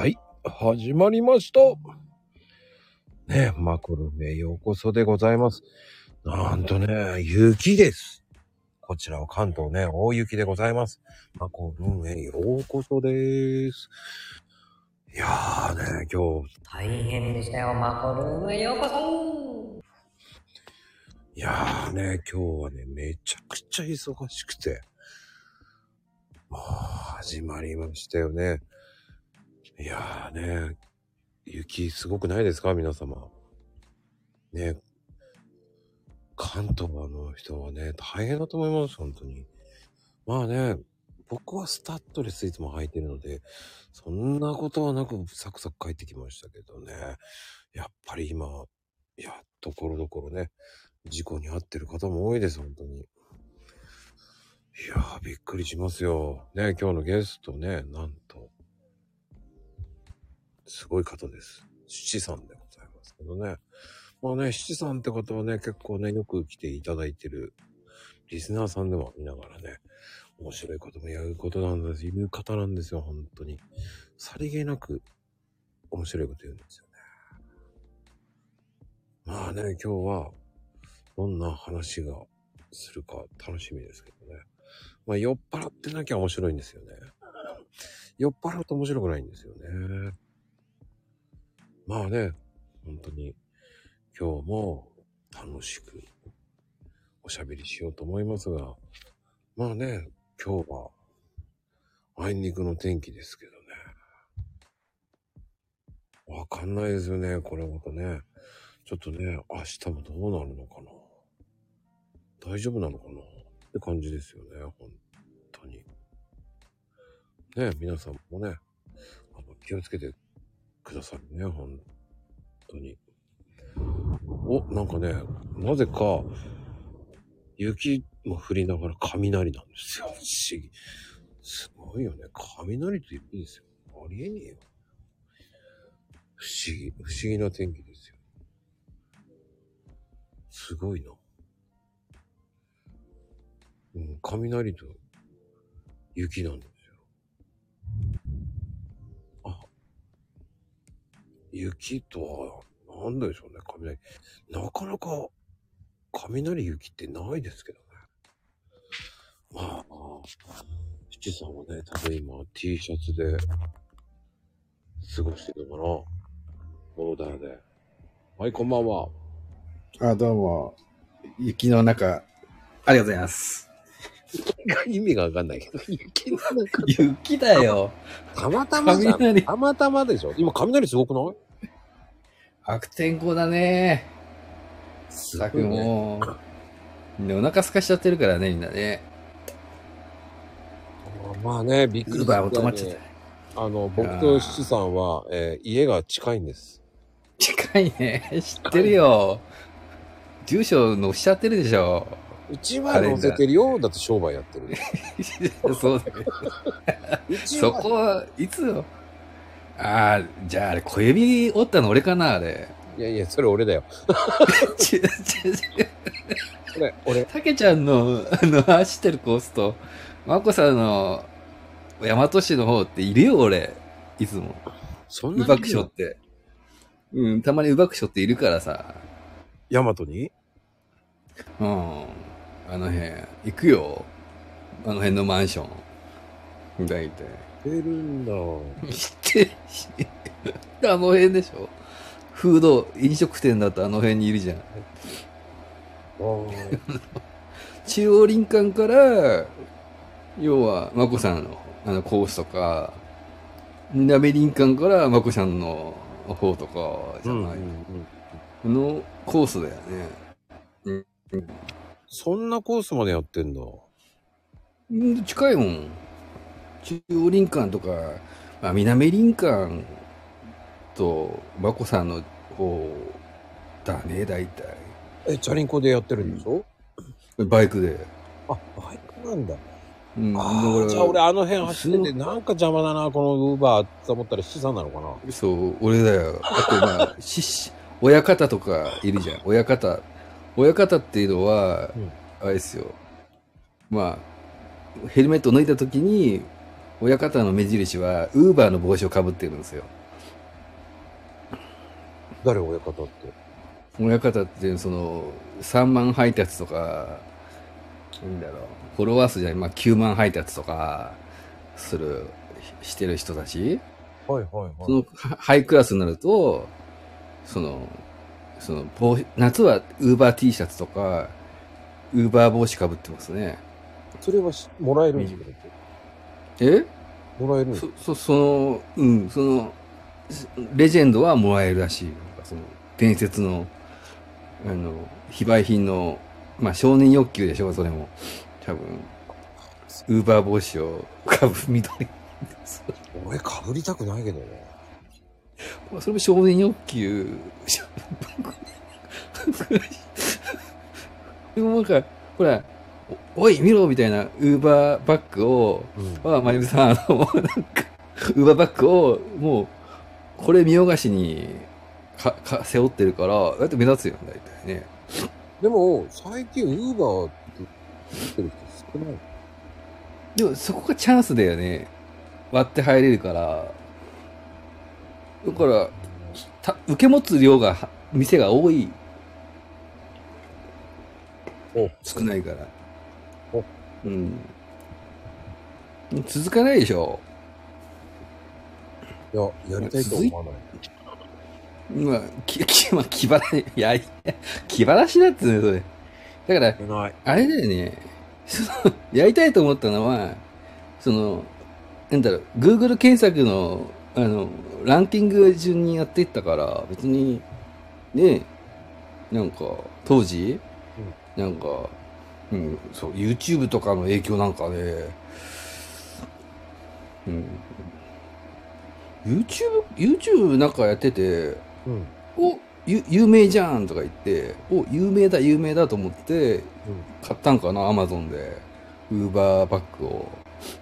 はい、始まりました。ねマコルメへようこそでございます。なんとね、雪です。こちらは関東ね、大雪でございます。マコルメへようこそです。いやーね、今日、大変でしたよ、マコルームへようこそいやーね、今日はね、めちゃくちゃ忙しくて、もう始まりましたよね。いやーね、雪すごくないですか？皆様。ね、関東の人はね、大変だと思います、本当に。まあね、僕はスタッドレスいつも履いてるので、そんなことはなくサクサク帰ってきましたけどね。やっぱり今、いや、ところどころね、事故に遭ってる方も多いです、本当に。いやー、びっくりしますよ。ね、今日のゲストね、なんと、すごい方です。七さんでございますけどね。まあね、七さんって方はね、結構ね、よく来ていただいてるリスナーさんでも見ながらね、面白いこともやることなんです、言う方なんですよ、本当に。さりげなく面白いこと言うんですよね。まあね、今日は、どんな話がするか楽しみですけどね。まあ酔っ払ってなきゃ面白いんですよね。酔っ払うと面白くないんですよね。まあね、本当に今日も楽しくおしゃべりしようと思いますが、まあね、今日はあいにくの天気ですけどね。わかんないですよね、これまたね。ちょっとね、明日もどうなるのかな。大丈夫なのかなって感じですよね、本当に。ね、皆さんもね、あの気をつけてくださいね、本当に。お、なんかね、なぜか、雪も降りながら雷なんですよ。不思議。すごいよね。雷と雪ですよ。ありえねえよ。不思議、不思議な天気ですよ。すごいな。うん、雷と雪なんで雪とは、なんでしょうね、雷。なかなか、雷雪ってないですけどね。まあ、七さんはね、多分今 T シャツで過ごしてるのかな。ボーダーで。はい、こんばんは。あ、どうも。雪の中、ありがとうございます。意味がわかんないけど、雪の中、雪だよ。たまたまじゃん。雷たまたまでしょ。今雷すごくない？悪天候だね。さくもう、みんなお腹空かしちゃってるからね、みんなね。まあね、びっくりウーバーも止まっちゃった。あの、僕と七さんは、えー家が近いんです。近いね。知ってるよ。住所載しちゃってるでしょ。うちは載せてるよ。だって商売やってる。そうだよ。そうちはこはいつよ。ああ、じゃああれ小指折ったの俺かな、あれ。いやいや、それ俺だよ。ちちちそれ、俺。たけちゃんの、あの、走ってるコースと、まこさんの、大和市の方っているよ、俺。いつも。そんなうばくしょって。うん、たまにうばくしょっているからさ。ヤマトに？うん。あの辺、行くよ。あの辺のマンション。大体。出るんだ。知ってるし。あの辺でしょフード、飲食店だとあの辺にいるじゃん。中央林間から、要は、まこさんの、あの、コースとか、南林間からまこさんの方とか、じゃない、あのコースだよね。そんなコースまでやってんだ。うん、近いもん。中央林間とか、まあ、南林間と、まこさんの方だね、大体。え、チャリンコでやってるんでしょ、バイクで。あ、バイクなんだ。うん、あじゃあ俺あの辺走ってて、なんか邪魔だな、このウーバーって思ったら資産なのかな？そう、俺だよ。あと、まあ、親方とかいるじゃん。親方。親方っていうのは、うんあれですよ。まあ、ヘルメットを脱いだ時に、親方の目印は、ウーバーの帽子をかぶってるんですよ。誰親方って？親方って、その、3万配達とか、なんだろう、フォロワー数じゃない、まあ9万配達とか、する、ししてる人たちはいはいはい。そのはハイクラスになると、その、その帽子、夏はウーバー T シャツとか、ウーバー帽子かぶってますね。それはしもらえるんですか？え？もらえるそ、そ、その、うん、その、レジェンドはもらえるらしい。なんかその、伝説の、あの、非売品の、まあ少年欲求でしょ、それも。多分、ウーバー帽子をかぶ、緑。俺かぶりたくないけどね。まあそれも少年欲求。でもなんか、ほら、おおい、見ろみたいな、ウーバーバッグを、うん。は、まゆみさん、あの、なんか、ウーバーバッグを、もう、これ見よがしに、か、か、背負ってるから、だって目立つよ、大体ね。でも、最近ウーバーって言ってる人少ない。でも、そこがチャンスだよね。割って入れるから。だから、た受け持つ量が、は店が多い、お少ないから。おうん。続かないでしょ。いや、やりたいと思わない。まあ、き、き、まあ、気晴らし、いや、気晴らしだっつうの、それ。だから。あれだよね。その、やりたいと思ったのは、その、なんだろう、Google 検索の、あの、ランキング順にやっていったから、別に、ね、なんか、当時、なんか、うん、そう、YouTube とかの影響なんかで、うん、YouTube、YouTube なんかやってて、うん。おゆ有名じゃんとか言って、お有名だ、有名だと思って、買ったんかな、アマゾンで。ウーバーバッグを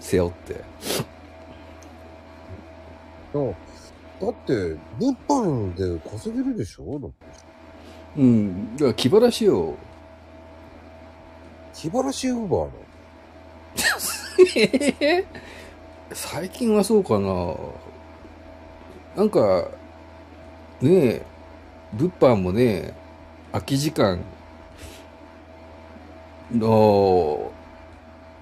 背負って。うん。だって、物販で稼げるでしょ？だって。うん。だから気晴らしよ。気晴らしウーバーの？最近はそうかな。なんか、ねえ、物販もね、空き時間、あー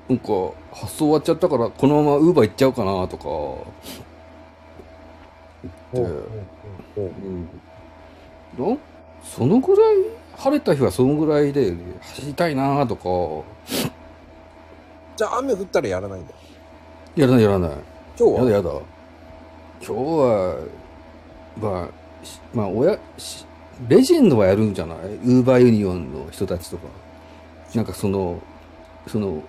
なんか、発送終わっちゃったから、このままウーバー行っちゃおうかなとか、う。うん。そのぐらい、晴れた日はそのぐらいで走りたいなとか、じゃあ雨降ったらやらないんだ。やらないやらない。今日は？やだやだ。今日は、まあ、しまあ、親、しレジェンドはやるんじゃない？ウーバーユニオンの人たちとか。なんかその、その、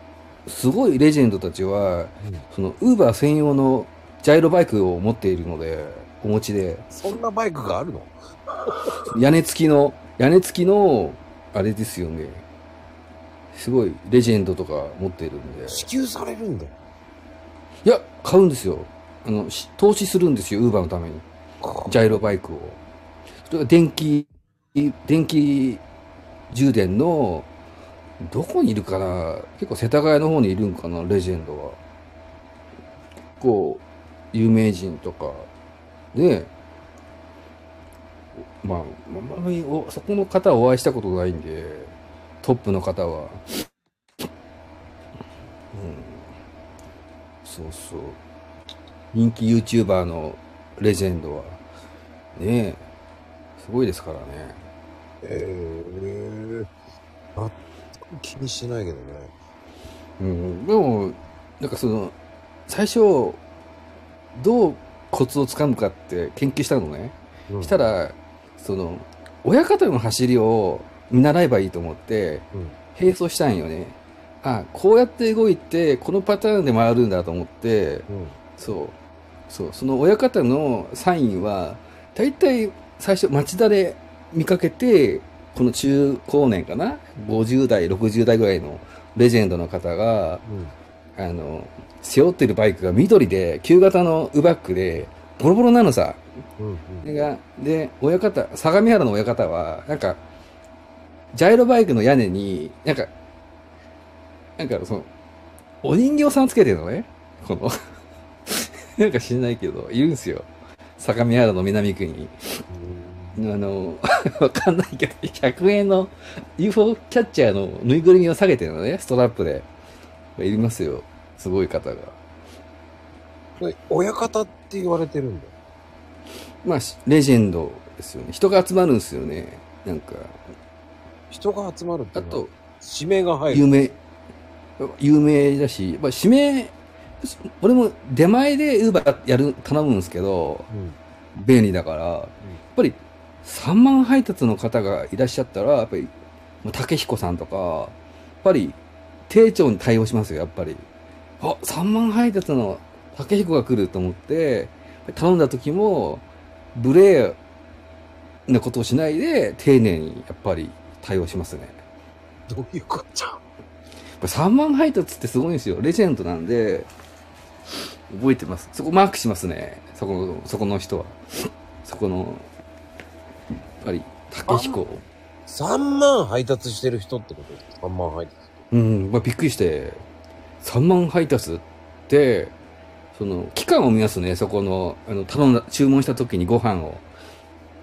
すごいレジェンドたちは、うん。その、ウーバー専用のジャイロバイクを持っているので、お持ちで、そんなバイクがあるの？屋根付きの、屋根付きの、あれですよね。すごいレジェンドとか持ってるんで。支給されるんだよ。いや、買うんですよ。あの、し投資するんですよ、ウーバーのために。ジャイロバイクを。それが電気、電気充電の、どこにいるかな？結構世田谷の方にいるんかなレジェンドは。結構、有名人とか、ねまあ、あんまりおそこの方はお会いしたことないんで、トップの方は。うん。そうそう。人気 YouTuber のレジェンドは、ねえ、すごいですからね。ええ全く気にしてないけどね。うん。でも、なんかその、最初、どうコツをつかむかって研究したのね。うんしたら、その、親方の走りを見習えばいいと思って、うん並走したんよね。あ、こうやって動いて、このパターンで回るんだと思って、うん。そう。そう。その親方のサインは、大体最初町田で見かけて、この中高年かな ?50 代、60代ぐらいのレジェンドの方が、うん。あの、背負ってるバイクが緑で、旧型のウバックで、ボロボロなのさ。うん。それが、で、親方、相模原の親方は、なんか、ジャイロバイクの屋根に、なんか、なんかその、お人形さんつけてるのね。この、なんか知んないけど、いるんですよ。相模原の南区に。あの、わかんないけど、100円の UFO キャッチャーのぬいぐるみを下げてるのね、ストラップで。いりますよ。すごい方が。うん親方って言われてるんだよ。まあ、しレジェンドですよね。人が集まるんですよね。なんか、人が集まるってあと、指名が入る。有名、有名だし、まあ、指名、俺も出前でウーバーやる、頼むんですけど、うん便利だから、やっぱり3万配達の方がいらっしゃったら、やっぱり、竹彦さんとか、やっぱり、丁重に対応しますよ、やっぱり。あ、3万配達の竹彦が来ると思って、頼んだ時も、無礼なことをしないで、丁寧にやっぱり対応しますね。どういうことじゃ？ん。やっぱ3万配達ってすごいんですよ。レジェンドなんで、覚えてます？そこマークしますね。そこの、そこの人は。そこの、やっぱり、竹彦。3万配達してる人ってことです ?3 万配達。うん、まあ、びっくりして、3万配達って、その、期間を見ますね、そこの、あの、頼んだ、注文した時にご飯を。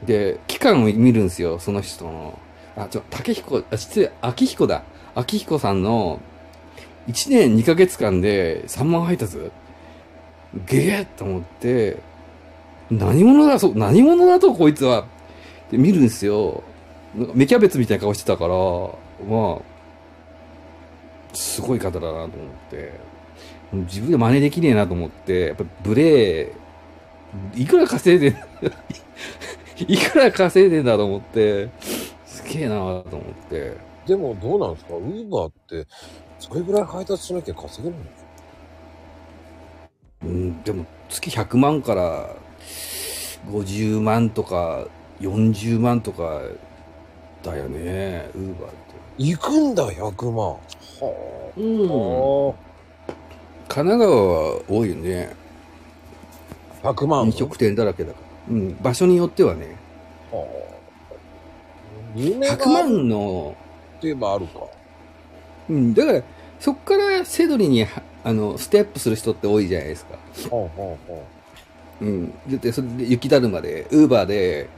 で、期間を見るんですよ、その人の。あ、ちょ、竹彦、あ、失礼、秋彦だ。秋彦さんの、1年2ヶ月間で3万配達？ゲーと思って、何者だ、そう、何者だと、こいつは。で、見るんですよ。なんか芽キャベツみたいな顔してたから、まあ、すごい方だなと思って、自分で真似できねえなと思って、やっぱ無礼、いくら稼いでん、いくら稼いでんだと思って、すげえなと思って。でもどうなんですか？ウーバーって、それぐらい配達しなきゃ稼げないんですかうん、でも月100万から50万とか40万とかだよね、ウーバーって。行くんだ、100万。はうん。あ。神奈川は多いよね。100万。飲食店だらけだから。うん、場所によってはね。はあ夢が100万の、といえばあるか。うん、だから、そっからセドリには、あの、ステップする人って多いじゃないですか。はあはあはうん。で、それで雪だるまで、ウーバーで、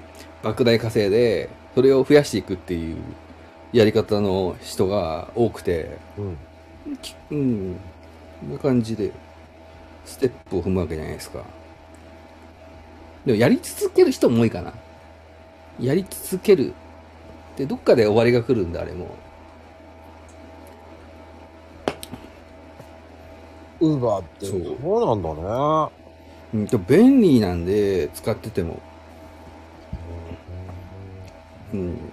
莫大稼いで、それを増やしていくっていうやり方の人が多くて、あ。うん。きうん。な感じで、ステップを踏むわけじゃないですか。でも、やり続ける人も多いかな。やり続ける。で、どっかで終わりが来るんだ、あれも。ウーバーって、そうそうなんだね。うん、と便利なんで、使ってても。うん。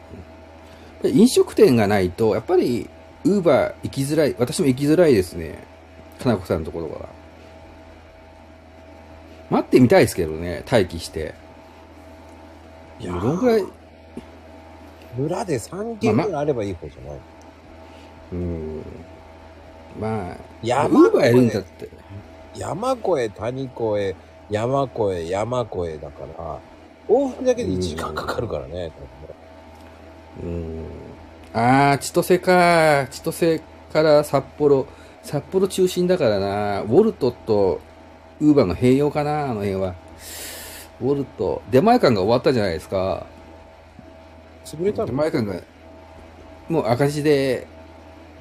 飲食店がないと、やっぱり、ウーバー行きづらい。私も行きづらいですね。かなこさんのところから。待ってみたいですけどね、待機して。いやどのくらい、村で3軒ぐらいあればいい方じゃない？うん。まあ、山ウーバーやるんだって。山越え、谷越え、山越え、山越えだから、往復だけで1時間かかるからね。うん。あー、千歳か。千歳から札幌。札幌中心だからな。ウォルトとウーバーの併用かな、あの辺は。ウォルト。出前館が終わったじゃないですか。潰れたの？出前館が、もう赤字で、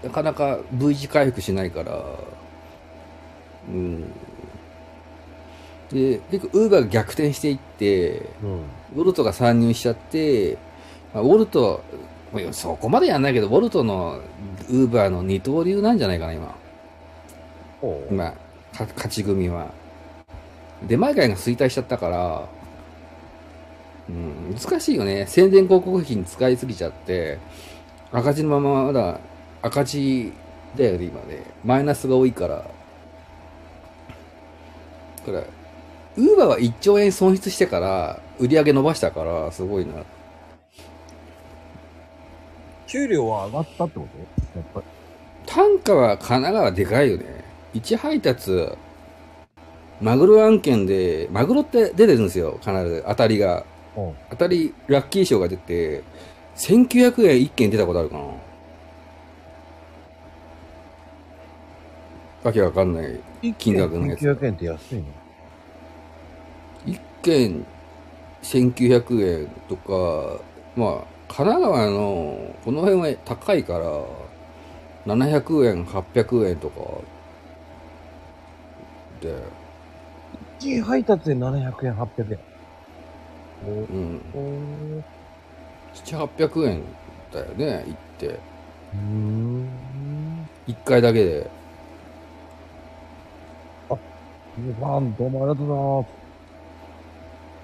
なかなか V 字回復しないから。うん。で、結構ウーバーが逆転していって、うん。ウォルトが参入しちゃって、まあ、ウォルト、まあそこまでやんないけど、ウォルトのウーバーの二刀流なんじゃないかな、今。今、か勝ち組は。出前会が衰退しちゃったから、うん、難しいよね。宣伝広告費に使いすぎちゃって、赤字のまままだ赤字だよね、今ね。マイナスが多いから。だから、ウーバーは1兆円損失してから、売り上げ伸ばしたから、すごいな。給料は上がったってこと？やっぱり。単価は神奈川でかいよね。1配達、マグロ案件で、マグロって出てるんですよ、必ず。当たりが。うん。当たり、ラッキー賞が出て、1900円1件出たことあるかな。わけわかんない金額のやつ。900円って安いの？軒1900円とか、まあ、神奈川のこの辺は高いから、700円、800円とかで、一配達で700円、800円。うん、おー7、800円だよね、行って。うーん。1回だけで。皆さん、どうもありがとうございま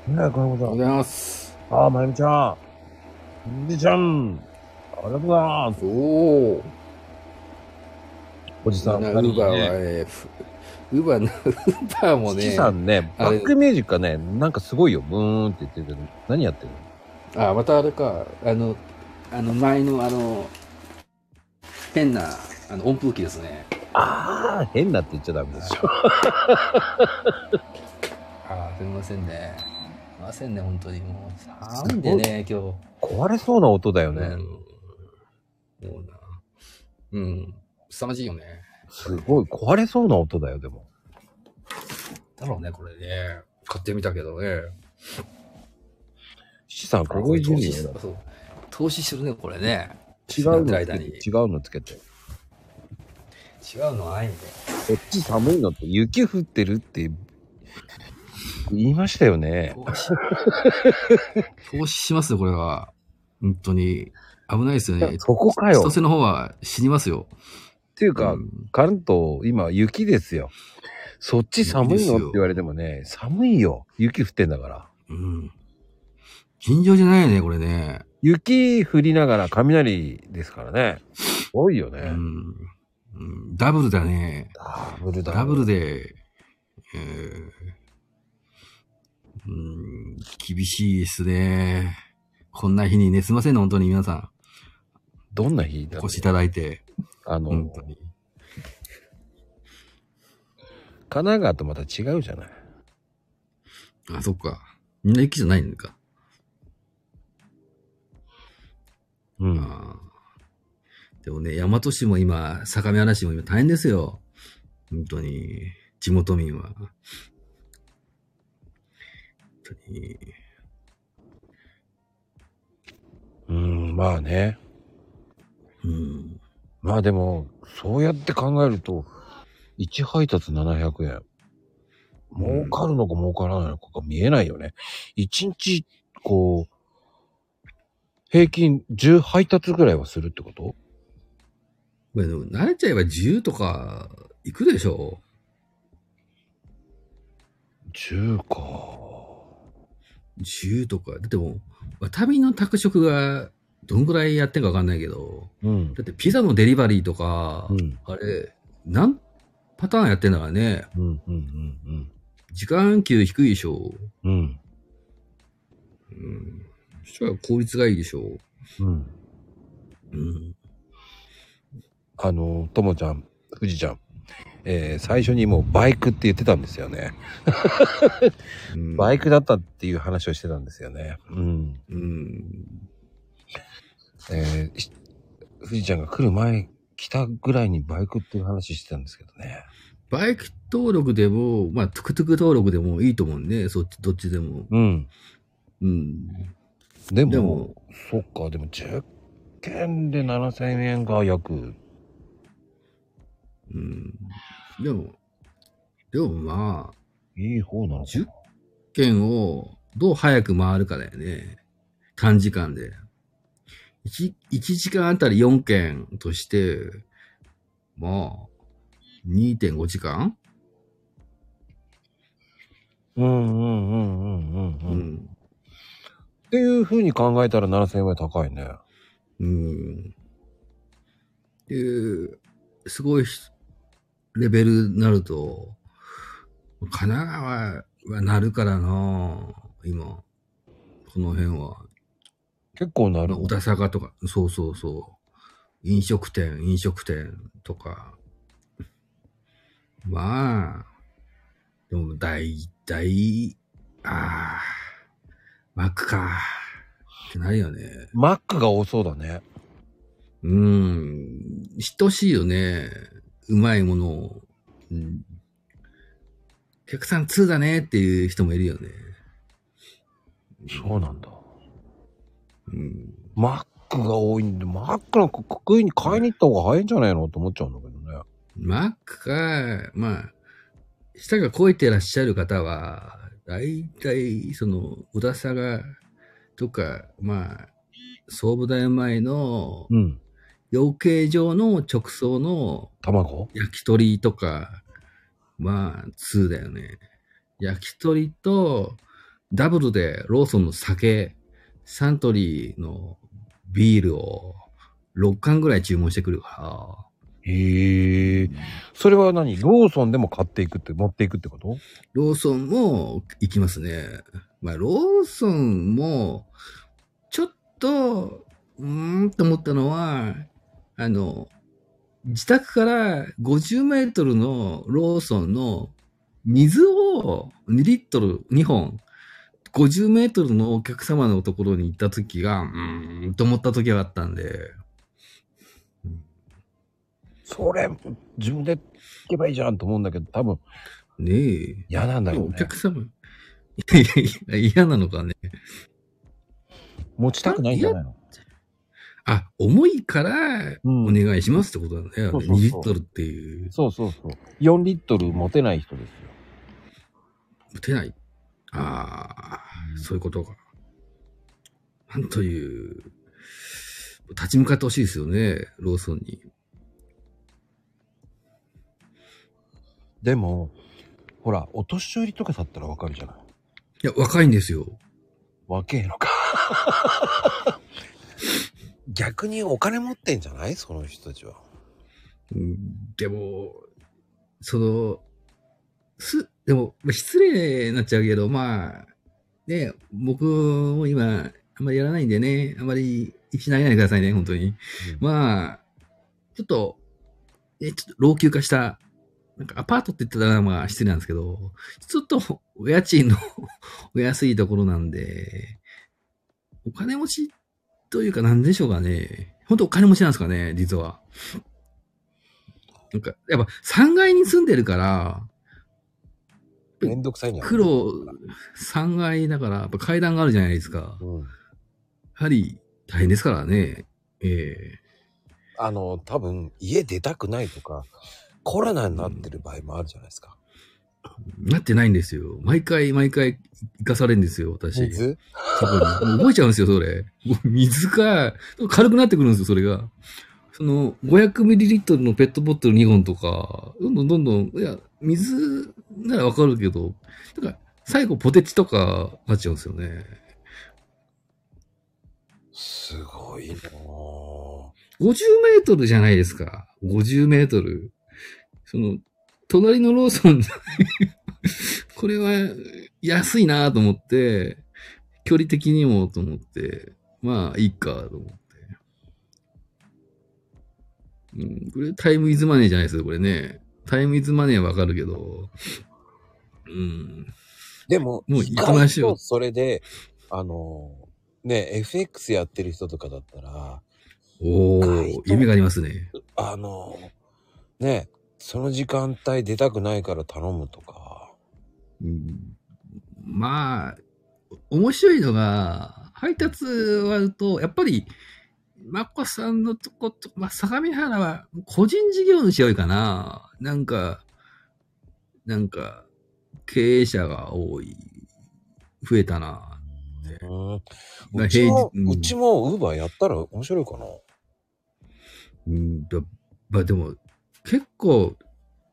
す。ねえ、かなこちゃん。おはようございます。ああ、まゆみちゃん。みちゃん。ありがとうございます。おお。おじさん、ウーバーは、えウーバーの、ウーバーもチキね、さんね、バックミュージックがね、なんかすごいよ。ブーンって言ってるけど、何やってるの？あ、またあれか、あの、あの前のあの、変な、あの、温風機ですね。ああ、変なって言っちゃダメでしょ。あすみませんね。ませんね、本当にもう。寒いんでね、今壊れそうな音だよ日。ね。うん。もうな。うん。凄まじいよね。すごい、壊れそうな音だよ、でも。だろうね、これね。買ってみたけどね。七さん、ここいじ。そう投資するね、これね。違うのつ間に違うのつけて。違うのないんで。こっち寒いのって雪降ってるって言いましたよね。投資。しますよ、これは。本当に。危ないですよね。そこかよ。っ千歳の方は死にますよ。ていうか、うん関東、今、雪ですよ。そっち寒いの？って言われてもね、寒いよ。雪降ってんだから。うん。尋常じゃないよね、これね。雪降りながら雷ですからね。多いよね。うん。うんダブルだね。ダブルダブルで、えーうん、厳しいですね。こんな日にね、すいませんね、本当に皆さん。どんな日だお越しいただいて。あの、本当に。神奈川とまた違うじゃない。あ、そっか。みんな雪じゃないのか。うん。でもね、大和市も今、相模原市も今大変ですよ。本当に。地元民は。本当に。うん、まあね。うん。まあでも、そうやって考えると、1配達700円。儲かるのか儲からないのかが見えないよね。1日、こう、平均10配達ぐらいはするってこと？まあでも慣れちゃえば10とか行くでしょ ?10 か。10とか。だってもう、旅の宅食がどんぐらいやってんかわかんないけど、うん。だってピザのデリバリーとか、うん。あれ、何パターンやってんだからね、うん、うん、うん、時間給低いでしょ。うん。うん。うん。そしたら効率がいいでしょ。うん。うん。あの、ともちゃん、富士ちゃん。えー最初にもうバイクって言ってたんですよね。うんバイクだったっていう話をしてたんですよね。うん。うん。えーし富士ちゃんが来る前、来たぐらいにバイクっていう話してたんですけどね。バイク登録でも、まあ、トゥクトゥク登録でもいいと思うんで、そっち、どっちでも。うん。うん。でも、でもそっか、でも10件で7000円が約、うん。でも、でもまあ、いい方なのか10件をどう早く回るかだよね。短時間で。1, 1時間あたり4件として、まあ、2.5時間？うんうんうんうんうんううん。っん。ていう風に考えたら7000円は高いね。うん。で、すごいレベルになると、神奈川はなるからな今。この辺は。結構なる。小田坂とか、そうそうそう。飲食店、飲食店とか。まあ、でも大体、ああ、マックか。ってなるよね。マックが多そうだね。うーん、等しいよね。うまいものを。うん、お客さん2だねっていう人もいるよね。そうなんだ。うん。マックが多いんで、マックの食いに買いに行った方が早いんじゃないのと思っちゃうんだけどね。マックか、まあ、舌が肥えてらっしゃる方は、大体、その、うださが、とか、まあ、総武大前の、うん。養鶏場の直送の卵？焼き鳥とか、まあ、2だよね。焼き鳥と、ダブルでローソンの酒、サントリーのビールを6缶ぐらい注文してくるから、へえ。それは何？ローソンでも買っていくって、持っていくってこと？ローソンも行きますね。まあ、ローソンも、ちょっと、うーんと思ったのは、あの、自宅から50メートルのローソンの水を2リットル2本、50メートルのお客様のところに行った時が、うーんと思った時があったんで、それ、自分で行けばいいじゃんと思うんだけど、多分ねえ。嫌なんだよね。お客様、いやいや嫌なのかね。持ちたくないんじゃないの？あ、重いから、うんお願いしますってことだね。そうそうそう2リットルっていう。そうそうそう。4リットル持てない人ですよ。打てない？ああ、そういうことか。なんという、立ち向かってほしいですよね、ローソンに。でも、ほら、お年寄りとかだったらわかるじゃない？いや、若いんですよ。わけえのか。逆にお金持ってんじゃない？その人たちは。うんでも、その、す、でも、まあ失礼になっちゃうけど、まあ、ね、僕も今、あんまりやらないんでね、あんまりしないでくださいね、本当に。まあ、ちょっと、え、ちょっと老朽化した、なんかアパートって言ったらまあ失礼なんですけど、ちょっとお家賃の お安いところなんで、お金持ちというかなんでしょうかね。本当お金持ちなんですかね、実は。なんか、やっぱ3階に住んでるから、めんどくさいんじゃない苦労3階だから、やっぱ階段があるじゃないですか。うん。やはり大変ですからね。ええあの、多分、家出たくないとか、コロナになってる場合もあるじゃないですか。なってないんですよ。毎回毎回行かされるんですよ、私。水？覚えちゃうんですよ、それ。水が、軽くなってくるんですよ、それが。その、500ml のペットボトル2本とか、どんどんどんどん、いや、水ならわかるけど、だから、最後ポテチとかなっちゃうんですよね。すごいなぁ。50メートルじゃないですか。50メートル。その、隣のローソン、これは安いなと思って、距離的にもと思って、まあいいかと思って。うん、これタイムイズマネーじゃないですよ、これね。タイムイズマネーはわかるけど。うん。でも、もう行きましょうそれで、あの、ね、FX やってる人とかだったら、おはいー、夢がありますね。あの、ね、その時間帯出たくないから頼むとか。うんまあ、面白いのが、配達終わると、やっぱり、まこさんのとこと、まあ、相模原は個人事業主多いかな。なんか、なんか、経営者が多い。増えたな。うん、まあうちも、うんうちもウーバーやったら面白いかな。うん、だまあでも、結構、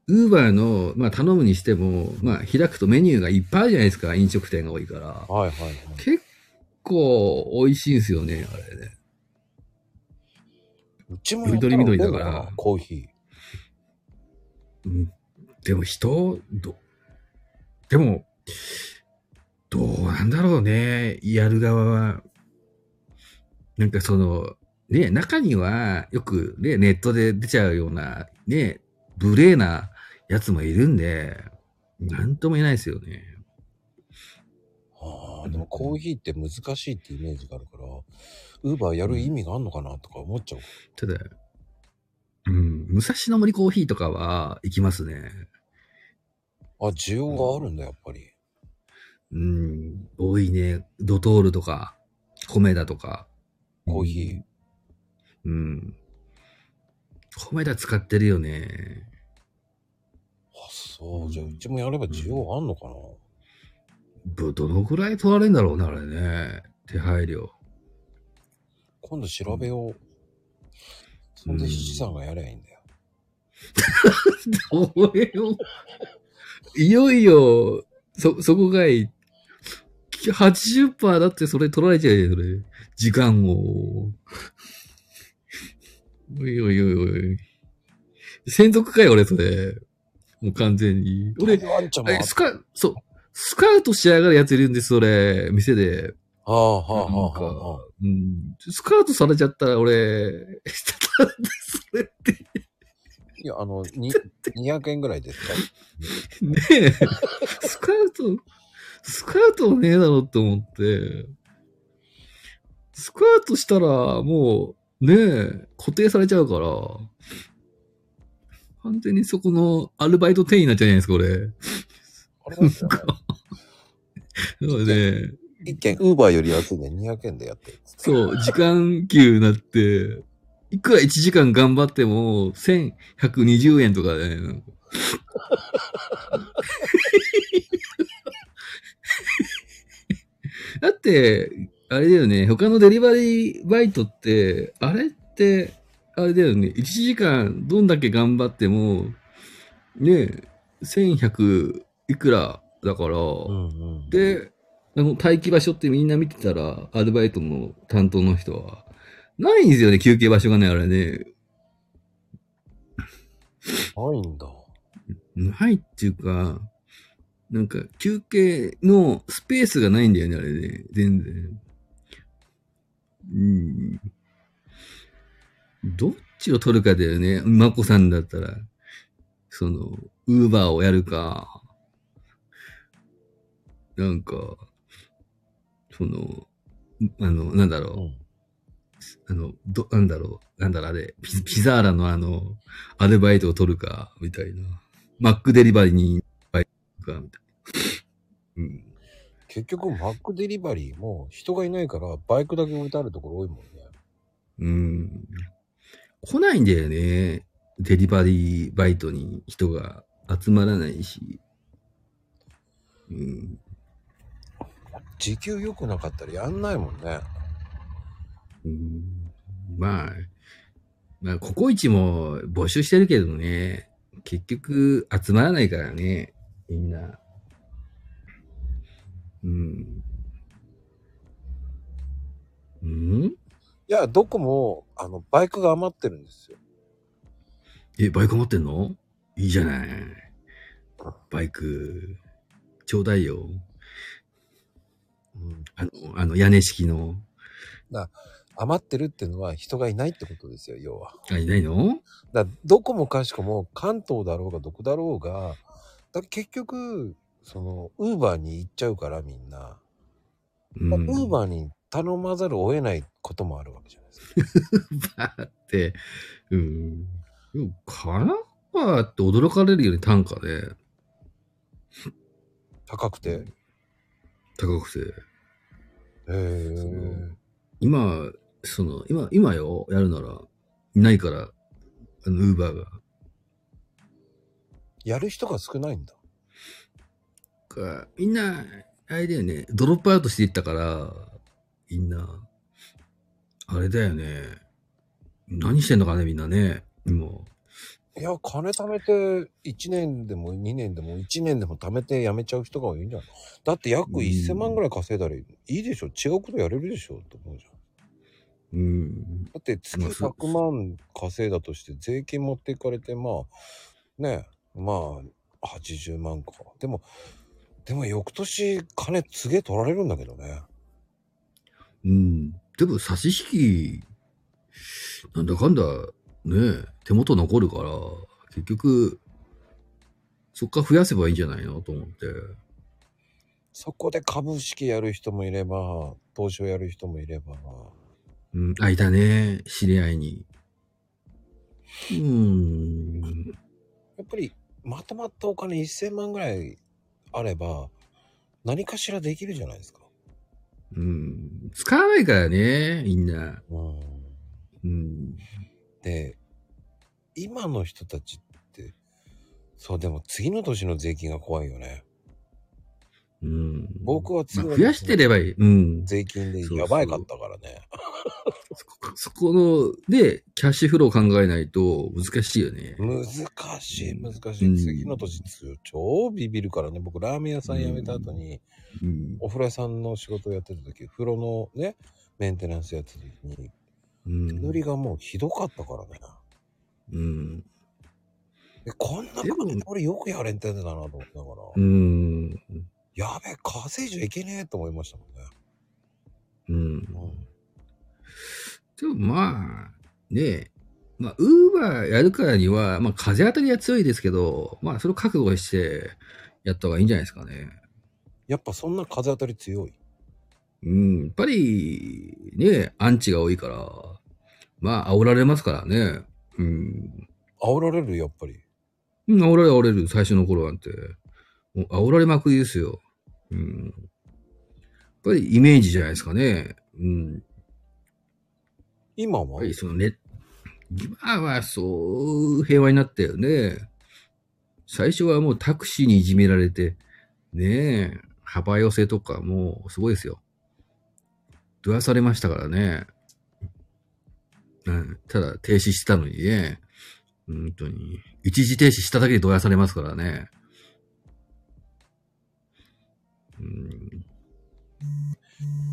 ウーバーの、まあ頼むにしても、まあ開くとメニューがいっぱいあるじゃないですか。飲食店が多いから。はいはいはい。結構美味しいんですよね、あれね。うちも緑緑だからコーヒうん、でも人、ど、でも、どうなんだろうね、やる側は。なんかその、ね、中にはよくね、ネットで出ちゃうような、ね、無礼なやつもいるんで、なんとも言えないですよね。ー。ああ、でもコーヒーって難しいってイメージがあるから、ウーバーやる意味があるのかなとか思っちゃう。ただ、うん、武蔵野森コーヒーとかは行きますね。あ、需要があるんだ、やっぱり。うん、多いね。ドトールとか、米だとか。コーヒー。うん。米だ使ってるよね。あ、そう。じゃあ、うちもやれば需要あんのかな、ど、どのぐらい取られるんだろうね、あれね。手配量。今度調べよう。そんで七さんがやればいいんだよ。どれを、いよいよ、そ、そこがいい。80%だってそれ取られちゃうよ、それ。時間を。おいおいおいおい。専属かよ、俺、それ。もう完全に。俺、ワンちゃんもスカ、そう、スカウトしやがるやついるんです、それ。店で。ああ、はあ、はあ、かはあ。うん。スカウトされちゃったら、俺、それって、いや、あの、に、200円ぐらいですか？ねえ、スカウト、スカウトはねえだろって思って、スカウトしたらもう、ねえ、固定されちゃうから、完全にそこのアルバイト店員になっちゃうじゃないですか、俺。あれなんですよね。なので、一見、ウーバーより安いね。200円でやってる。そう、時間給になって、いくら1時間頑張っても、1120円とかで、だって、あれだよね、他のデリバリーバイトって、あれって、あれだよね、1時間どんだけ頑張っても、ね、1100いくらだから、うんうん。で、あの、待機場所ってみんな見てたら、アルバイトの担当の人は、ないんですよね、休憩場所がね、あれね。ないんだ。ないっていうか、なんか、休憩のスペースがないんだよね、あれね。全然。うん。どっちを取るかだよね。まこさんだったら。その、ウーバーをやるか。なんか、その、あの、なんだろう。うん。あの、ど、なんだろう、なんだろう、あれ、ピピザーラのあの、アルバイトを取るか、みたいな。マックデリバリーに、バイトか、みたいな。うん。結局、マックデリバリーも人がいないから、バイクだけ置いてあるところ多いもんね。うん。来ないんだよね。デリバリーバイトに人が集まらないし。うん。時給良くなかったらやんないもんね。うんまあ、まあ、ココイチも募集してるけどね、結局集まらないからね、みんな。うん。うん？いや、どこも、あの、バイクが余ってるんですよ。え、バイク持ってんの？いいじゃない。バイク、ちょうだいよ。うん。あの、あの屋根式の。余ってるっていうのは人がいないってことですよ、要は。あ、いないの？だどこもかしこも関東だろうがどこだろうが、だ結局、その、ウーバーに行っちゃうからみんな。うん。ウーバーに頼まざるを得ないこともあるわけじゃないですか。バーって、うん。でも、カナパーって驚かれるよね、単価で。高くて。高くて。へえ。今、その、今、今よ、やるなら、いないから、あの、ウーバーが。やる人が少ないんだ。かみんな、あれだよね、ドロップアウトしていったから、みんな、あれだよね。何してんのかね、みんなね、今。いや、金貯めて、1年でも2年でも1年でも貯めて辞めちゃう人が多いんじゃない？だって約1000万ぐらい稼いだらいいでしょ違うことやれるでしょと思うじゃん。うん。だって月まあそう100万稼いだとして税金持っていかれて、まあ、ねまあ、80万か。でも、でも翌年金すげえ取られるんだけどね。うん。でも、差し引き、なんだかんだ、ね、手元残るから、結局、そっから増やせばいいんじゃないのと思って。そこで株式やる人もいれば、投資をやる人もいれば、うん、あ、いたね、知り合いに。うん。やっぱりまとまったお金1000万ぐらいあれば、何かしらできるじゃないですか。うん。使わないからね、みんな。うん。うん。で、今の人たちって、そう、でも次の年の税金が怖いよね。うん。僕は次のまあ増やしてればいい。うん。税金でやばいかったからね。そこの、で、キャッシュフロー考えないと難しいよね。難しい、難しい。うん次の年、超ビビるからね。僕、ラーメン屋さん辞めた後に、うん。お風呂屋さんの仕事をやってた時、風呂のね、メンテナンスやってた時に、うん。手乗りがもうひどかったからね。うん。でこんな金俺よくやれんてんだなと思ってだから、うん。やべえ、稼いじゃいけねえと思いましたもんね。うん。うんでもまあ、ねえ。まあ、ウーバーやるからには、まあ、風当たりは強いですけど、まあ、それを覚悟してやった方がいいんじゃないですかね。やっぱそんな風当たり強い？うん。やっぱり、ねアンチが多いから、まあ、煽られますからね。うん。煽られる、やっぱり。うん、煽られ煽れる、最初の頃なんて。煽られまくりですよ。うん。やっぱりイメージじゃないですかね。うん。今は？そのね、今はそう平和になったよね。最初はもうタクシーにいじめられて、ねえ、幅寄せとかもうすごいですよ。どやされましたからね。うん、ただ停止したのにね。本当に。一時停止しただけでどやされますからね。うん、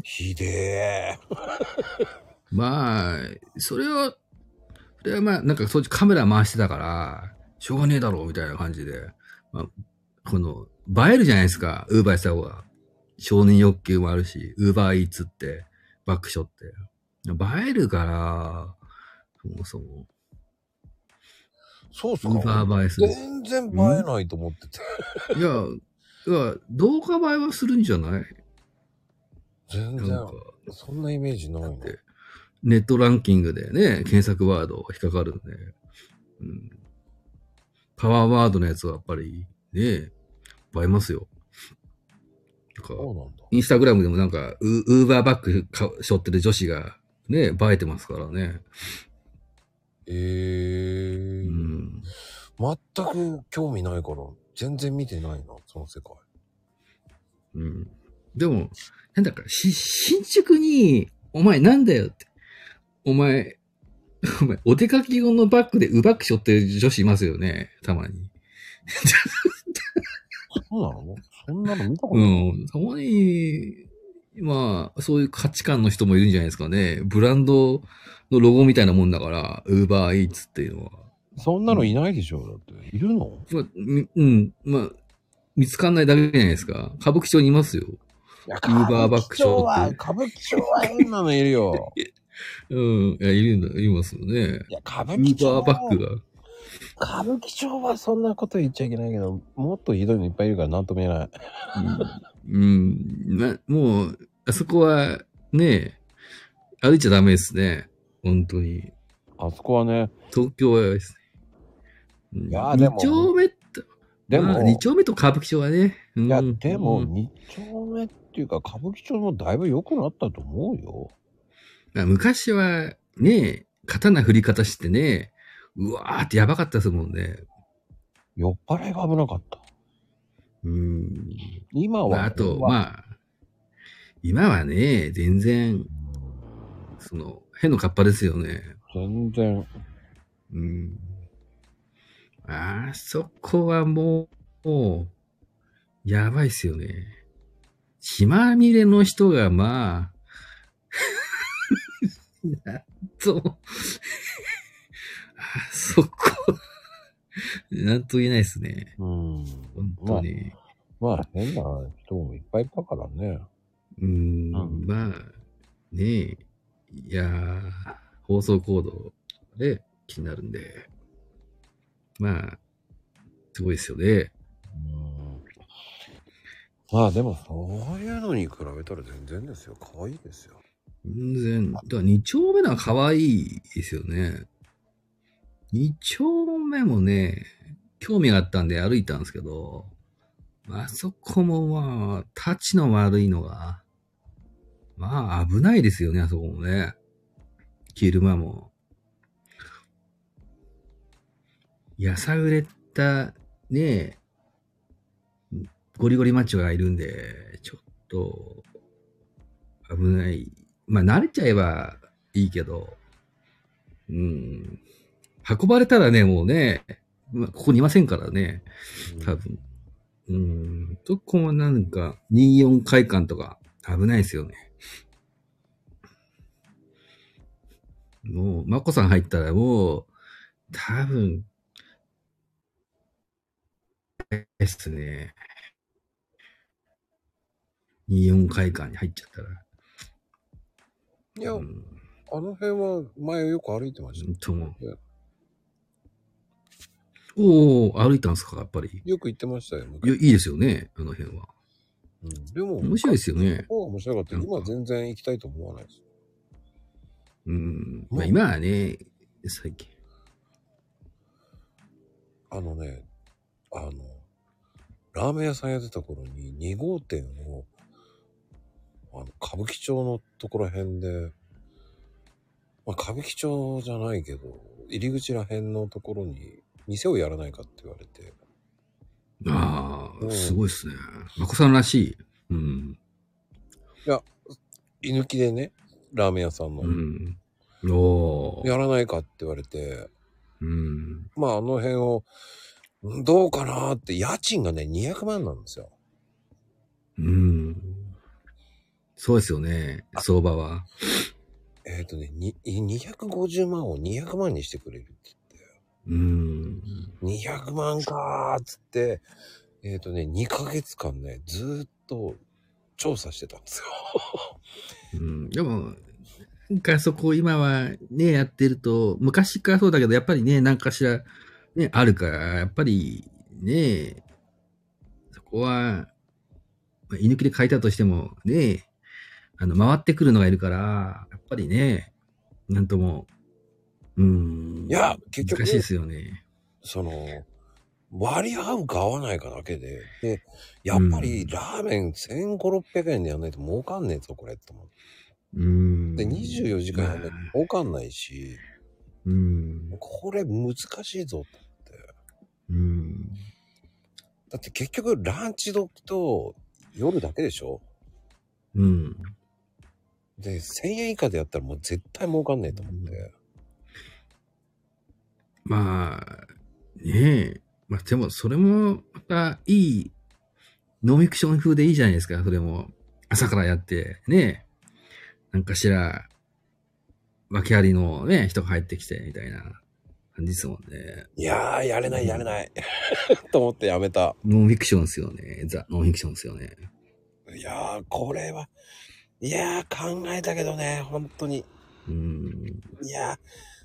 ひでえ。まあ、それは、それはまあ、なんかそっちカメラ回してたから、しょうがねえだろうみたいな感じで、まあ、この、映えるじゃないですか、ウーバーした方が。承認欲求もあるし、ウーバーイーツって、バックショって。映えるから、そもそも。そうっすウーかバー映えする。全然映えないと思ってて。いや、いや、動画映えはするんじゃない？全然なんか、、そんなイメージないの。でネットランキングでね、検索ワード引っかかるんで、うん、パワーワードのやつはやっぱりね、映えますよ。なんかそうなんだ。インスタグラムでもなんか、ウウーバーバッグか背負ってる女子がね、映えてますからね。ええう。ん。全く興味ないから、全然見てないな、その世界。うん。でも、なんだか、し、新宿に、お前なんだよって。お前、お前、お出かけ用のバッグでウバッグ背負ってる女子いますよね、たまに。そうなの？そんなの見たことうない。ん。たまに、まあ、そういう価値観の人もいるんじゃないですかね。ブランドのロゴみたいなもんだから、ウーバーイーツっていうのは。そんなのいないでしょだって。いるの？まあ、みうん、まあ、見つかんないだけじゃないですか。歌舞伎町にいますよ。いや、ウーバーバックショーは、って歌舞伎町は変なのいるよ。うん、いや、いるんだ、いますよね。いや、歌舞ウー伎町バーバッグが。歌舞伎町はそんなこと言っちゃいけないけど、もっとひどいのいっぱいいるから何とも言えない。うん、なもう、あそこは、ね、歩いちゃダメですね。本当に。あそこはね、東京はですね。うんいやでも二丁目と、でも、まあ二丁目と歌舞伎町はね。うんいや、でも、うん二丁目っていうか、歌舞伎町もだいぶ良くなったと思うよ。まあ昔は、ね、刀振り方してね、うわーってやばかったですもんね。酔っ払いが危なかった。うん。今は、まあ、あと、あ、まあ、今はね、全然、その、変のカッパですよね。全然、うん。あそこはもう、やばいっすよね。血まみれの人が、まあ、なんと、あそこ、なんと言えないですね。うん。本当に。まあ、変な人もいっぱいいたからね。うん、うんまあ、ねえ、いやー、放送コードで気になるんで、まあ、すごいですよね。うん。まあ、でも、そういうのに比べたら全然ですよ。可愛いですよ。全然、だから二丁目のは可愛いですよね。二丁目もね、興味があったんで歩いたんですけど、あそこもまあ、タチの悪いのが、まあ危ないですよね、あそこもね。昼間も。やさぐれた、ねゴリゴリマッチョがいるんで、ちょっと、危ない。まあ慣れちゃえばいいけど、うん。運ばれたらね、もうね、まあここにいませんからね。多分。うん。どこもなんか、24回館とか危ないですよね。もう、まこさん入ったらもう、多分、ですね。24回館に入っちゃったら。いや、うん、あの辺は前よく歩いてましたよ。とも。おお歩いたんですか、やっぱり。よく行ってましたよ。いいいですよね、あの辺は。うん、でも、面白いですよね。面白かった。今は全然行きたいと思わないです。うん。まあ今はね、最近。あのね、あの、ラーメン屋さんやってた頃に2号店を、あの、歌舞伎町のところ辺で、まあ、歌舞伎町じゃないけど、入り口ら辺のところに店をやらないかって言われて、ああ、うんすごいですね。まこさんらしい。うん。居抜きでね、ラーメン屋さんの、うん。おー。やらないかって言われて、うん。まああの辺を、んどうかなーって、家賃がね、200万なんですよ。うん。そうですよね、相場は。えっ、とね、に250万を200万にしてくれるってうん。言って、200万かーっつって、えっ、とね、2ヶ月間ね、ずーっと調査してたんですよ。うん、でも、なんかそこ今はね、やってると、昔からそうだけど、やっぱりね、なんかしら、ね、あるから、やっぱりね、そこは、まあ居抜きで書いたとしても、ね、あの、回ってくるのがいるから、やっぱりね、なんとも、うん。いや、結局難しいですよね。その、割り合うか合わないかだけで、で、やっぱりラーメン1500、600円でやんないと儲かんねえぞ、これって思。うん。で、24時間やんないとまあ儲かんないし、うん。これ難しいぞって。うん。だって結局ランチ時と夜だけでしょ？うん。で、1000円以下でやったらもう絶対儲かんねえと思って。まあ、ねえ。まあでも、それも、また、いい、ノンフィクション風でいいじゃないですか、それも。朝からやって、ねえ。なんかしら、訳ありのね、人が入ってきて、みたいな感じですもんね。いやー、やれないやれない。と思ってやめた。ノンフィクションですよね。ザ・ノンフィクションですよね。いやー、これは、いやー、考えたけどね、本当に。うん。いやー、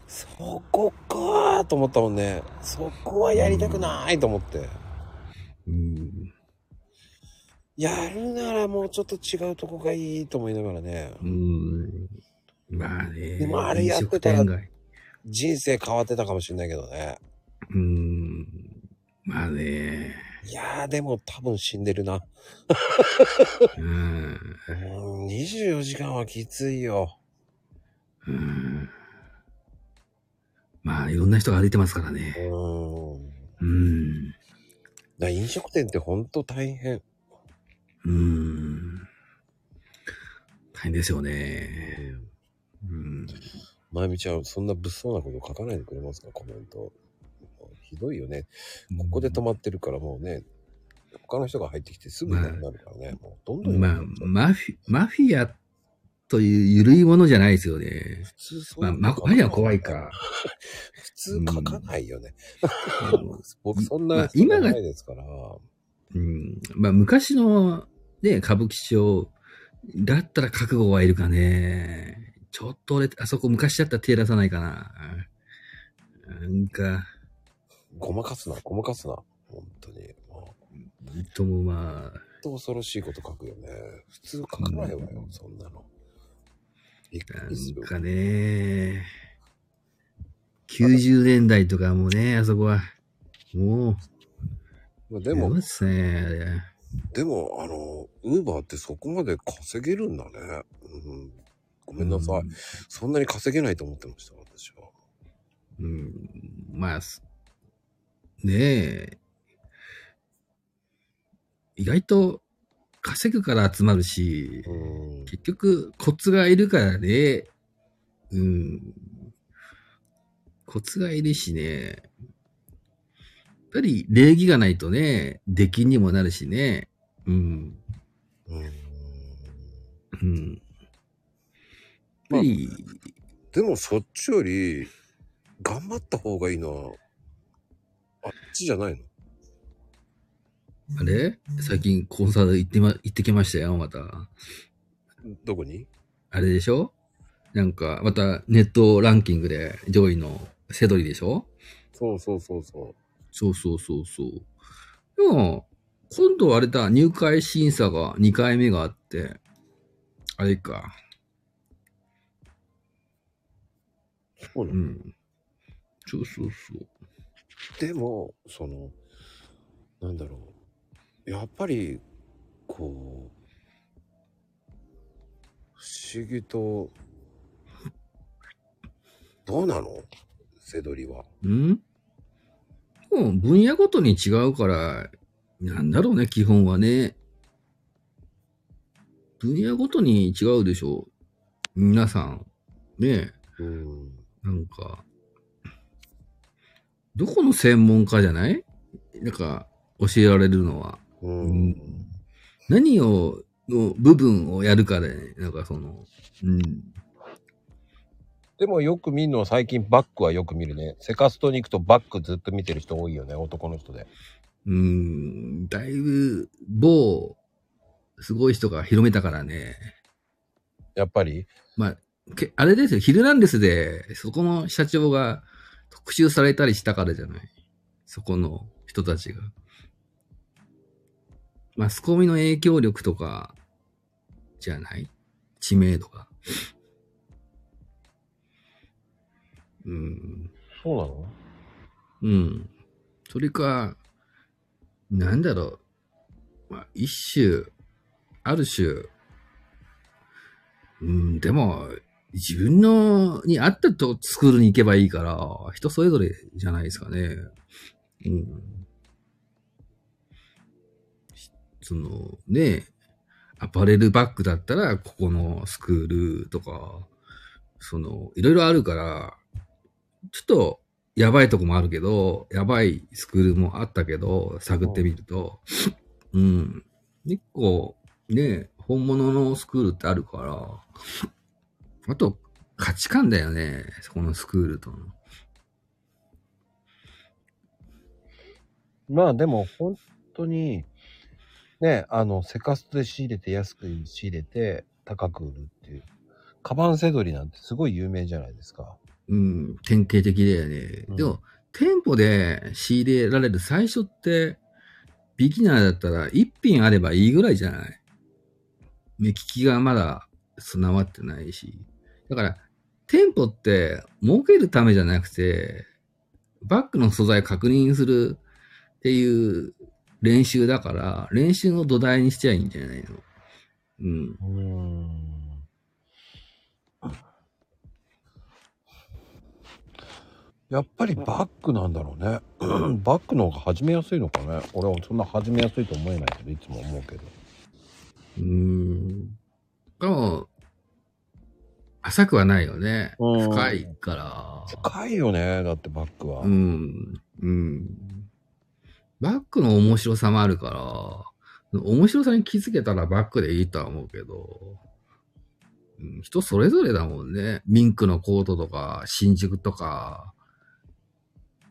そこかーと思ったもんね。そこはやりたくないと思って。うん。やるならもうちょっと違うとこがいいと思いながらね。うん。まあね。でもあれやってたら人生変わってたかもしれないけどね。うん。まあね。いやー、でも多分死んでるな。うん。うん、24時間はきついよ。うんまあ、いろんな人が歩いてますからうね。ん。うん。だ飲食店ってほんと大変。うん。大変ですよね。うん。まゆみちゃん、そんな物騒なこと書かないでくれますか？コメント。ひどいよね。ここで止まってるからもうね、他の人が入ってきてすぐいなるからね。もうどんどんまあマフィ、マフィアという緩いものじゃないですよね。普通そうまあ、ママフィアは怖いか。普通書かないよね。うん 僕そんまな今がないですから。うん。まあ、昔のね、歌舞伎町だったら覚悟はいるかね。ちょっと俺、あそこ昔だったら手出さないかな。なんか、ごまかすな、ごまかすな。本当に。もうともまあ、本当恐ろしいこと書くよね。普通書かないわよ、そんなの。びっくなりするん。かね、90年代とかもね、あそこは、もう、まあでもやばいっ、すね、あれ。でも、あの、ウーバーってそこまで稼げるんだね。うん。ごめんなさい。そんなに稼げないと思ってました、私は。うん。うん。まあ、すねえ。意外と稼ぐから集まるし、うん。結局コツがいるからね。うん。コツがいるしね。やっぱり礼儀がないとね、出禁にもなるしね。うん。うん。うん。やっぱり、でもそっちより、頑張った方がいいのは、あっちじゃないの？あれ？最近コンサート行ってま、行ってきましたよ、また。どこに？あれでしょ？なんか、またネットランキングで上位のセドリでしょ？そうそうそうそそうそうそうそう。でも、今度あれだ、入会審査が2回目があって、あれか。そうなのうん。そうそうそう。でも、その、なんだろう。やっぱり、こう、不思議と、どうなの？セドリは。ん？もう分野ごとに違うから、なんだろうね、基本はね。分野ごとに違うでしょ皆さん。ねうん。なんか、どこの専門家じゃない？なんか、教えられるのは。う。うんん何を、の部分をやるかで、なんかその、うん。でもよく見るのは最近バックはよく見るね。セカストに行くとバックずっと見てる人多いよね、男の人で。うん、だいぶ、某、すごい人が広めたからね。やっぱり？まあ、けあれですよ、ヒルナンデスで、そこの社長が特集されたりしたからじゃない？そこの人たちが。マスコミの影響力とか、じゃない？知名度が。うん。そうなの？うん。それか、なんだろう。まあ、一種、ある種、うん、でも、自分の、に合ったとスクールに行けばいいから、人それぞれじゃないですかね。うん。その、ねアパレルバッグだったら、ここのスクールとか、その、いろいろあるから、ちょっと、やばいとこもあるけど、やばいスクールもあったけど、探ってみると、うん。結構、ね、本物のスクールってあるから、あと、価値観だよね、そこのスクールとの。まあでも本当に、ね、あの、セカストで仕入れて安く仕入れて高く売るっていう。カバンセドリなんてすごい有名じゃないですか。うん、典型的だよね。うんでも、店舗で仕入れられる最初って、ビギナーだったら一品あればいいぐらいじゃない？目利きがまだ備わってないし。だから、店舗って儲けるためじゃなくて、バッグの素材確認するっていう練習だから、練習の土台にしちゃいいんじゃないの？うん。うーん。やっぱりバッグなんだろうね。バッグの方が始めやすいのかね。俺はそんな始めやすいと思えないけど、いつも思うけど。うーん。でも、浅くはないよね。うん深いから。深いよね。だってバッグは。うん。うん。バックの面白さもあるから、面白さに気づけたらバックでいいとは思うけど、うん人それぞれだもんね。ミンクのコートとか、新宿とか、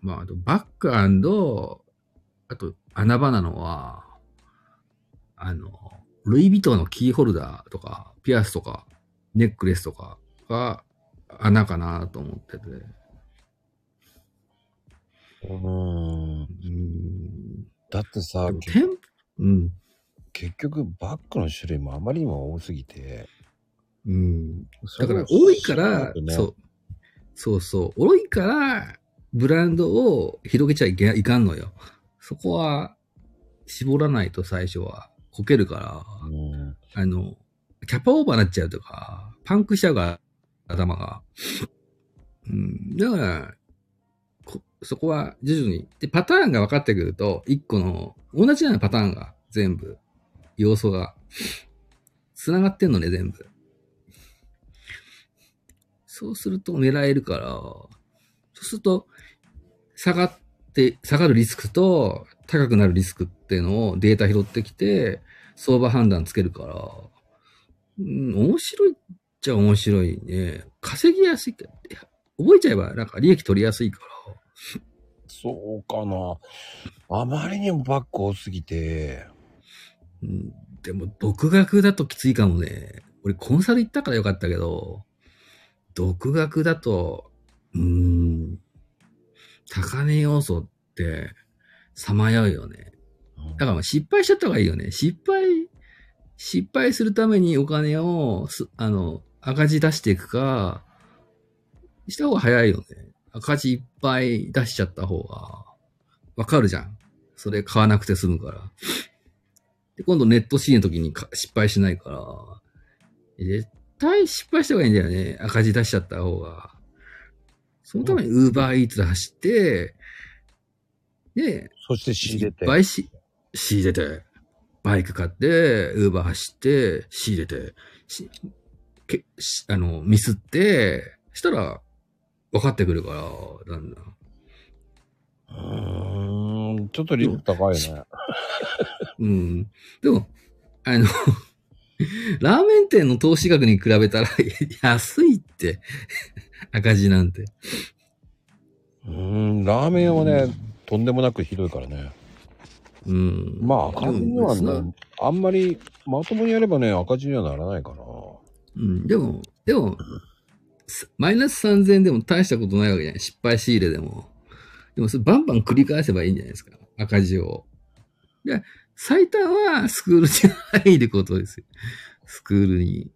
まあ、あとバックあと穴場なのは、あの、ルイ・ヴィトンのキーホルダーとか、ピアスとか、ネックレスとかが穴かなと思ってて。うーん。うんだってさうん。結局バッグの種類もあまりにも多すぎて。うん。だから多いから、ねそう。そうそう。多いから、ブランドを広げちゃいけいかんのよ。そこは、絞らないと最初は、こけるから、うん。あの、キャパオーバーになっちゃうとか、パンクしちゃうから、頭が。うん。だから、こそこは徐々に。で、パターンが分かってくると、一個の、同じようなパターンが全部、要素が、繋がってんのね、全部。そうすると狙えるから、そうすると、下がって、下がるリスクと、高くなるリスクっていうのをデータ拾ってきて、相場判断つけるから、うん、面白いちゃ面白いね。稼ぎやすいかって、覚えちゃえばなんか利益取りやすいから。そうかな。あまりにもバック多すぎて、うん、でも独学だときついかもね。俺コンサル行ったからよかったけど、独学だと、うーん、高値要素って、さまようよね。だからまあ失敗しちゃった方がいいよね。失敗、失敗するためにお金をす、あの、赤字出していくか、した方が早いよね。赤字いっぱい出しちゃった方が、わかるじゃん。それ買わなくて済むから。で、今度ネットシーンの時にか失敗しないから、絶対失敗した方がいいんだよね。赤字出しちゃった方が。そのためにウーバーイーツで走って、で、そして仕入れて。倍し、仕入れて、バイク買って、ウーバー走って、仕入れて、し、け、しあの、ミスって、したら、分かってくるから、だんだん。うーん、ちょっとリスク高いね。うん。でも、あの、ラーメン店の投資額に比べたら 安いって、赤字なんて。うーん、ラーメンはね、とんでもなくひどいからね。うん。まあ赤字にはね、あんまりまともにやればね、赤字にはならないかな。うん、でも、でも、すマイナス3000でも大したことないわけじゃない。失敗仕入れでも。でもそれバンバン繰り返せばいいんじゃないですか。赤字を。で、最短はスクールに入ることですよ。スクールに。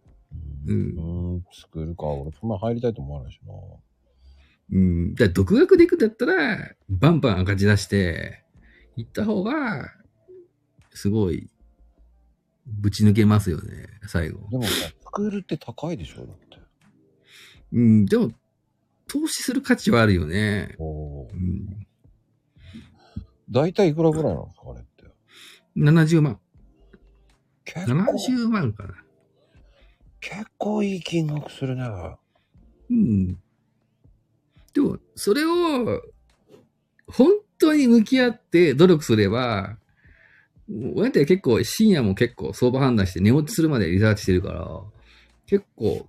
う。うんーん、スクールか。俺そんな入りたいと思わないしな。うん。だから独学で行くんだったら、バンバン赤字出して、行った方が、すごい、ぶち抜けますよね、最後。でもクールって高いでしょだって。うん、でも、投資する価値はあるよね。おーうん。大体いくらぐらいなんですかあれって。70万。結構、70万かな。結構いい金額するね。うん。でも、それを、本当に向き合って努力すれば、親って結構深夜も結構相場判断して寝落ちするまでリサーチしてるから、結構、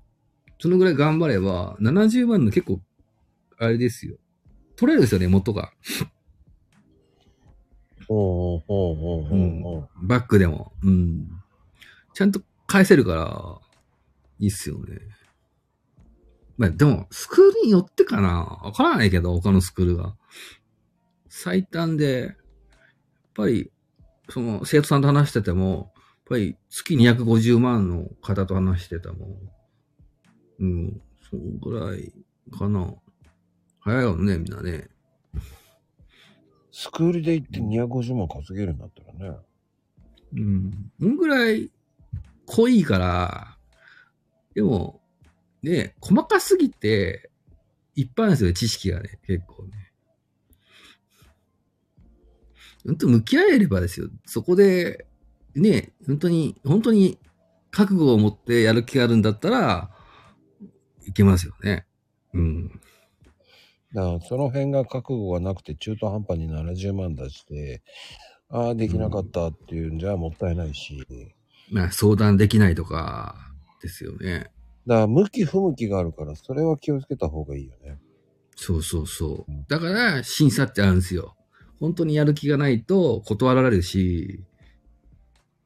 そのぐらい頑張れば、70万の結構、あれですよ。取れるんですよね、元が。おうおうおうおうおうバックでも。うん。ちゃんと返せるから、いいっすよね。まあでも、スクールによってかなわからないけど、他のスクールが。最短で、やっぱり、その、生徒さんと話してても、ぱり月250万の方と話してても、うん、そんぐらいかな。早いよね、みんなね。スクールで行って250万稼げるんだったらね。うん。そんぐらい濃いから、でも、ね、細かすぎて、いっぱいあるんですよ、知識がね、結構ね。本当向き合えればですよ。そこで、ね、本当に、本当に覚悟を持ってやる気があるんだったら、いけますよね。うん。だからその辺が覚悟がなくて中途半端に70万出して、ああ、できなかったっていうんじゃもったいないし。まあ、相談できないとか、ですよね。だから向き不向きがあるから、それは気をつけた方がいいよね。そうそうそう。だから、審査ってあるんですよ。本当にやる気がないと断られるし、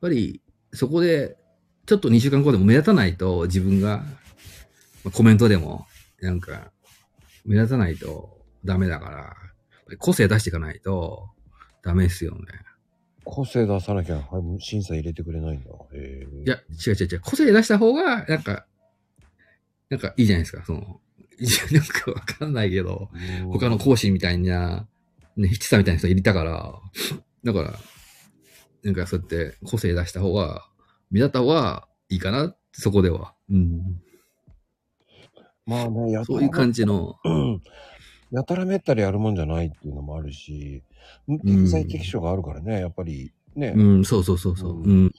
ぱり、そこで、ちょっと2週間後でも目立たないと、自分が、まあコメントでも、なんか、目立たないとダメだから、個性出していかないとダメですよね。個性出さなきゃはい審査入れてくれないんだ。へえ。いや、違う違う違う。個性出した方が、なんか、なんかいいじゃないですか、その、なんかわかんないけど、うん、他の講師みたいな、ね、ヒッチさんみたいな人いたから、だから、なんかそうやって個性出した方が、目立った方がいいかな、そこでは。うん。まあね、やそういう感じの。うんやたらめったりやるもんじゃないっていうのもあるし、適材適所があるからね、やっぱりね。うん、そうそうそうそう。ううん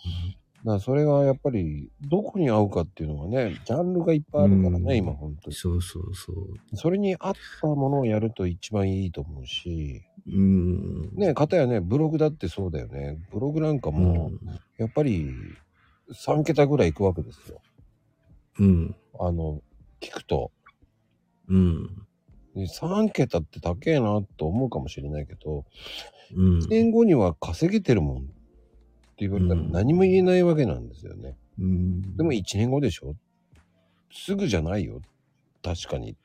らそれがやっぱり、どこに合うかっていうのがね、ジャンルがいっぱいあるからね、うん今本当に。そうそうそう。それに合ったものをやると一番いいと思うし、うん。ね、かたやね、ブログだってそうだよね。ブログなんかうも、ん。やっぱり、3桁ぐらい行くわけですよ。うん。あの、聞くと。うん。で3桁って高えなと思うかもしれないけど、うん1。年後には稼げてるもん言われたらうん何も言えないわけなんですよね。うんでも1年後でしょ？すぐじゃないよ。確かに。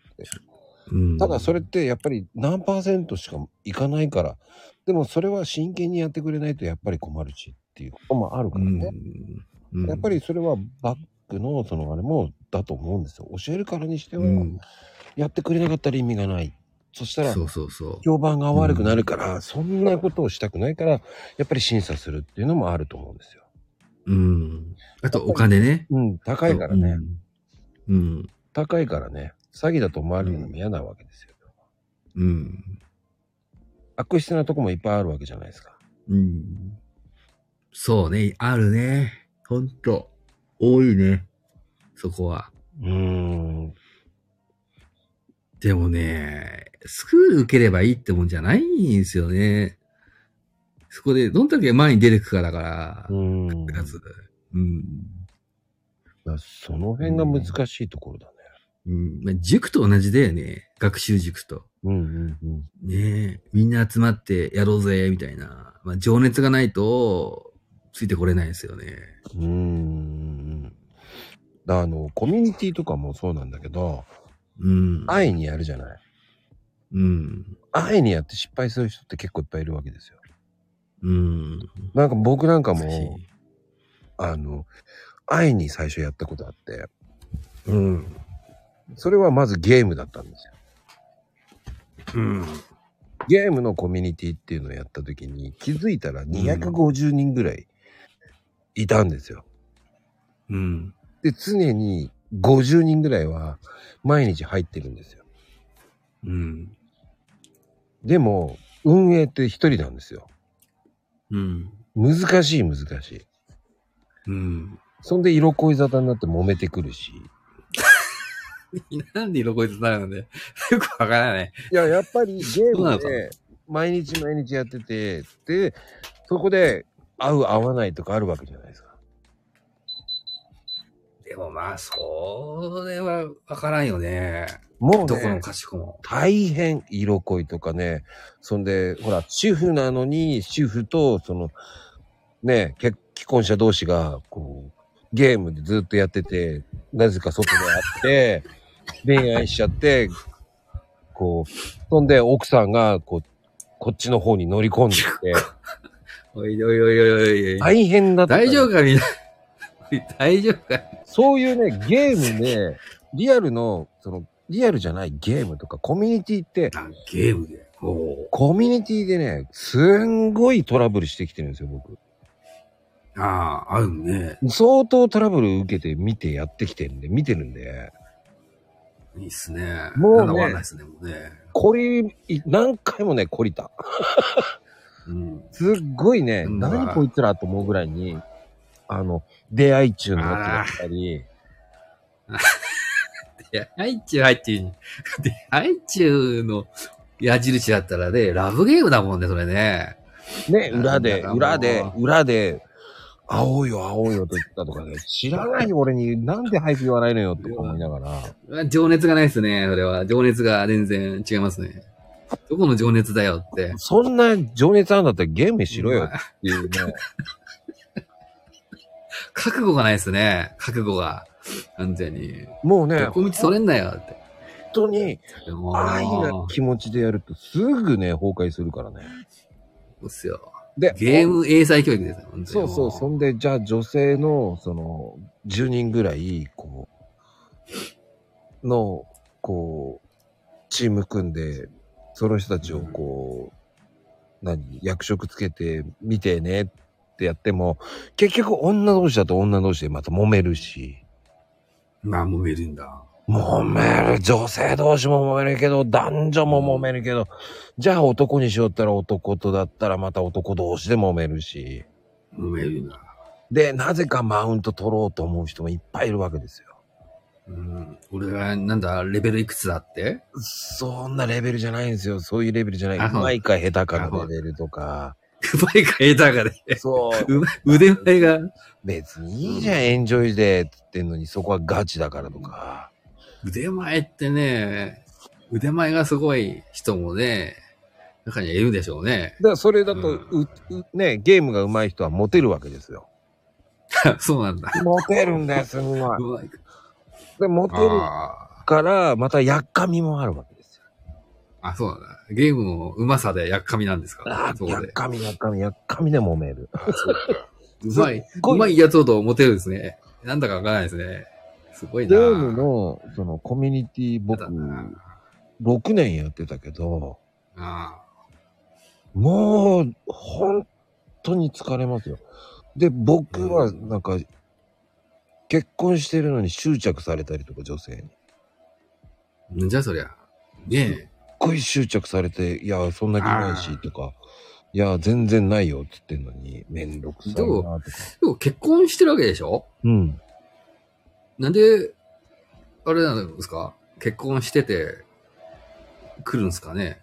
うんただそれってやっぱり何パーセントしかいかないから、でもそれは真剣にやってくれないとやっぱり困るしっていうこともあるからね。うんやっぱりそれはバックのそのあれもだと思うんですよ。教えるからにしては、うん、やってくれなかったら意味がない。そしたらそうそうそう。評判が悪くなるから、そんなことをしたくないから、やっぱり審査するっていうのもあると思うんですよ。うん。あと、お金ね。うん、高いからね。うん。うん。高いからね。詐欺だと思われるのも嫌なわけですよ。うん。悪質なとこもいっぱいあるわけじゃないですか。うん。そうね、あるね。ほんと。多いね。そこは。うーん。でもね、スクール受ければいいってもんじゃないんですよね。そこでどんだけ前に出てくかだからう、ん。うん。だその辺が難しいところだね。うん。まあ、塾と同じだよね。学習塾と。うんうんうん。ねえ、みんな集まってやろうぜ、みたいな。まあ、情熱がないと、ついてこれないですよね。うーん。だあの、コミュニティとかもそうなんだけど、うん。安易にやるじゃない。うん。安易にやって失敗する人って結構いっぱいいるわけですよ。うん。なんか僕なんかも、あの、安易に最初やったことあって、うん。それはまずゲームだったんですよ。うん。ゲームのコミュニティっていうのをやった時に気づいたら250人ぐらいいたんですよ。うん。で、常に50人ぐらいは毎日入ってるんですよ。うん。でも、運営って一人なんですよ。うん。難しい難しい。うん。そんで色恋沙汰になって揉めてくるし。なんで色こいつなるので、よくわからない。いや、やっぱりゲームで毎日毎日やってて、で、そこで合う合わないとかあるわけじゃないですか。でもまあ、それはわからんよね。もうどこのね、賢も。大変色恋とかね、そんで、ほら、主婦なのに、主婦と、その、ね、結既婚者同士が、こう、ゲームでずっとやってて、なぜか外で会って、恋愛しちゃって、こう、そんで奥さんが、こう、こっちの方に乗り込んできて、おいおいおいおいおいおい。大変だった。大丈夫かみんな。大丈夫かそういうね、ゲームで、リアルの、その、リアルじゃないゲームとかコミュニティって、あゲームで。おコミュニティでね、すんごいトラブルしてきてるんですよ、僕。ああ、あるね。相当トラブル受けて見てやってきてるんで、見てるんで、いいっすね。もうねなんだわかんないっすね、もうね。こり、い何回もね、懲りた。うん。すっごいね、うん何こいつらと思うぐらいに、あの、出会い中のやつだったり、いや、ハイチュウ、ハイチュウ。で、ハイチュウの矢印だったらね、ラブゲームだもんね、それね。ね、裏で、裏で、裏で、会おうよ、会おうよと言ったとかね、知らない俺になんで早く言わないのよとか思いながら、情熱がないですね、それは。情熱が全然違いますね。どこの情熱だよって。そんな情熱あるんだったらゲームしろよっていうね、覚悟がないですね、覚悟が。完全に。もうね、横道それんなよって。本当に愛な気持ちでやるとすぐね、崩壊するからね。そうっすよ。で、ゲーム英才教育ですよ、そうそう、そんで、じゃあ女性の、その、10人ぐらい、こう、の、こう、チーム組んで、その人たちをこう、何、役職つけて、見てねってってやっても、結局女同士だと女同士でまた揉めるし。まあ、揉めるんだ。揉める。女性同士も揉めるけど、男女も揉めるけど、じゃあ男にしようったら男とだったらまた男同士で揉めるし。揉めるんだ。で、なぜかマウント取ろうと思う人もいっぱいいるわけですよ。うん。俺が、なんだ、レベルいくつだって？そんなレベルじゃないんですよ。そういうレベルじゃない。うまいか下手かのレベルとか。うまいか下手かで。そう。腕前が。別にいいじゃん、エンジョイでって言ってんのに、そこはガチだからとか。腕前ってね、腕前がすごい人もね、中にはいるでしょうね。だからそれだと、うううね、ゲームが上手い人はモテるわけですよ。そうなんだ。モテるんだよ、すんごい。で、モテるあから、またやっかみもあるわけですよ。あ。あ、そうなんだ。ゲームのうまさでやっかみなんですか？ああ、そうで。やっかみ、やっかみ、やっかみで揉める。うまいすっ、ごいうまいやつほどモテるんですね。なんだかわからないですね。すごいな。ゲームの、その、コミュニティ、僕やだ、な6年やってたけど、あもう、本当に疲れますよ。で、僕は、なんか、結婚してるのに執着されたりとか、女性に。んじゃそりゃ。ねごい執着されて、いや、そんな気ないし、とか、いや、全然ないよって言ってんのに、めんどくさいな、とか。え。でも結婚してるわけでしょ？うん。なんで、あれなんですか？結婚してて、来るんですかね？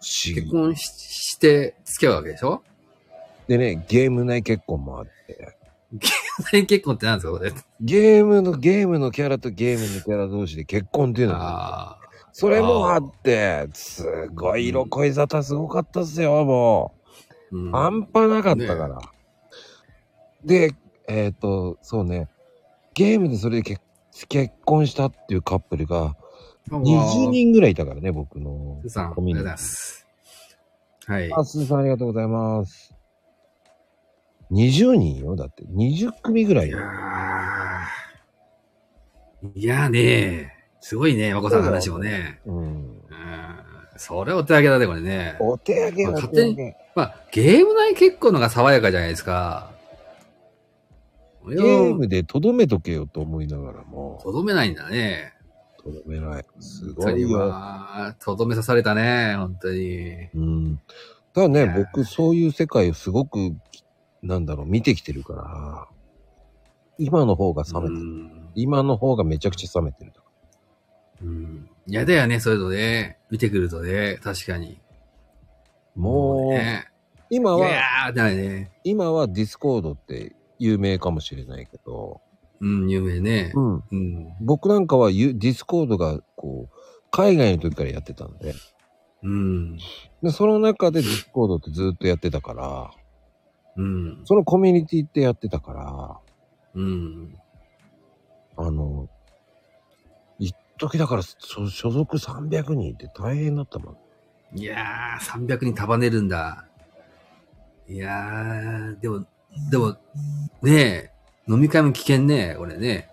結婚しして付き合うわけでしょ？でね、ゲーム内結婚もあって、結婚って何ですかこれ？ゲームの、ゲームのキャラとゲームのキャラ同士で結婚っていうのが、ああ。それもあって、すごい色恋沙汰すごかったっすよ、もう。うん半端なかったから。で、えっ、と、そうね、ゲームでそれで結結婚したっていうカップルが20人ぐらいいたからね、僕のスーさん、あコミュニティりがとうございます。はい。あ、すーさんありがとうございます。20人よ、だって。20組ぐらいよ。いやーいやねすごいね、まこさんの話もね。うん。うん。それお手上げだね、これね。お手上げ、おまあ勝手に。まあ、ゲーム内結婚のが爽やかじゃないですか。ゲームでとどめとけよと思いながらも、とどめないんだね。とどめない。すごいよ。は、とどめさされたね、本当に。うん。ただね僕、そういう世界をすごく、なんだろう、見てきてるから、今の方が冷めてる。うん。今の方がめちゃくちゃ冷めてる。うん。嫌だよね、そういうのね。見てくるとね、確かに。もう、ね。今は、いやー、だよね。今はディスコードって有名かもしれないけど、うん、有名ね。うん。うん。僕なんかはユディスコードが、こう、海外の時からやってたんで、うん。で、その中でディスコードってずっとやってたから、うん。そのコミュニティってやってたから、うん。あの、一時だから、そ所属300人って大変だったもん。いやー、300人束ねるんだ。いやー、でも、でも、ねえ、飲み会も危険ね、俺ね。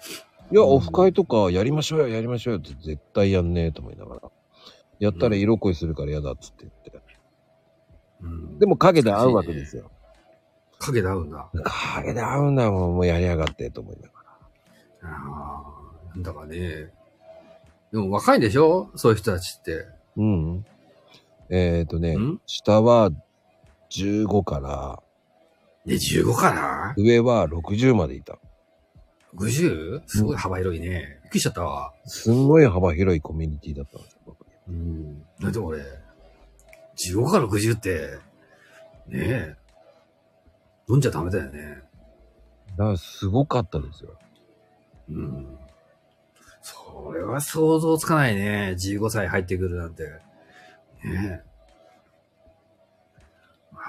いや、うんオフ会とかやりましょうよ、やりましょうよって絶対やんねえと思いながら。やったら色恋するから嫌だっつって言って。うん、でも影で会うわけですよ。影で会うんだ。影で会うんだもん、もうやりやがってと思いながら。あーなんだかね。でも若いんでしょ？そういう人たちって。うん。えっ、ー、とねん、下は15から、ね、15かな上は60までいた。?50? すごい幅広いね。びっくりしちゃったわ。すんごい幅広いコミュニティだったんですよ、僕うん。だって俺、15から60って、ねえ、飲んじゃダメだよね。だからすごかったですよ。うん。それは想像つかないね。15歳入ってくるなんて。ねえ。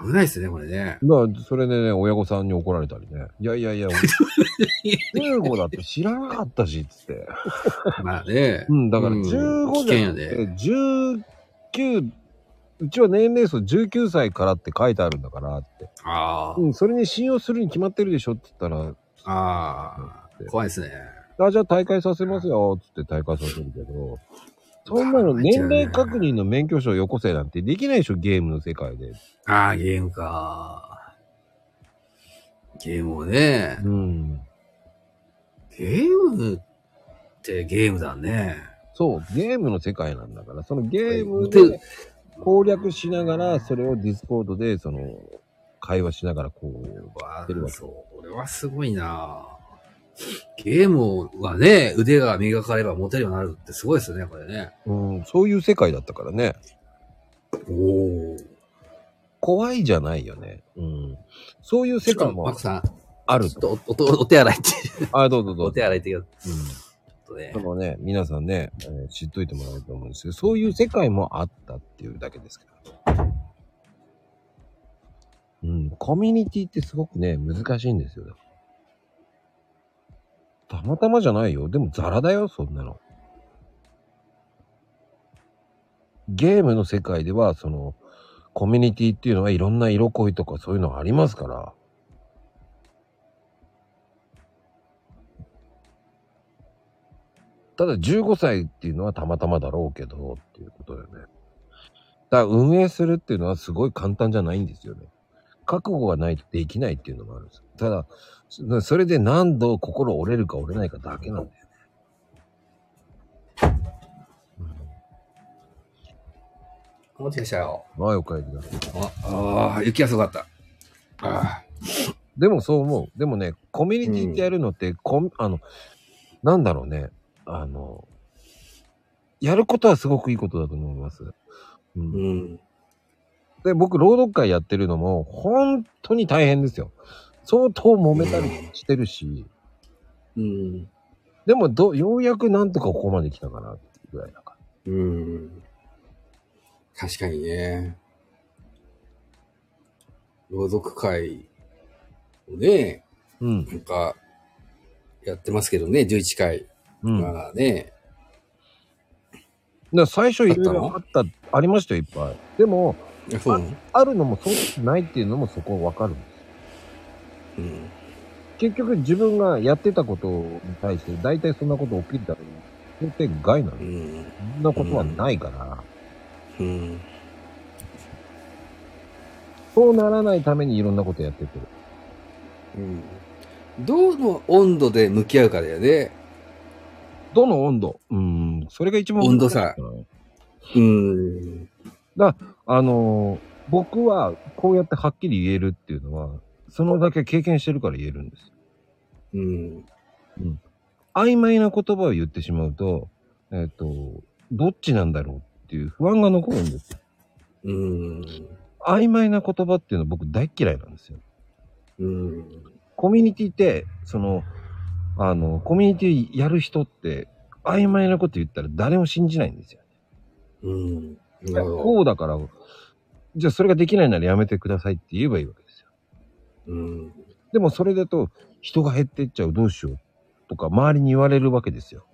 危ないっすね、これね。だから、それでね、親御さんに怒られたりね。いやいやいや、15だって知らなかったし、つって。まあね。うん、だからうん15危険やで。19、うちは年齢層19歳からって書いてあるんだからって。あうん、それに信用するに決まってるでしょって言ったら、あ。ああ。怖いですね。あ、じゃあ大会させますよ、つって大会させるけど、そんなの年齢確認の免許証よこせなんてできないでしょ、ゲームの世界で。ああ、ゲームか。ゲームをね。うん。ゲームってゲームだね。そう、ゲームの世界なんだから、そのゲームでで攻略しながら、それをディスコードで、その、会話しながらこう、わてるわけそう、これはすごいなゲームはね、腕が磨かれば持てるようになるってすごいですよね、これね。うん、そういう世界だったからね。おお。怖いじゃないよね。うん。そういう世界もマクさん、あるとおおお お手洗いって、あ、どうぞどうおぞ。手洗いって言ううん。とねそ。のね、皆さんね、えー知っといてもらえると思うんですけど、そういう世界もあったっていうだけですけど。うん、コミュニティってすごくね、難しいんですよ。たまたまじゃないよ。でもザラだよ、そんなの。ゲームの世界では、その、コミュニティっていうのはいろんな色恋とかそういうのありますから。ただ15歳っていうのはたまたまだろうけど、っていうことだよね。だから運営するっていうのはすごい簡単じゃないんですよね。覚悟がないとできないっていうのもあるんです。ただ、そそれで何度心折れるか折れないかだけなんだよね。持ってきたよ。うん、はい、お帰りなさい。ああー、雪がすごかった。あでもそう思う。でもね、コミュニティってやるのって、コミあの、なんだろうね。あの、やることはすごくいいことだと思います。うーうんん。で、僕、朗読会やってるのも、本当に大変ですよ。相当揉めたりしてるし、うん。でもど、ようやくなんとかここまで来たかなっていうぐらいだかうん。確かにね。朗読会をね、ら。うん。なんか、やってますけどね、11回。うん。まあね。で最初いろいろあったありましたよ、いっぱい。でも、いやそうなの？あるのもそうないっていうのもそこわかるんです。うん。結局自分がやってたことに対して、大体そんなこと起きるだろう。想定外なの。うん。そんなことはないから、うん。そうならないためにいろんなことやってってる。うん。どの温度で向き合うかだよね。どの温度？うん、それが一番温度差うんうん。あのー僕はこうやってはっきり言えるっていうのは、そのだけ経験してるから言えるんですよ。うん。曖昧な言葉を言ってしまうと、えっ、と、どっちなんだろうっていう不安が残るんですよ。うん。曖昧な言葉っていうのは僕大っ嫌いなんですよ。うん。コミュニティって、その、あの、コミュニティやる人って、曖昧なこと言ったら誰も信じないんですよ。うん。こうだから、じゃあそれができないならやめてくださいって言えばいいわけですよ。うん。でもそれだと人が減っていっちゃうどうしようとか周りに言われるわけですよ。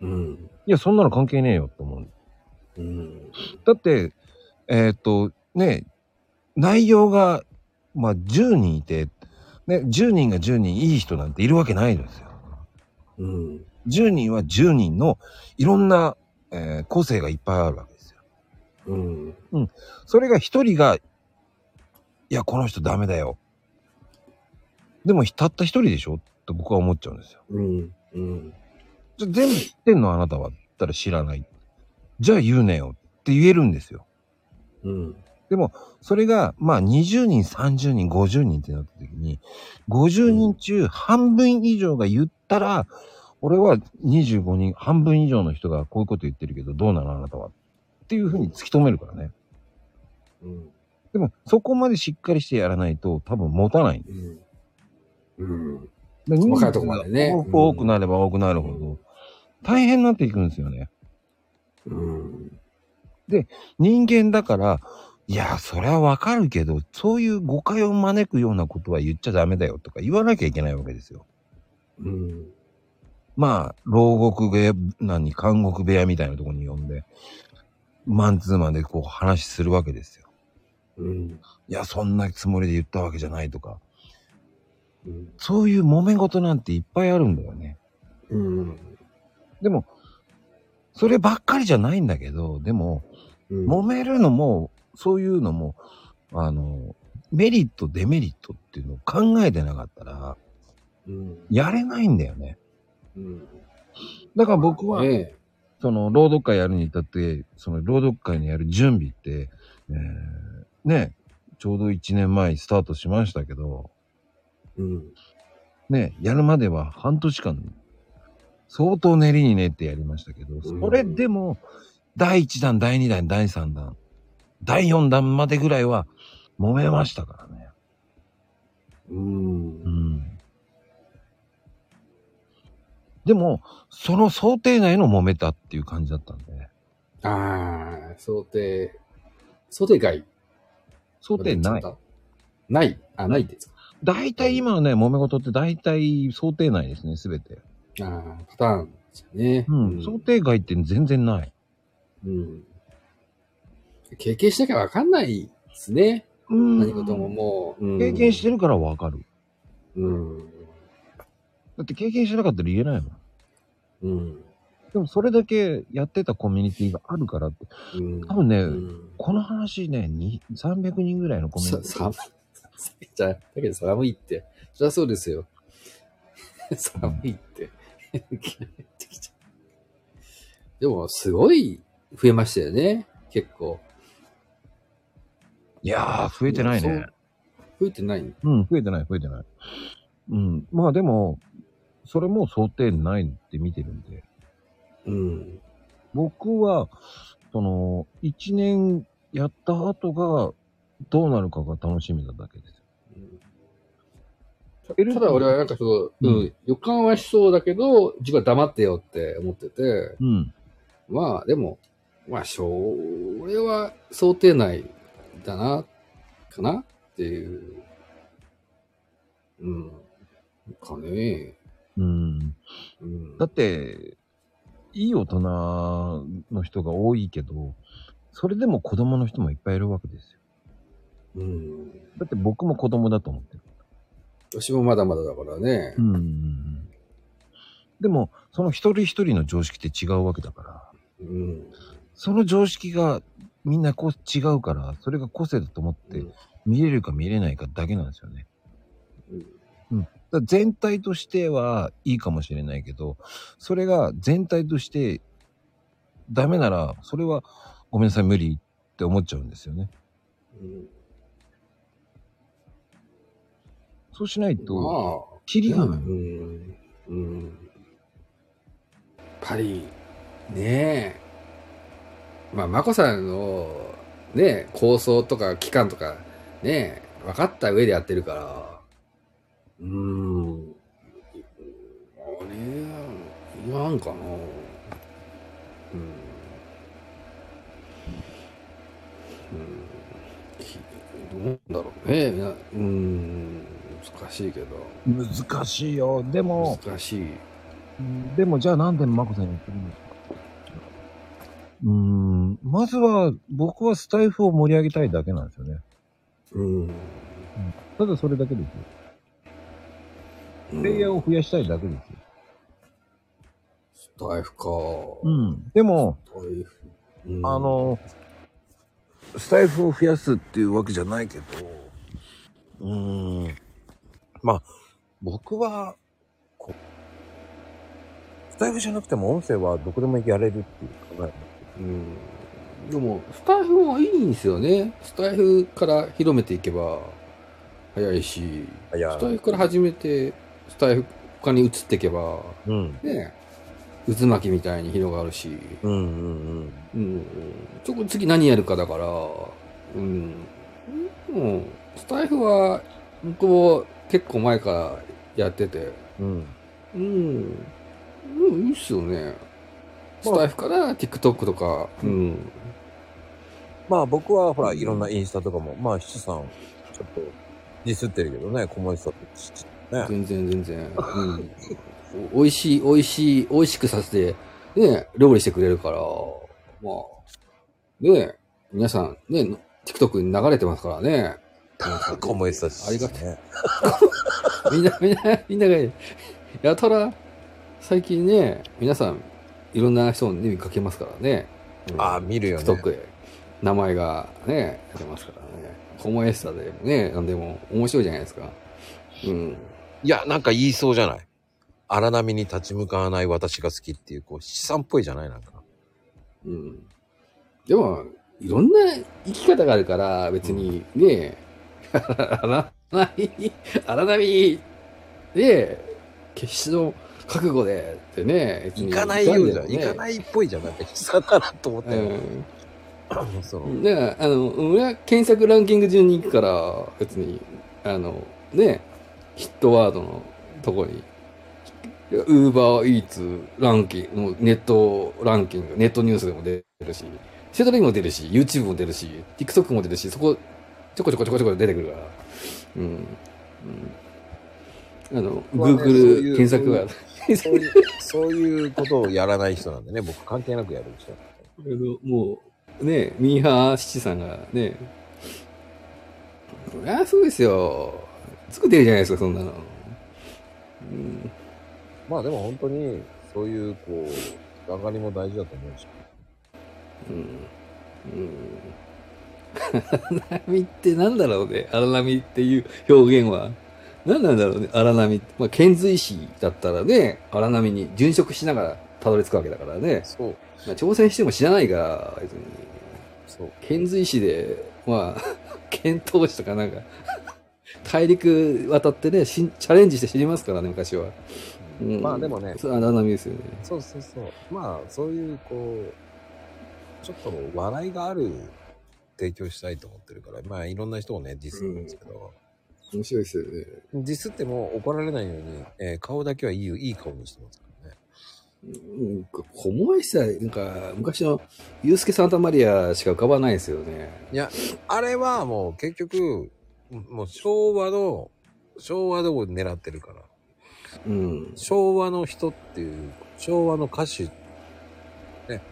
うん。いや、そんなの関係ねえよと思う。うん。だって、えーっと、ね、内容が、まあ10人いて、ね、10人が10人いい人なんているわけないんですよ。うん。10人は10人のいろんな、えー個性がいっぱいあるわけですよ。うん。それが一人が、いや、この人ダメだよ。でも、たった一人でしょ？と僕は思っちゃうんですよ。うん。うん。じゃ全部知ってんのあなたは？ったら知らない。じゃあ言うねよって言えるんですよ。うん。それが、まあ20人、30人、50人ってなった時に、50人中半分以上が言ったら、俺は25人、半分以上の人がこういうこと言ってるけど、どうなのあなたは？っていうふうに突き止めるからね。うん。でも、そこまでしっかりしてやらないと多分持たないんでうん。うん。で人数細かいとこまでねが多くなれば多くなるほど、大変になっていくんですよね。うん。人間だから、いや、それはわかるけど、そういう誤解を招くようなことは言っちゃダメだよとか言わなきゃいけないわけですよ。うん。まあ、牢獄部屋、何、監獄部屋みたいなところに呼んで、マンツーマンでこう話するわけですよ。うん。いや、そんなつもりで言ったわけじゃないとか、うん。そういう揉め事なんていっぱいあるんだよね。うん。でも、そればっかりじゃないんだけど、でも、揉めるのも、そういうのも、あの、メリット、デメリットっていうのを考えてなかったら、うん。やれないんだよね。うん。だから僕は、ねその、朗読会やるに至って、その、朗読会にやる準備って、えーね、ちょうど1年前にスタートしましたけど、うん。ね、やるまでは半年間、相当練りに練ってやりましたけど、それでも、第1弾、第2弾、第3弾、第4弾までぐらいは揉めましたからね。うんう。ん。でも、その想定内の揉めたっていう感じだったんで、ああ、想定、想定外。想定ない。。ない。あ、ないですか。大体今のね、揉め事って大体想定内ですね、すべて。ああ、パターンですよね。うん。想定外って全然ない。うん。経験しなきゃわかんないですね。うん何事ももう。うん経験してるからわかる。うん。だって経験しなかったら言えないもん。うん。でもそれだけやってたコミュニティがあるからって。うん。多分ね、うん。この話ね、に300人ぐらいのコミュニティ。さ寒い。じゃあ、だけど寒いって。そりゃそうですよ。寒いって。でも、すごい増えましたよね。結構。いやー、増えてないね。増えてない？うん、増えてない、増えてない。うん。まあでも、それも想定ないって見てるんで。うん。僕は、その、1年やった後が、どうなるかが楽しみなだけです。たただ俺はなんかそう、ううんん、予感はしそうだけど、自分は黙ってよって思ってて、うん。まあでも、まあ、それは想定内だな、かなっていう。うん。かね。うん。うん。だって、いい大人の人が多いけど、それでも子供の人もいっぱいいるわけですよ。うん。だって僕も子供だと思ってる。私もまだまだだからね。うんうんうん。でも、その一人一人の常識って違うわけだから、うん。その常識がみんなこう違うから、それが個性だと思って見れるか見れないかだけなんですよね。うんだから全体としてはいいかもしれないけど、それが全体としてダメなら、それはごめんなさい無理って思っちゃうんですよね。うんそうしないと、まあ、キリがない。うん。うん。やっぱり、ねえ。まあ、まこさんの、ねえ、構想とか期間とか、ねえ、分かった上でやってるから、うーん。あれ、言わんかな。うん。うん。きどうなんだろうね。うん。難しいけど。難しいよ。でも、難しい。うんでもじゃあなんでマコさんに言ってるんですか？うーん、まずは僕はスタイフを盛り上げたいだけなんですよね。うん。ただそれだけですよ。プレイヤーを増やしたいだけですよ。スタイフか。うん。でも、スタイフ。うんあ、の、スタイフを増やすっていうわけじゃないけど、うーん。まあ、僕は、こう、スタイフじゃなくても音声はどこでもやれるっていう考えうん。でも、スタイフはいいんですよね。スタイフから広めていけば早いし、いやスタイフから始めて、スタイフ他に移っていけば、うん。ね、渦巻きみたいに広がるし、うんうんうん。うん。ちょこ次何やるかだから、うん。もう、スタイフは、僕も結構前からやってて、うん。うん。うん、いいっすよね。スタイフから TikTok とか、うん。まあ僕はほら、いろんなインスタとかも、まあ七さん、ちょっとディスってるけどね、小森さんね。全然全然。うん。お美味しい、美味しい、美味しくさせて、ね、料理してくれるから、まあ、ね、皆さん、ね、TikTok に流れてますからね。小森さん、ありがとね。みんな、みんな、みんなが、やたら、最近ね、皆さん、いろんな人を、ね、見かけますからね。うんああ、見るよね。TikTok で名前がね、出ますからね。細やしさでもね、なんでも面白いじゃないですか。うん。いや、なんか言いそうじゃない？荒波に立ち向かわない私が好きっていう、こう、資産っぽいじゃない？なんか。うん。でも、いろんな生き方があるから、別にね、荒波、荒波で、決死の覚悟でってね、行かないようじゃん。ね行かないっぽいじゃん。なんか悲惨だなと思ったよ。うん。そのだから、あの、俺は検索ランキング順に行くから、別に、あの、ね、ヒットワードのとこに、ウーバーイーツランキング、もうネットランキング、ネットニュースでも出るし、セドリーも出るし、YouTube も出るし、TikTok も出るし、そこ、ちょこちょこちょこちょこ出てくるから。うん。うん、あの、Google う検索が、そういう、そういうことをやらない人なんでね、僕関係なくやる人。もう、ね、ミーハー七さんがね、そりゃそうですよ。作ってるじゃないですか、そんなの。うん、まあでも本当に、そういう、こう、つながりも大事だと思うし。うん。うん。荒波ってなんだろうね。荒波っていう表現は。何なんだろうね、荒波って。まあ、遣隋使だったらね、荒波に殉職しながらたどり着くわけだからね。そう、まあ、挑戦しても知らないから、別に。そう。遣隋使で、まあ、遣唐使とかなんか、大陸渡ってね、しんチャレンジして知りますからね、昔は。うんまあでもね、荒波ですよね。そうそうそう。まあ、そういう、こう、ちょっと笑いがある提供したいと思ってるから、まあいろんな人をね、ディスるんですけど、面白いですよね。ディスっても怒られないように、えー顔だけはいいよ、いい顔にしてますからね。うん、小林さん、なんか、昔のユースケ・サンタマリアしか浮かばないですよね。いや、あれはもう結局、もう昭和の、昭和を狙ってるから。うん。昭和の人っていう、昭和の歌手、ね、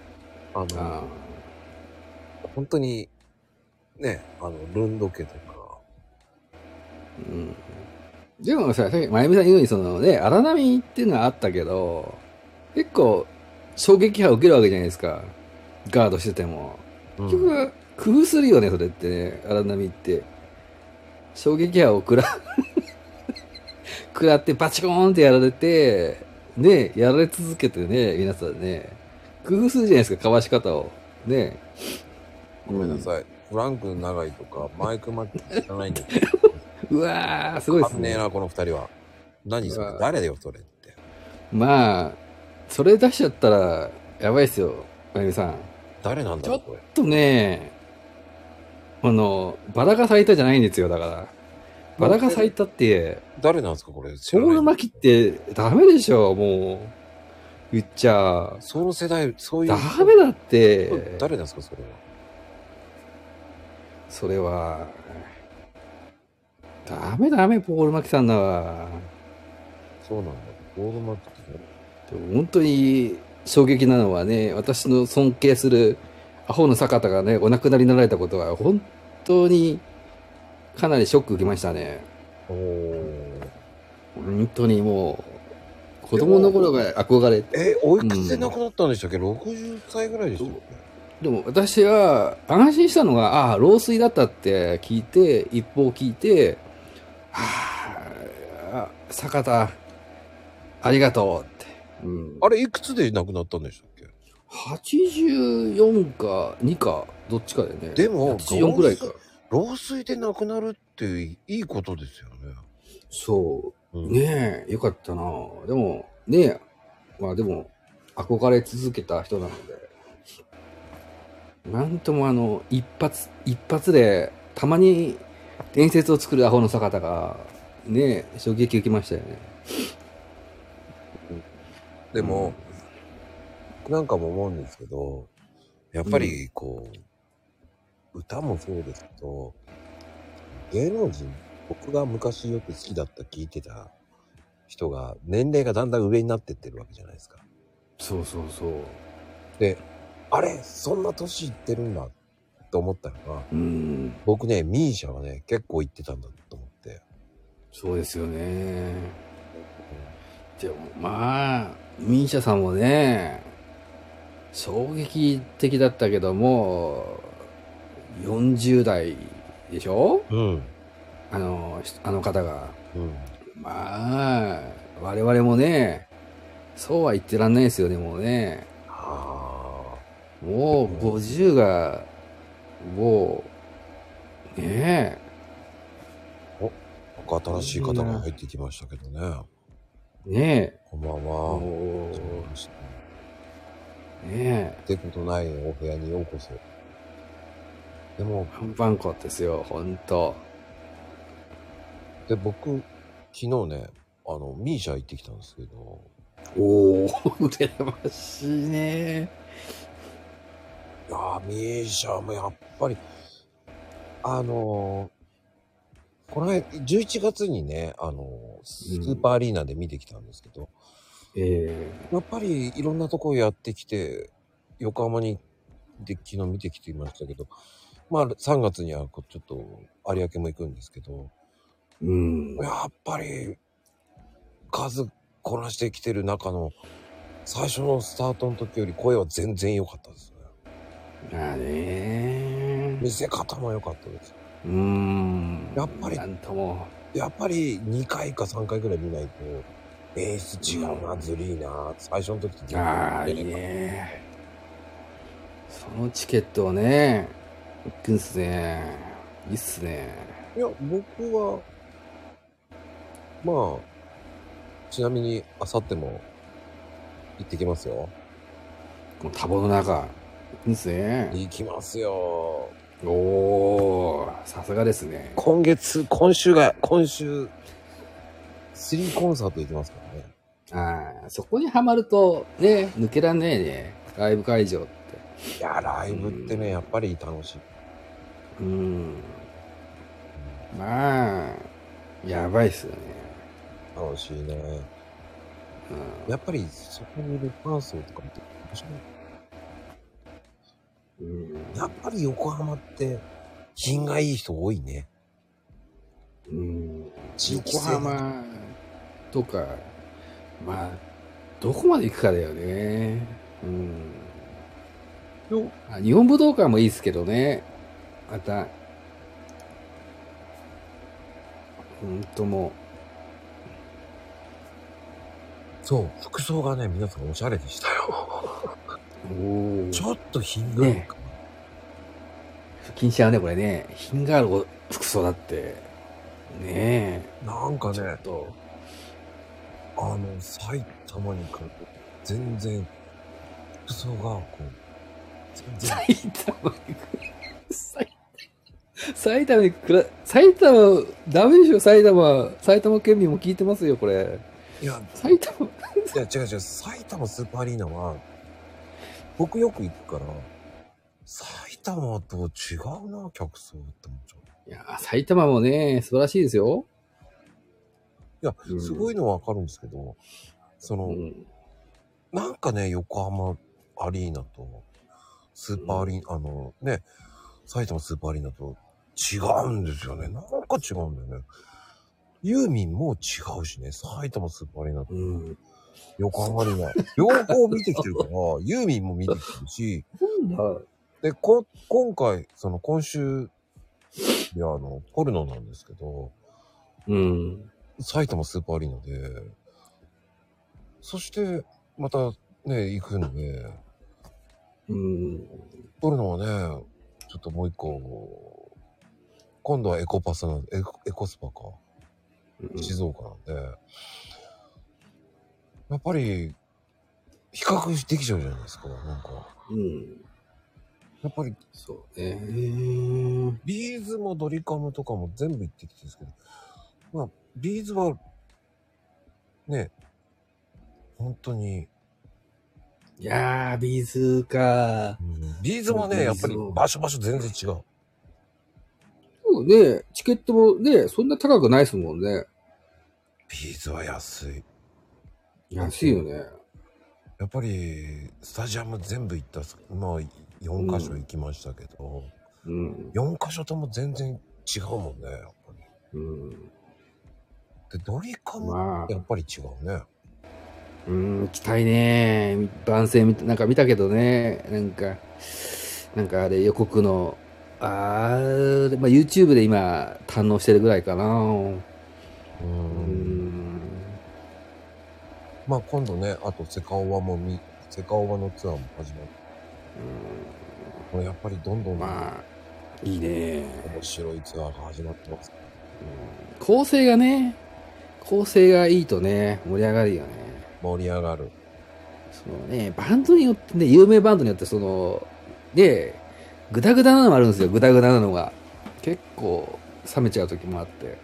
あの、あ本当に、ね、あの、ルンド家とか、ーうん。でもさ、さっき、まゆみさん言うように、そのね、荒波っていうのはあったけど、結構、衝撃波を受けるわけじゃないですか。ガードしてても。結局、工夫するよね、それってね、荒波って。衝撃波を食ら、食らってバチコーンってやられて、ね、やられ続けてね、皆さんね、工夫するじゃないですか、かわし方を。ね。ごめんなさい。フランク長いとか、マイクマッチ知らないんだけ うわー、すごいど、ですね。ねえな、この二人は。何そうれわ誰だよ、それって。まあ、それ出しちゃったら、やばいっすよ、まゆみさん。誰なんだろう、これ。とね、あの、バラが咲いたじゃないんですよ、だから。バラが咲いたって、誰なんですか、これ？知ソらな巻きってダメでしょ、もう。言っちゃ。その世代、そういう。ダメだって。誰なんですか、それは？それは。ダメダメ、ポール巻きさんだわ。そうなんだ。ゴールマッチってでも本当に衝撃なのはね、私の尊敬するアホの坂田がね、お亡くなりになられたことは、本当にかなりショック受けましたね。おー本当にもう、子供の頃が憧れて。え、おいくつで亡くなったんでしたっけ、?60 歳ぐらいでしたっけ？でも私は安心したのが、ああ、老衰だったって聞いて、一報聞いて、はあ、坂田、ありがとうって。うん、あれ、いくつで亡くなったんでしたっけ？84か2か、どっちかだよね。でも84くらいか。老衰で亡くなるっていいことですよね。そうう。んねえ、よかったなでも、ねえ、まあでも、憧れ続けた人なので、なんともあの、一発、一発で、たまに伝説を作るアホの坂田が、ねえ、衝撃受けましたよね。でも、なんかも思うんですけど、やっぱりこう、歌もそうですけど、芸能人、僕が昔よく好きだった聞いてた人が、年齢がだんだん上になってってるわけじゃないですか。そうそうそう。で、あれそんな年いってるんだと思ったのが、うん、僕ね、ミーシャはね、結構行ってたんだと思って。そうですよね。でもまあ、ミーシャさんもね、衝撃的だったけども、40代でしょ？うん。あの、しあの方が。うん。まあ、我々もね、そうは言ってらんないですよね、もうね。あもう50が、もう、ねあ。なんか新しい方が入ってきましたけどね。え、ねこんばんえ、は。もそうですねう、ねってことないお部屋にようこそ。でもえ、、パンパンコですよ、ほんと。で、僕、昨日ね、あの、ミーシャ行ってきたんですけど、おお、羨ましいね。いやー、ミーシャもやっぱり、あのーこの間、11月にね、あのースーパーアリーナで見てきたんですけど、えやっぱりいろんなとこやってきて、横浜にで昨日見てきていましたけど、まあ3月にはちょっと有明も行くんですけど、えうん。やっぱり数こなしてきてる中の最初のスタートの時より声は全然良かったですね。まあね見せ方も良かったです。うーん。やっぱりなんとも。やっぱり2回か3回ぐらい見ないと、演出違うな、うんずりーな、最初の時と全然ああ、いいね。そのチケットをね、行くんすね。いいっすね。いや、僕は、まあ、ちなみに、あさっても行ってきますよ。この多忙の中、行くんすね。行きますよ。おー、さすがですね。今月、今週が、今週、スリーコンサート行きますからね。ああ、そこにはまると、ね、抜けらんねえね。ライブ会場って。いや、ライブってね、やっぱり楽しい。うん。まあ、やばいっすよね。楽しいね。うやっぱり、そこにいるファン層とか見て面白い。ん。うんやっぱり横浜って、品がいい人多いね。うん横浜とか、まあ、どこまで行くかだよね。うん。よあ日本武道館もいいですけどね。また、うんともそう、服装がね、皆さんおしゃれでしたよ。ちょっと品があるかな。不禁しちゃうね、これね。品がある服装だって。ねえ。なんかね。あの、埼玉に来ると、全然、服装が、こう、全然、埼玉に来る。埼埼玉に来ら、埼玉、ダメでしょ、埼玉。埼玉県民も聞いてますよ、これ。いや、埼玉。いや、違う違う、埼玉スーパーアリーナは、僕よく行くから、埼玉と違うな、客層って思っちゃう。いや、埼玉もね、素晴らしいですよ。いや、うんすごいのはわかるんですけど、その、うん。なんかね、横浜アリーナと、スーパーアリーナ、あのね、埼玉スーパーアリーナと違うんですよね。なんか違うんだよね。ユーミンも違うしね、埼玉スーパーアリーナとうん。横浜アリーナ。両方見てきてるから、ユーミンも見てきてるし、なんだで、こ、今回、その今週、いや、あの、ポルノなんですけど、うん。埼玉スーパーアリーナで、そして、またね、行くんで、うん。ポルノはね、ちょっともう一個、今度はエコパスなんで、エコエコスパか、静岡なんで、やっぱり、比較できちゃうじゃないですか、なんか。うん。やっぱり、そうね。ビーズもドリカムとかも全部行ってきてるんですけど、まあ、ビーズは、ね、本当に、いやー、ビーズか。ビーズもね、やっぱり場所場所全然違う。そうね、チケットもね、そんな高くないですもんね。ビーズは安い。安いよね。やっぱり、スタジアム全部行ったっす、まあ、4箇所行きましたけど、うん。4箇所とも全然違うもんね、やっぱり。うん。で、ドリカム、まあ、やっぱり違うね。うん、行きたいね。番宣見た、なんか見たけどね。なんか、なんかあれ予告のあー、まあ、YouTube で今堪能してるぐらいかな。う。うんん。まあ今度ね、あとセカオワもみ、セカオワのツアーも始まる。これやっぱりどんどんまあ、いいね。面白いツアーが始まってます。構成がね、構成がいいとね、盛り上がるよね。盛り上がる。そのね、バンドによってね、有名バンドによってその、で、グダグダなのもあるんですよ、グダグダなのが。結構冷めちゃう時もあって。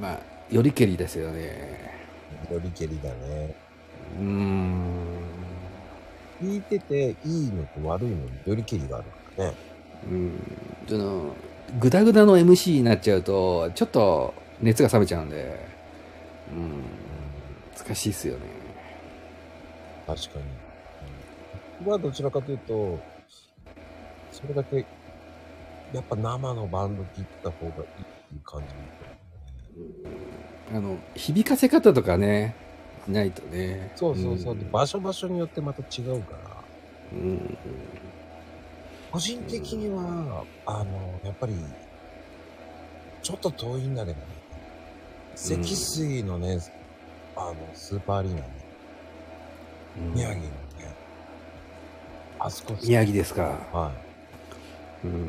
まあ、よりけりですよね。よりけりだね。うーん。聞いてていいのと悪いのによりけりがあるからね。うん。その、グダグダの MC になっちゃうと、ちょっと熱が冷めちゃうんで、うん、難しいっすよね。確かに。僕はどちらかというと、それだけ、やっぱ生のバンド聴いた方がいいっていう感じ。あの、響かせ方とかね、ないとね。そうそうそう。んで場所場所によってまた違うから。うん。個人的には、あの、やっぱり、ちょっと遠いんだけどね。積水のね、あの、スーパーアリーナね、宮城のね、あそこ、宮城ですか。はうん。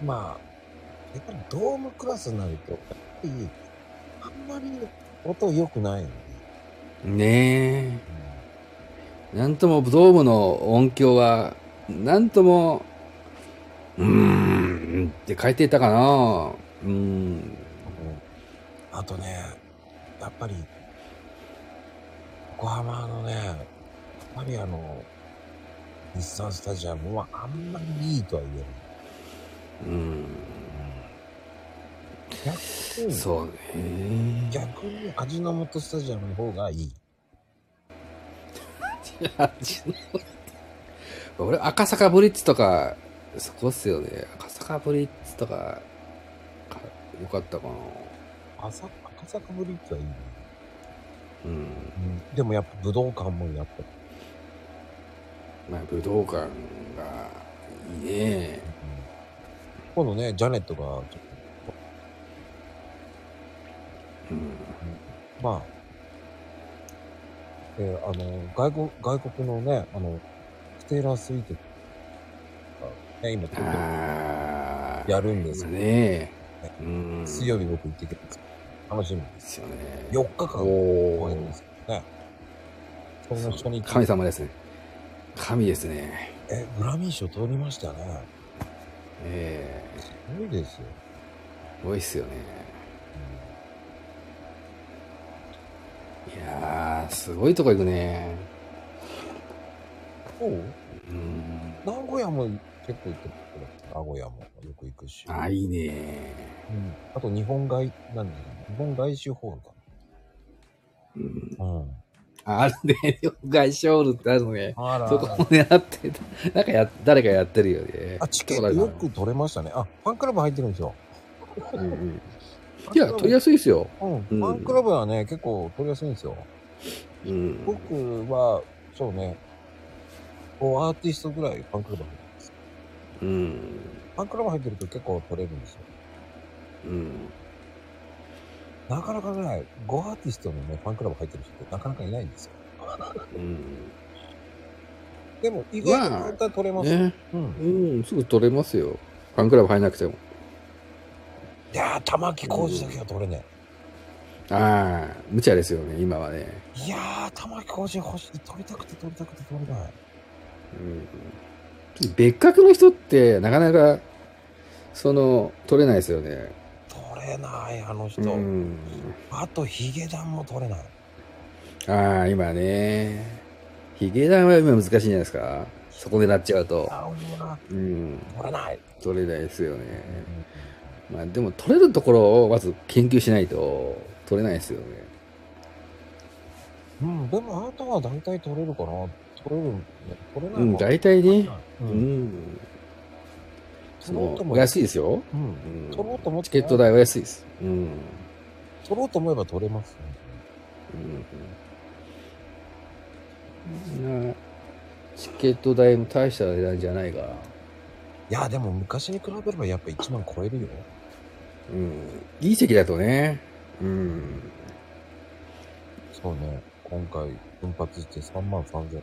い。まあ、やっぱりドームクラスになると、やっぱり、あんまり音良くないのね。ねえ。なんともドームの音響は、なんとも、うーん、って書いてたかな。うん。うんあとね、やっぱり、横浜のね、やっぱりあの、日産スタジアムはあんまりいいとは言えない。うん。逆に、そうね。逆に味の素スタジアムの方がいい。俺、赤坂ブリッツとか、そこっすよね。赤坂ブリッツとか、かよかったかな。赤坂赤坂ブリッジはいいね。うん。うん、でもやっぱ武道館もやっぱ、まあ、武道館がいいね。今度ね、ジャネットがちょっと、うん。まあ、えーあの、外国、外国のね、あの、ステーラースイートが、ね、今、東京。やるんですよ。ねうん。水曜日僕行ってきます。楽しみで。ですすよね。4日間公演ですけどね。その初日、神様ですね。神ですね。え、グラミー賞通りましたね。ええすごいですよ。すごいっすよね。いやー、すごいとこ行くね。そううん。名古屋も結構行って名古屋もよく行くし。あ、いいね。うん。あと日本外、なん日本外周ホールかうん。な。うん。あるね。外ショールってあるのね。あらそこも狙ってた。なんかや、誰かやってるよね。あ、チケットよく取れましたね。あ、ファンクラブ入ってるんですよ。うんうん。いや、取りやすいっすよ。うん。うんファンクラブはね、結構取りやすいんですよ。うん。僕は、そうね、こうアーティストぐらいファンクラブ入ってます。うん。ファンクラブ入ってると結構取れるんですよ。うん。なかなかね、5アーティストのね、ファンクラブ入ってる人ってなかなかいないんですよ。うん。でも、意外と簡単に取れます。ね。うん。うん、すぐ取れますよ。ファンクラブ入んなくても。いやー、玉木浩二だけは取れねああ、無茶ですよね、今はね。え。いやー、玉木浩二欲しい。取りたくて取りたくて取れない。うん。別格の人って、なかなか、その、取れないですよね。取れない、あの人。うん。あと、ヒゲダンも取れない。ああ、今ね。ヒゲダンは今難しいんじゃないですか。そこ狙っちゃうと。うん。取れない。取れないですよね。まあでも取れるところをまず研究しないと取れないですよね。うん、でもあなたは大体取れるかな取れる、ね、取れないうん、の大体ね。う。うんん。その、取ろうとも安いですよ。うん。うん取ろうと思ってチケット代は安いです。うん。取ろうと思えば取れますね。うん。なチケット代も大した値段じゃないから。いや、でも昔に比べればやっぱ1万超えるよ。うん。いい席だとね。うん。そうね。今回、奮発して3万3000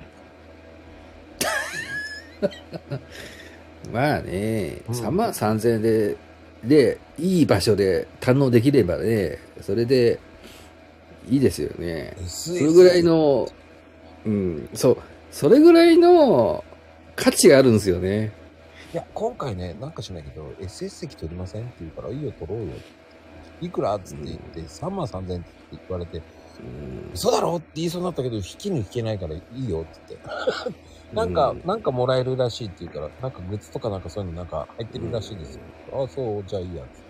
まあね、うん3万3000円で、で、いい場所で堪能できればね、それで、いいですよね。そそれぐらい。の、うん、そう、それぐらいの価値があるんですよね。いや、今回ね、なんかしないけど、SS 席取りませんって言うから、いいよ、取ろうよ。いくらっつって言って、3万3000って言われて、うん嘘だろって言いそうになったけど、引きに引けないからいいよって言って。なんか、うんなんかもらえるらしいって言うから、なんかグッズとかなんかそういうのなんか入ってるらしいですよ。ああ、そう、じゃあいいやつ。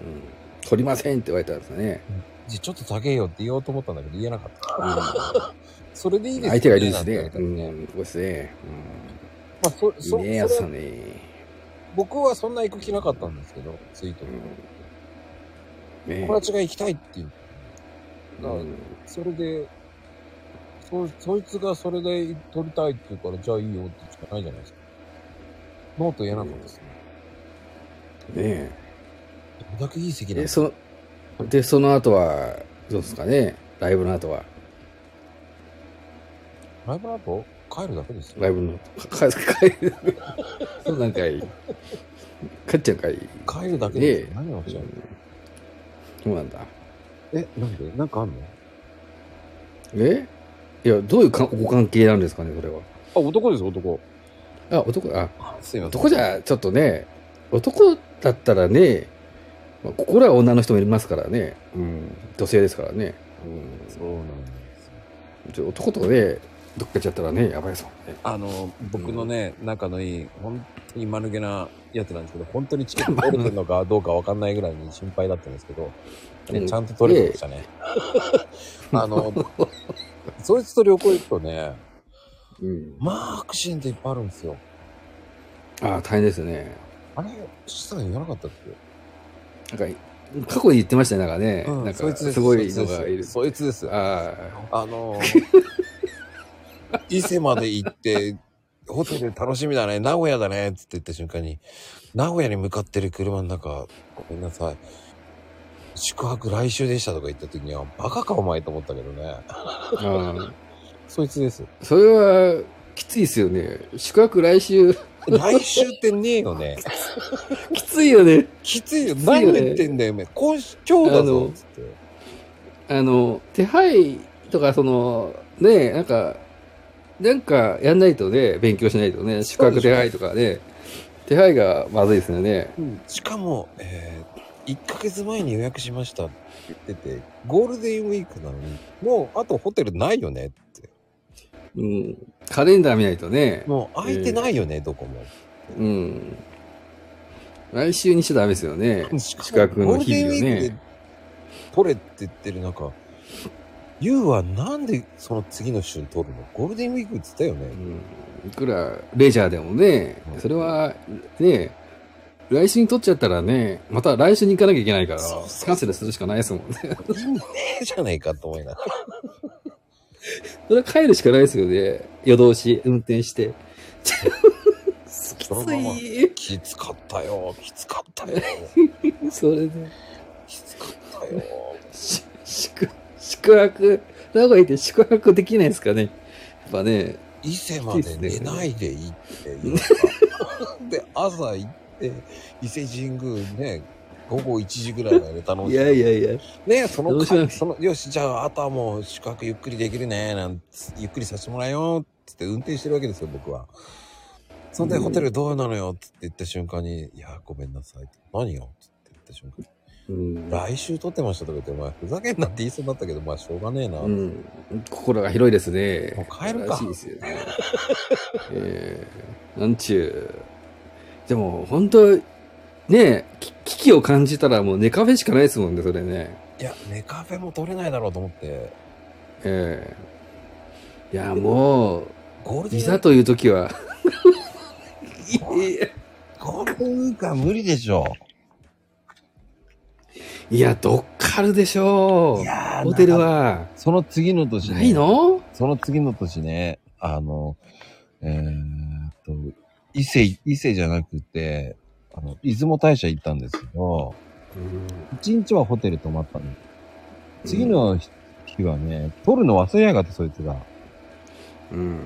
うん取りませんって言われたんですね。じゃあちょっと高えよって言おうと思ったんだけど言えなかった。それでいいですよ相手がいるんですなんて言ね。うん、そうですね。まあ、そ、うん、そ、いいね、やつそれだね。僕はそんな行く気なかったんですけど、ツイートで。うん。ね友達が行きたいって言う。だそれで、そ、そいつがそれで撮りたいって言うから、じゃあいいよってしかないじゃないですか。ノーと言えなかったですね。ねどれだけいい席で、で、その後は、どうですかね。ライブの後は。ライブの後？帰るだけですよ。ライブの後。か、か、帰る。そうなんかいい。帰っちゃうかいい。帰るだけですよ。ねえ何をおっしゃるそうなんだ。え、なんで？なんかあんの？え？いや、どういうかご関係なんですかね、それは。あ、男です、男。あ、男、あ、すいません。男じゃ、ちょっとね、男だったらね、まあ、心は女の人もいますからね。うん。女性ですからね。うん。そうなんですよ。ちょ男とね、どっか行っちゃったらね、やばいですもんね。あの、僕のね、仲のいい、本当に間抜けなやつなんですけど、本当にチケット取れてるのかどうかわかんないぐらいに心配だったんですけど、ねうんちゃんと取れてましたね。あの、そいつと旅行行くとね、うん。まあ、アクシデントいっぱいあるんですよ。ああ、大変ですね。あれ、シさん言わなかったっけ？なんか、過去に言ってましたね、なんかね。うんなんか、そいつですすごいのがいる。そいつです。ああの、伊勢まで行って、ホテル楽しみだね、名古屋だね、つって言った瞬間に、名古屋に向かってる車の中、ごめんなさい。宿泊来週でしたとか言った時には、バカかお前と思ったけどね。そいつです。それは、きついですよね。宿泊来週、来週ってねえよね。きついよね。きついよ。何言ってんだよ、お前。今週、今日だぞつって。あの、手配とか、その、ね、なんか、なんかやんないとね、勉強しないとね、宿泊手配とかね、手配がまずいですよね。しかも、えー、1ヶ月前に予約しましたって言ってて、ゴールデンウィークなのに、もうあとホテルないよねって。うん。カレンダー見ないとね。もう空いてないよね、どこも。うん。来週にしちゃダメですよね。しかも宿泊の日々をゴールデンウィークでね。取れって言ってる中、ユウはなんでその次の週に取るの？ゴールデンウィークって言ったよね。うん。いくら、レジャーでもねう、んそれは、ね、来週に取っちゃったらね、また来週に行かなきゃいけないからそうそう、キャンセルするしかないですもんね。意味ねえじゃないかと思いながら。それは帰るしかないですよね。夜通し、運転して。きそのままつい。きつかったよ、きつかったよ、それで、きつかったよ。し宿、宿泊、名古屋で宿泊できないですかね。やっぱね、伊勢まで寝ないでいいってで、朝行って、伊勢神宮ね、午後1時ぐらいまで楽しいやいやいや、ねそのその、よし、じゃあ、あとはもう宿泊ゆっくりできるね、なんつゆっくりさせてもらえよ、つって運転してるわけですよ、僕は。そんで、うんホテルどうなのよ、つって言った瞬間に、いや、ごめんなさい。何よ、つって言った瞬間に。うん。来週撮ってましたとか言って、お前、ふざけんなって言いそうだったけど、まあ、しょうがねえな。うん。心が広いですね。もう帰るかしいですよね。えー、なんちゅう。でも、本当ねき危機を感じたらもう寝カフェしかないですもんね、それね。いや、寝カフェも取れないだろうと思って、ええいや、もう、ゴールデンいざという時は、いやゴールデンウィークは無理でしょ。いや、どっかあるでしょう。ホテルは。その次の年ね。ないの？その次の年ね、あの、えーっと、伊勢、伊勢じゃなくて、あの、出雲大社行ったんですけど、一日はホテル泊まったの。次の日はね、取るの忘れやがって、そいつが。うん。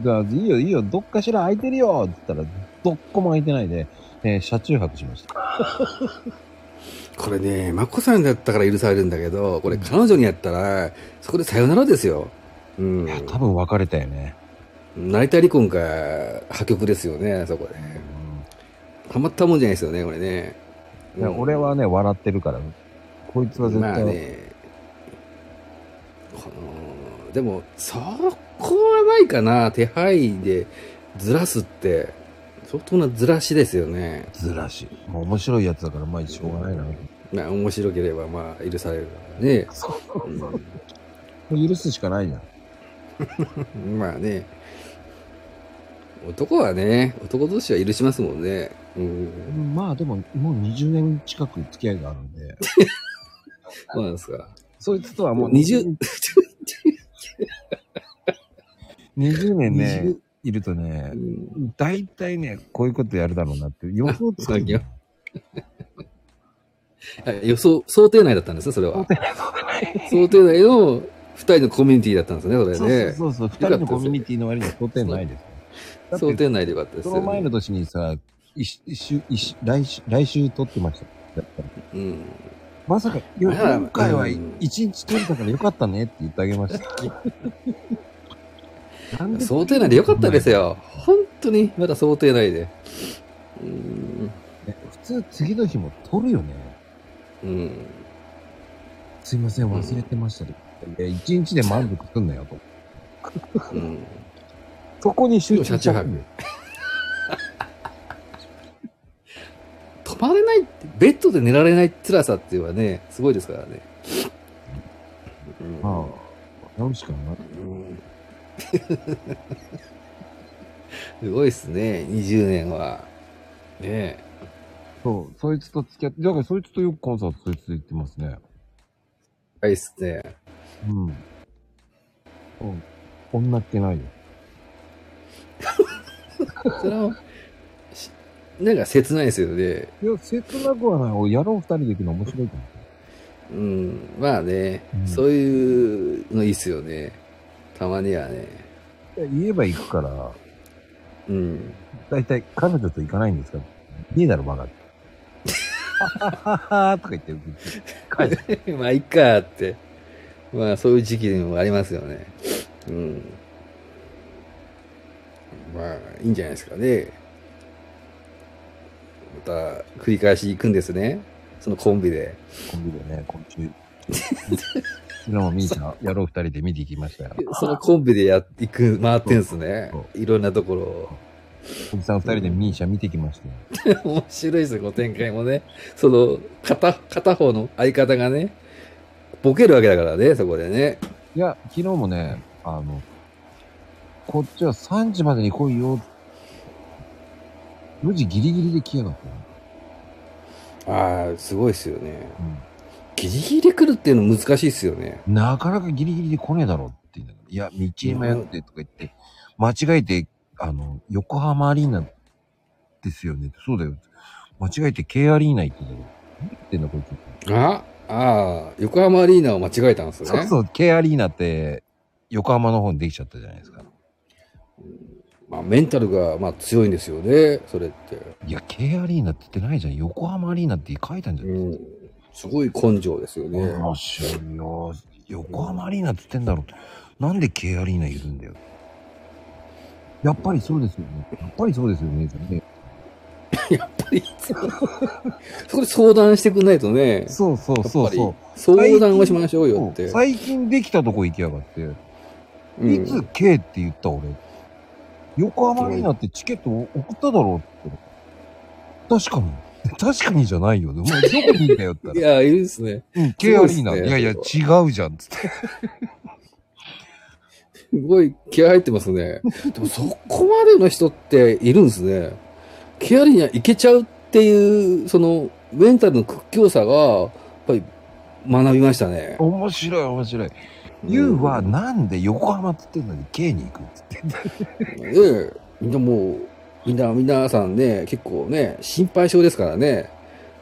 だいいよ、いいよ、どっかしら空いてるよって言ったら、どっこも空いてないで、えー車中泊しました。これね、マコさんだったから許されるんだけど、これ彼女にやったら、そこでさよならですよ。うんい。や、多分別れたよね。成田離婚か、破局ですよね、そこで。たまったもんじゃないですよね、これね。いや、俺はね、笑ってるから、こいつは絶対、まあね、この、でも、そこはないかな、手配でずらすって、相当なずらしですよね。ずらし。もう面白いやつだから、まあ、しょうがないな。まあ、面白ければ、まあ、許されるからね。許すしかないじゃん。う んまあね、男はね、男同士は許しますもんね。うん。まあ、でも、もう20年近く付き合いがあるんで、そうなんですか。そいつとはもう20 20 年ね20、いるとねう、ん大体ね、こういうことやるだろうなって予想つく予想、想定内だったんですね、それは。想定内の二人のコミュニティだったんですね、それそうね。そうそう、二人のコミュニティの割には想定ないです想定内でよかったですよ、その前の年にさ、一一週、一週、来週、来週撮ってました。うん。まさか、今回はうん一日撮れたからよかったねって言ってあげました。なんで想定内でよかったですよ。本当に、まだ想定内で。うん。ね普通次の日も撮るよね。うん。すいません、忘れてましたと。いや一日で満足すんなよと。うん。そこに集中しちゃう車中泊まれないって、ベッドで寝られない辛さっていうのはね、すごいですからね。うんまあ、直しかな。うん すごいっすね、20年は。ねえ。そう、そいつと付き合って、だからそいつとよくコンサートそいつと行ってますね。はいっすね。うん。うん。女っ気ないよ。それは、しなんか切ないですよね。いや、切なくはない。俺、やろう二人で行くの面白いと思うん。まあね、うんそういうのいいっすよね。たまにはね。言えば行くから、うん。だいたい彼女と行かないんですか？いいだろ、バカ。ははははとか言って帰る。まあ、いっかって。まあ、そういう時期でもありますよね。うん。まあ、いいんじゃないですかね。また、繰り返し行くんですね。そのコンビで。コンビでね、今週。昨日もみーちゃん、やろう二人で見てきましたよ。そのコンビでや、行く、回ってんすね。いろんなところを。おじさん二人でミーシャ見てきましたよ。面白いですよ、この展開もね。その、片、片方の相方がね、ボケるわけだからね、そこでね。いや、昨日もね、あの、こっちは3時までに来いよ。4時ギリギリで来やがったよ。ああ、すごいですよね。ギリギリで来るっていうの難しいですよね。なかなかギリギリで来ねえだろうって言うんだけど、いや、道迷ってとか言って、間違えて、あの、横浜アリーナですよね。そうだよ。間違えて K アリーナ行ってたよ。何言ってんだ、こいつ。あああ、横浜アリーナを間違えたんですよね。そうそう、K アリーナって、横浜の方にできちゃったじゃないですか。まあ、メンタルが、まあ、強いんですよね、それって。いや、K アリーナって言ってないじゃん。横浜アリーナって書いたんじゃないうん。すごい根性ですよね。面白いよ。横浜アリーナって言ってんだろう。なんで K アリーナいるんだよ。やっぱりそうですよね。やっぱりそうですよね。ねやっぱり、そこで相談してくんないとね。そうそうそうそう。相談をしましょうよって。最近できたとこ行きやがって。うんいつ K って言った俺。横浜アリーナってチケット送っただろうって。確かに。確かにじゃないよ。お前どこにいんだよってい言ったら。や、いるですね。うん、K アリーナ。いやいや、違うじゃん。つって。すごい気合入ってますね。でもそこまでの人っているんですね。気合にはいけちゃうっていう、その、メンタルの屈強さが、やっぱり学びましたね。面白い面白い。ユウはなんで横浜って言ってんのに K に行くっつって。ええ。でも、みんな、皆さんね、結構ね、心配性ですからね。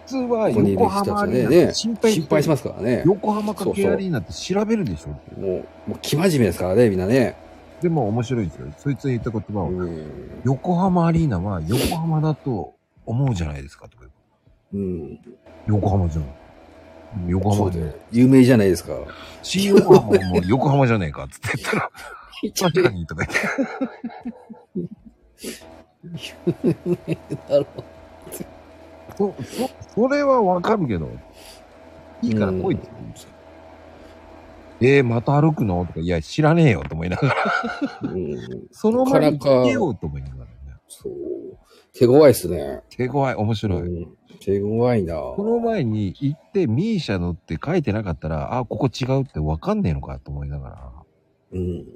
普通は横浜アリーナ心配心配しますからね。横浜かけアリーナって調べるでしょもう、もう、生真面目ですからね、みんなね。でも面白いですよ。そいつが言った言葉を、うん。横浜アリーナは横浜だと思うじゃないですかとかうん。横浜じゃん。横浜で。有名じゃないですか。新横浜はもう横浜じゃねえかっつって言ったら、確かにとか言って。なるそ、そ、それはわかるけど、いいから来いって言うんですよ。えー、また歩くの？とか、いや、知らねえよと思いながら、うん。その前に来てよと思いながらね。そう。手強いっすね。手強い、面白い。うん。手強いなこの前に行って、ミーシャのって書いてなかったら、あ、ここ違うってわかんねえのかと思いながら。うん。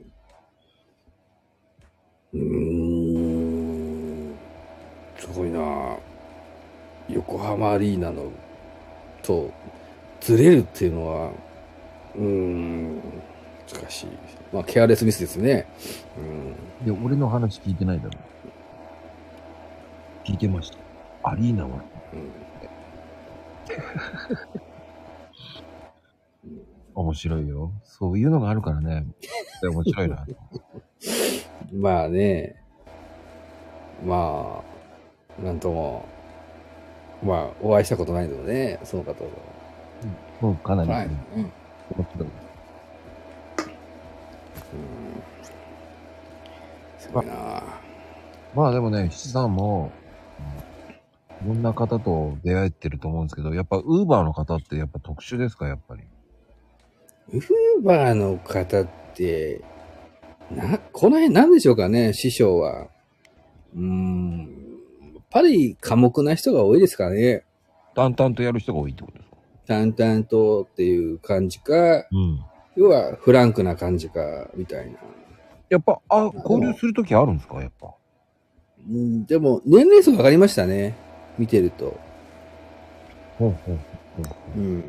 うーん。すごいな横浜アリーナの、と、ずれるっていうのは、うーん、難しい。まあ、ケアレスミスですね。うん。で、俺の話聞いてないだろ。聞いてました。アリーナは。面白いよ。そういうのがあるからね。で面白いな。まあね、まあ、なんとも、まあ、お会いしたことないのでね、その方と。もうかなり、はい。うん。すごいなまあでもね、七さんも、いろんな方と出会えてると思うんですけど、やっぱウーバーの方ってやっぱ特殊ですか、やっぱり。ウーバーの方って、な、この辺なんでしょうかね、師匠は。うーん。ぱり寡黙な人が多いですかね。淡々とやる人が多いってことですか？淡々とっていう感じか、うん。要はフランクな感じか、みたいな。やっぱ、あ、交流するときあるんですか？やっぱ。うん、でも、年齢層分かりましたね。見てると。ほうほううん。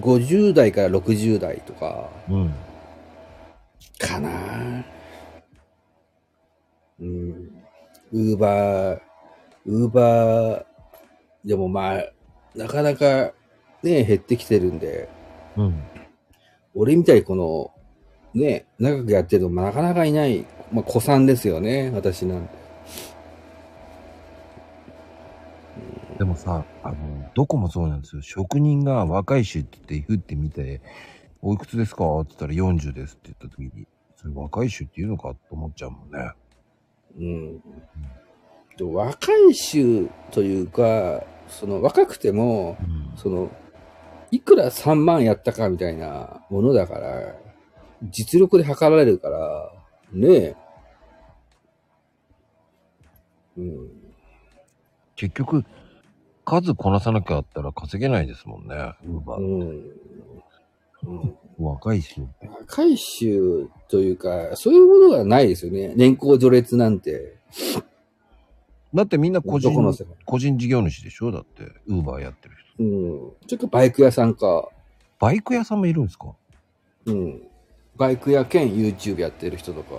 50代から60代とか、ほう。うん。かなうん。ウーバー、ウーバー、でもまあ、なかなかね、減ってきてるんで、うん。俺みたいにこの、ね、長くやってるのもなかなかいない、まあ、子さんですよね、私なんて。でもさ、あの、どこもそうなんですよ。職人が若い衆って言って、ふって見て、おいくつですか？って言ったら40ですって言った時に、それ若い衆って言うのかと思っちゃうもんね。うん。でも若い衆というか、その若くても、うん。その、いくら3万やったかみたいなものだから、実力で測られるから、ねえ。うん。結局、数こなさなきゃあったら稼げないですもんね。ウーバうー。ん。うん、若い衆。若い衆というか、そういうものがないですよね。年功序列なんて。だってみんな個人個人事業主でしょ？だって、ウーバーやってる人。うん。ちょっとバイク屋さんか。バイク屋さんもいるんですか？うん。バイク屋兼 YouTube やってる人とか。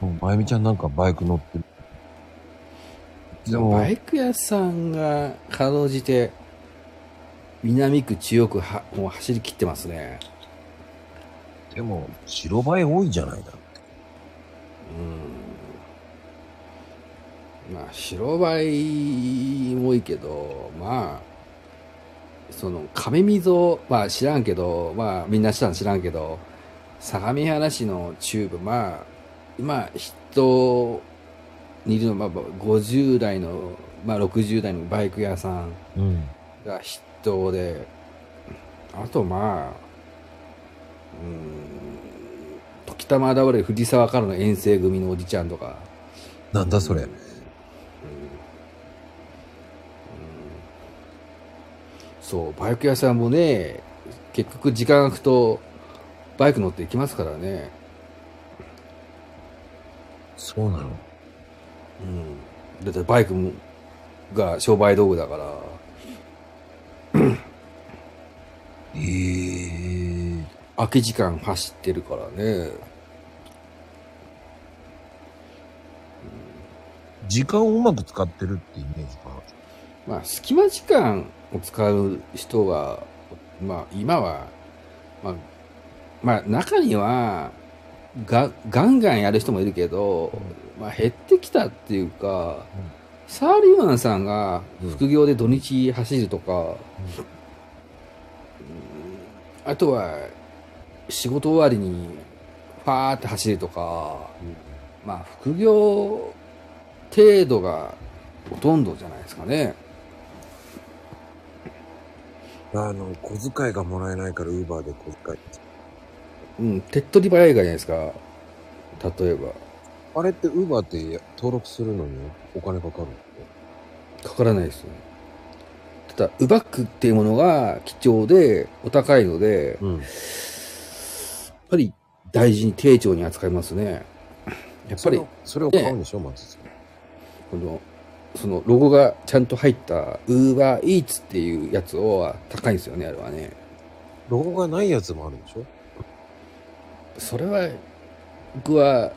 もうまゆみちゃんなんかバイク乗ってる。でも、バイク屋さんがかろうじて、南区中央区は、もう走り切ってますね。でも、白バイ多いじゃないだ。うん。まあ、白バイも多いけど、まあ、その、亀溝、まあ知らんけど、まあみんな知らん知らんけど、相模原市の中部、まあ、今、人にいるのは、まあ、50代の、まあ60代のバイク屋さんうん。が筆頭で、あとまあ、うーん、時たま現れる藤沢からの遠征組のおじちゃんとか、なんだそれ。そう、バイク屋さんもね、結局時間空くと、バイク乗って行きますからね。そうなの？うん。だってバイクもが商売道具だから、ええ空き時間走ってるからね。時間をうまく使ってるってイメージかまあ、隙間時間を使う人は、まあ、今は、まあ、まあ、中には、が、ガンガンやる人もいるけど、まあ、減ってきたっていうか、サーリーマンさんが副業で土日走るとか、うん。あとは、仕事終わりに、ファーって走るとか、まあ、副業程度がほとんどじゃないですかね。あの、小遣いがもらえないから、ウーバーで小遣い。うん、手っ取り早いじゃないですか。例えば。あれってウーバーって登録するのにお金かかるの？かからないですよ。ただ、ウバックっていうものが貴重で、お高いので、うん。やっぱり大事に丁重に扱いますね。やっぱり、それを買うんでしょ、まず。この、そのロゴがちゃんと入ったウーバーイーツっていうやつを高いんですよね、あれはね。ロゴがないやつもあるんでしょ？それは、僕は、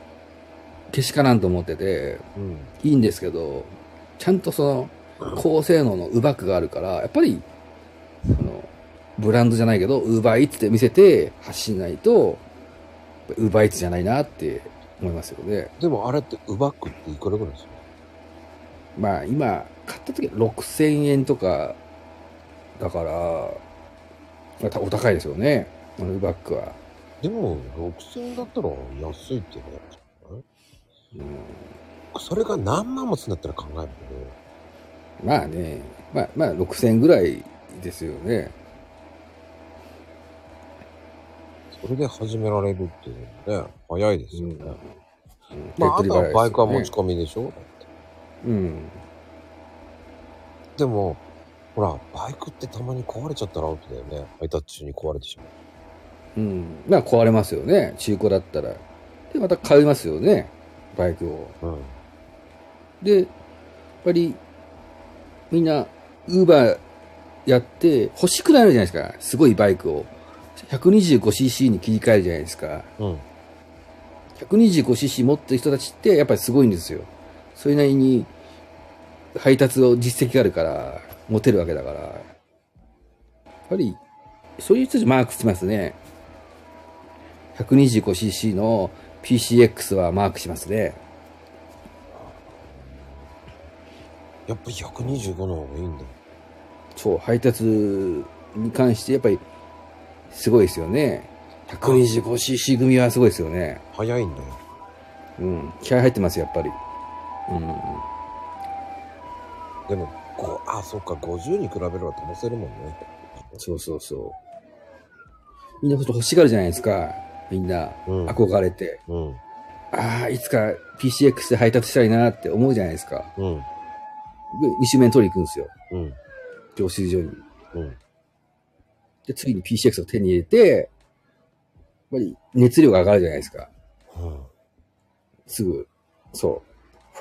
けしからんと思ってて、うん。いいんですけど、ちゃんとその、高性能のウバックがあるから、やっぱり、あの、ブランドじゃないけど、ウーバーイーツって見せて発信ないと、ウーバーイーツじゃないなって思いますよね。でもあれってウバックっていくらぐらいですか？まあ今、買った時は6000円とか、だから、またお高いですよね。あのウバックは。でも、6000円だったら安いってね。うん、それが何万もすんだったら考えるけまあね、まあまあ6000円ぐらいですよね。ど、それで始められるっていうのはね、早いですよね。うんまあ、あとはバイクは持ねち込みでしょ、うん。でも、ほら、バイクってたまに壊れちゃったらアウトだよね。配達中に壊れてしまう。うん。まあ壊れますよね。中古だったら。で、また買いますよね。バイクを。うん。で、やっぱり、みんな、ウーバーやって欲しくなるじゃないですか。すごいバイクを。125cc に切り替えるじゃないですか。うん。125cc 持ってる人たちってやっぱりすごいんですよ。それなりに配達を実績があるから、持てるわけだから。やっぱり、そういう人たちマークしてますね。125cc の PCX はマークしますね。やっぱり125の方がいいんだ。そう、配達に関してやっぱりすごいですよね。125cc 組はすごいですよね。早いんだよ。うん。気合入ってます、やっぱり。うん。でも、こう、あ、そっか、50に比べれば飛ばせるもんね。そうそうそう。みんな欲しがるじゃないですか。みんな、うん憧れて。うん。ああ、いつか PCX で配達したいなって思うじゃないですか。うん。で二周目に取りに行くんですよ。うん。教習所に。うん。で、次に PCX を手に入れて、やっぱり熱量が上がるじゃないですか。うん。すぐ、そう。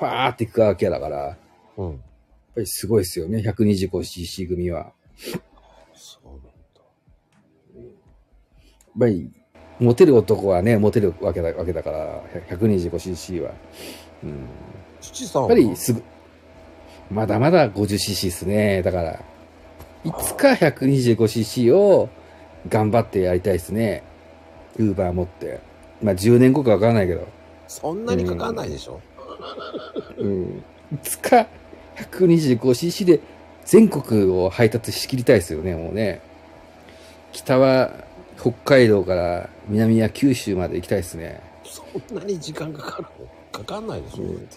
ファーっていくわけだから、やっうん。ぱりすごいですよね。125cc 組は。やっそうなんだ。ぱり、モテる男はね、モテるわけだわけだから、125cc は。うん。父さんは？やっぱりすぐ、まだまだ 50cc ですね。だから、いつか 125cc を頑張ってやりたいですね。ウーバー持って。まあ10年後かわからないけど。そんなにかかんないでしょ、うん。いつか 125cc で全国を配達しきりたいですよね、もうね。北は北海道から南は九州まで行きたいですね。そんなに時間かかるのかかんないでしょ、うん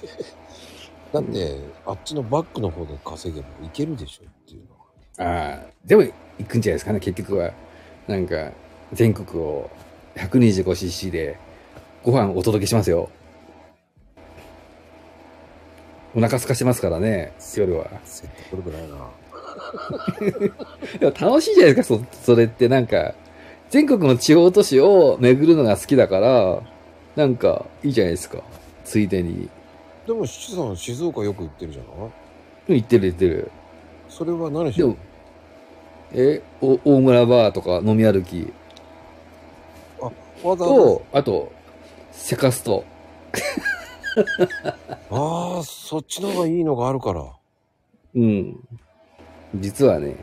だって、あっちのバックの方で稼げばいけるでしょっていうのは。ああ、でも行くんじゃないですかね、結局は。なんか、全国を 125cc でご飯お届けしますよ。お腹空かしてますからね、夜は。説得力ないな。でも楽しいじゃないですか、そ、それってなんか、全国の地方都市を巡るのが好きだから、なんか、いいじゃないですか。ついでに。でも、七さん静岡よく行ってるじゃない？行ってる行ってる。それは何しろでも、え、お大村バーとか飲み歩きわざわざ？と、あと、セカスト。ああ、そっちの方がいいのがあるから。うん。実はね、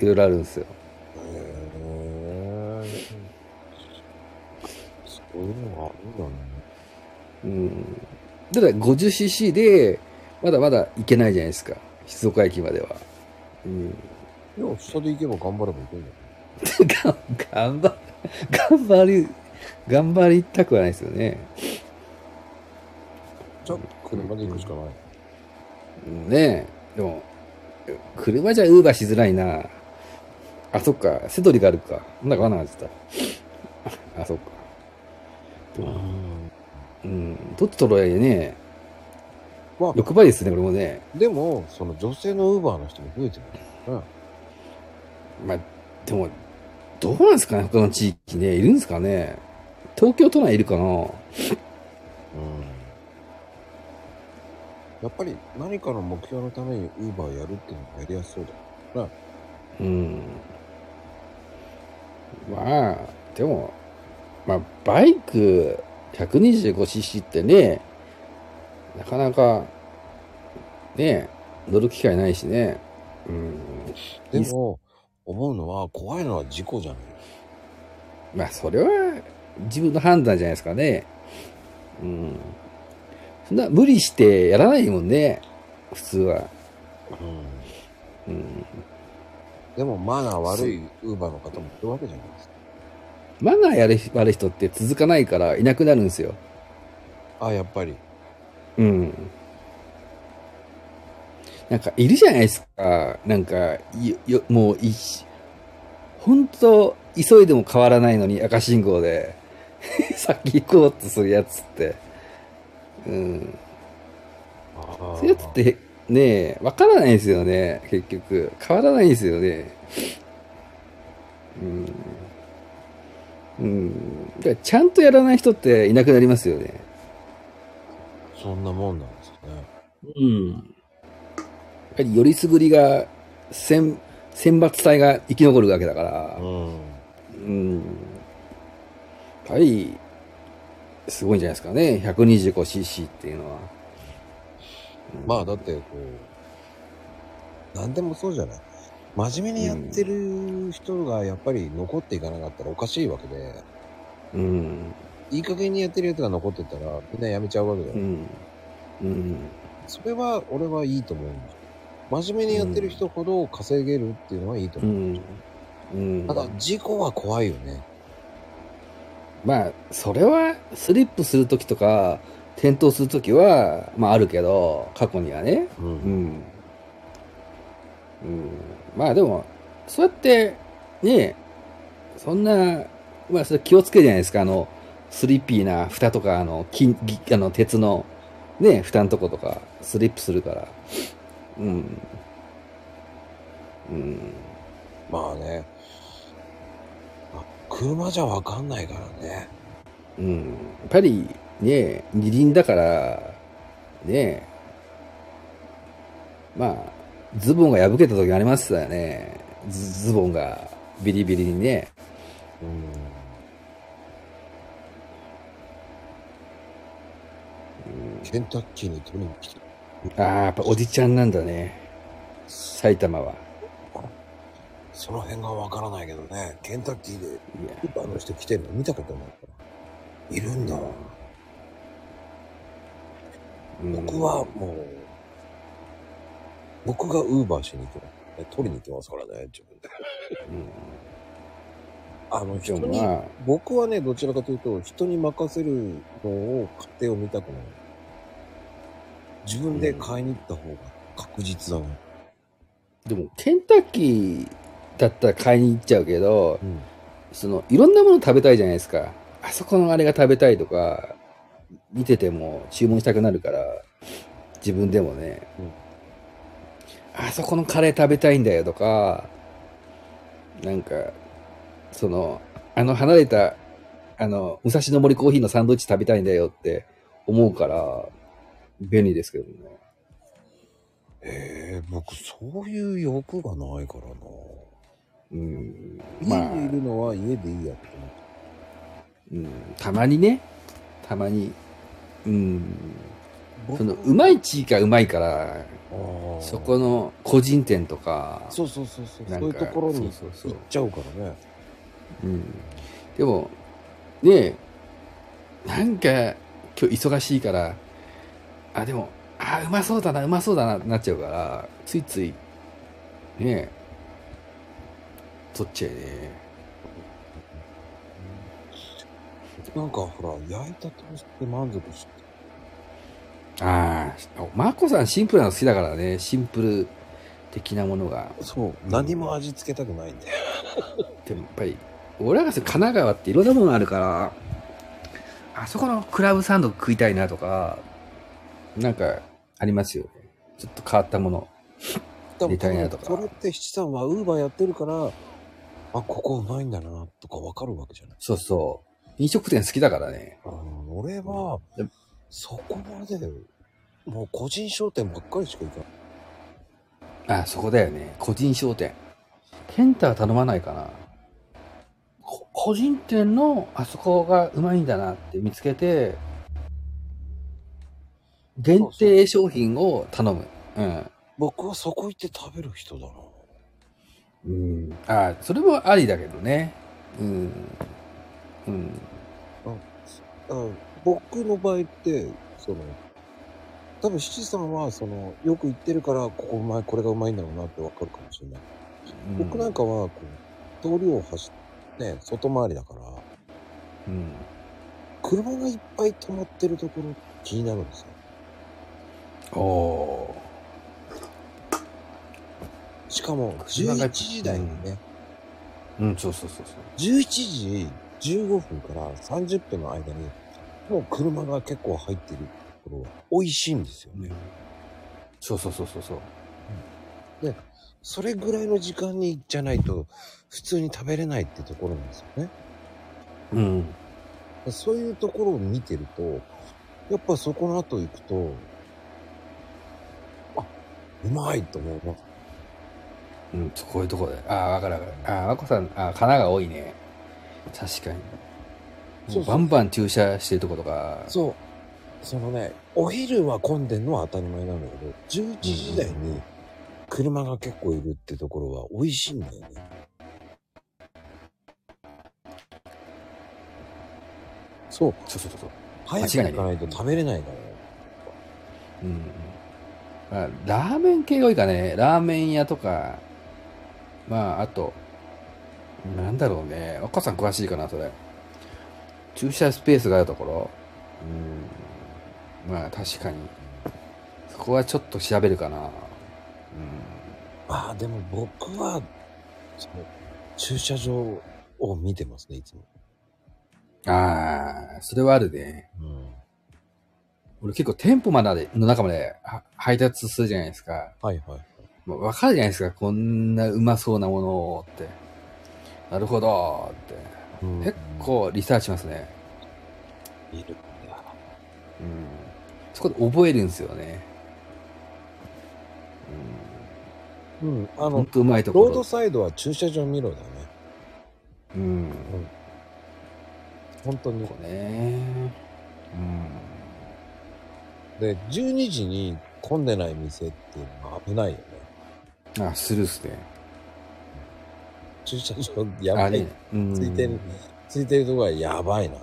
いろいろあるんですよ。へえ。そういうのがあるんだね。うん。ただ 50cc で、まだまだ行けないじゃないですか。静岡駅までは。うん。いや、下で行けば頑張れば行けんだよ。が 頑張、頑張り、頑張りたくはないですよね。じゃあ、車で行くしかない。ねえ。でも、車じゃウーバーしづらいな。あ、そっか。セドリがあるか。なんだかなって言った。あ、そっか。うん。どっち取ろうやね。まあ、6倍ですね、これもね。でも、その女性のウーバーの人も増えてるよね。まあ、でも、どうなんですかね、他の地域ね。いるんですかね。東京都内いるかなうん。やっぱり何かの目標のためにウーバーやるっていうのがやりやすそうだよね。うん。まあ、でも、まあ、バイク 125cc ってね、なかなか、ね、乗る機会ないしね。うん。でも、思うのは、怖いのは事故じゃない。まあ、それは自分の判断じゃないですかね。うん。そんな無理してやらないもんね、普通は。うん。うん。でも、マナー悪いウーバーの方もいるわけじゃないですか。マナーやる悪い人って続かないからいなくなるんですよ。あ、やっぱり。うん。なんか、いるじゃないですか。なんか、よ、よもう、いし、本当急いでも変わらないのに赤信号で、先行こうとするやつって。うん。あそういうやつって、ねわからないですよね、結局。変わらないですよね。うん。うん。だからちゃんとやらない人っていなくなりますよね。そんなもんなんですよね。うん。やっぱりよりすぐりが、選、選抜隊が生き残るわけだから、うん。うん。やっぱり、すごいんじゃないですかね。125cc っていうのは。まあ、だって、こう、なんでもそうじゃない。真面目にやってる人がやっぱり残っていかなかったらおかしいわけで、うん。いい加減にやってるやつが残ってったらみんなやめちゃうわけだよ。うん。うん。それは俺はいいと思うんです真面目にやってる人ほど稼げるっていうのはいいとう思う。ん。うん。ただ、事故は怖いよね。まあ、それは、スリップするときとか、転倒するときは、まああるけど、過去にはね。う。うんん。うん。まあでも、そうやって、ねそんな、まあそれ気をつけるじゃないですか。あの、スリッピーな蓋とか、あの、金、ぎあの、鉄の、ね、蓋のとことか、スリップするから。うん。うん。まあね。あ車じゃわかんないからね。うん。やっぱり、ね二輪だから、ねまあ、ズボンが破けた時ありましたよね。ズズボンがビリビリにね。うん。ケンタッキーに取りに来てああ、やっぱおじちゃんなんだね。埼玉は。その辺がわからないけどね、ケンタッキーでいや、ウーバーの人来てるの見たことないから。いるんだ。うん僕はもう、僕がウーバーしに行きます。ね取りに行ってますからね、自分で。あの、で人に、もまあ、僕はね、どちらかというと、人に任せるのを、勝手を見たくない。自分で買いに行った方が確実だね。でも、ケンタッキーだったら買いに行っちゃうけど、うん。その、いろんなもの食べたいじゃないですか。あそこのあれが食べたいとか、見てても注文したくなるから、自分でもね、あそこのカレー食べたいんだよとか、なんか、その、あの離れた、あの、武蔵野森コーヒーのサンドイッチ食べたいんだよって思うから、便利ですけどね。ええ僕、そういう欲がないからな。うん。家まあ、にいるのは家でいいやって思って。うん、たまにね、たまにうん。僕その、うまい地域がうまいから、そこの個人店とか、そうそうそうそう。そういうところにそうそうそう行っちゃうからね。うん。でも、ねえ、なんか、今日忙しいから、あ、でも、あ、うまそうだな、うまそうだな、なっちゃうから、ついつい、ねっちゃえね。なんかほら、焼いたトーストで満足して。ああ、マコさんシンプルなの好きだからね、シンプル的なものが。そう。何も味付けたくないんだよ。でもやっぱり、俺らが神奈川っていろんなものあるから、あそこのクラブサンド食いたいなとか、なんかありますよね。ちょっと変わったもの。多入れたいなとかこれって七さんはウーバーやってるから、あ、ここうまいんだな、とかわかるわけじゃない。そうそう。飲食店好きだからね。うん、俺はでも、そこまで、もう個人商店ばっかりしか行かない。あ、そこだよね。個人商店。ケンタは頼まないかな。こ個人店のあそこがうまいんだなって見つけて、限定商品を頼む。うん。僕はそこ行って食べる人だな。うん。あ、それもありだけどね。うん。うん。うん、僕の場合って、その、多分七さんは、その、よく行ってるから、ここうまい、これがうまいんだろうなってわかるかもしれない。僕なんかは、こう、通りを走って、ね、外回りだから、うん。車がいっぱい止まってるところ気になるんですよ。おしかも、車が11時台にね、ー。うん、そうそうそうそう。11時15分から30分の間に、もう車が結構入ってるところは美味しいんですよね。そうそうそうそうそう。それぐらいの時間にじゃないと、普通に食べれないってところなんですよね。うん。そういうところを見てると、やっぱそこの後行くと、あ、うまいと思います。うん、こういうところで。ああ、わかるわかる。ああ、まこさん、ああ、神奈川多いね。確かに。そうバンバン駐車してるとことか。そう。そのね、お昼は混んでんのは当たり前なんだけど、11時台に車が結構いるってところは美味しいんだよね。そう。そうそうそうそう。早く行かないと食べれないからね。うん。まあ、ラーメン系が多いかね。ラーメン屋とか、まあ、あと、なんだろうね。若さん詳しいかな、それ。駐車スペースがあるところ。うん。まあ、確かに。そこはちょっと調べるかな。うん。ああ、でも僕は、その、駐車場を見てますね、いつも。ああ、それはあるね。うん。俺結構店舗までの中までは配達するじゃないですか。はいはい。もうわかるじゃないですか。こんなうまそうなものをって。なるほどって。うん結構リサーチしますね。いるんだ。うん。そこで覚えるんですよね。うん。あうん。ほんの、とうまいところ。ロードサイドは駐車場見ろだね。うん。本当にこ。こね。で、12時に混んでない店っていうのは危ないよね。うん。あ、するっすね。駐車場やばい。あね。うん。ついてる、ついてるとこはやばいな。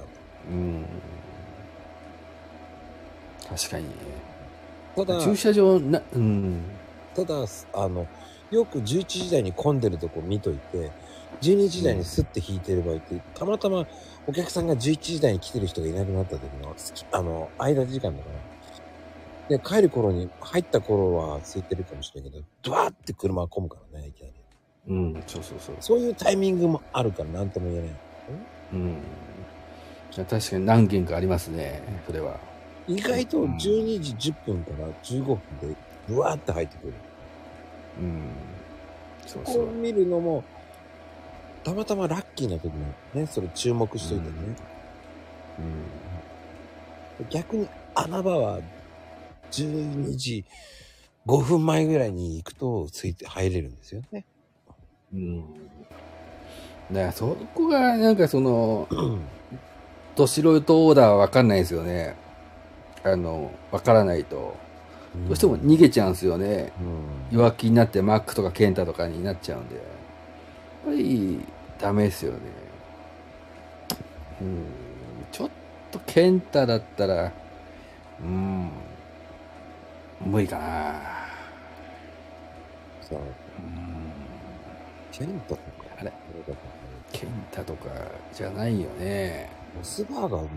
うん。確かにね。ただ、駐車場な、うん。ただ、あの、よく11時台に混んでるとこ見といて、12時台にスッて引いてる場合って、たまたまお客さんが11時台に来てる人がいなくなった時の、あの、間時間だから。で、帰る頃に、入った頃は空いてるかもしれないけど、ドワーって車が混むからね、いきなり。うん、そうそうそう。そういうタイミングもあるから何とも言えない。うん。確かに何件かありますね、それは。意外とうん12時10分から15分で、ブワーって入ってくる。うん。そうそうこう。見るのも、たまたまラッキーな時にね、それ注目しといてね。逆に穴場は12時5分前ぐらいに行くとついて入れるんですよね。うん。うん。だからそこが、なんかその、ど素人オーダーはわかんないですよね。あの、わからないと、どうしても逃げちゃうんですよね。うん。弱気になってマックとかケンタとかになっちゃうんで。やっぱり、ダメですよね。うん。ちょっとケンタだったら、うん、無理かな。さあ、うん。ケンタとか。あれケンタとかじゃないよね。モスバーガーの方が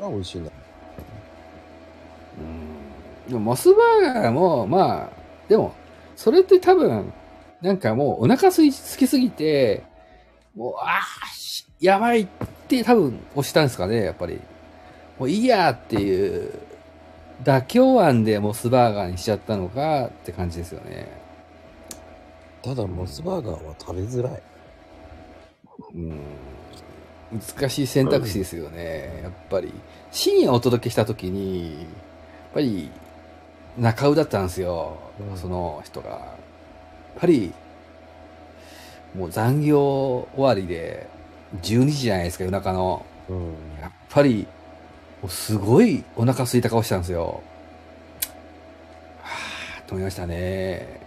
まだ美味しいんだ。うん。でも、モスバーガーも、まあ、でも、それって多分、なんかもうお腹すいすきすぎて、もう、ああ、しやばいって多分押したんですかね、やっぱり。もういいやっていう、妥協案でモスバーガーにしちゃったのかって感じですよね。ただ、モスバーガーは食べづらい。うん。難しい選択肢ですよね。やっぱり。深夜お届けした時に、やっぱり、中尾だったんですよ。うんその人が。やっぱり、もう残業終わりで、12時じゃないですか、夜中の。うん。やっぱり、すごいお腹空いた顔したんですよ。はぁ、と思いましたね。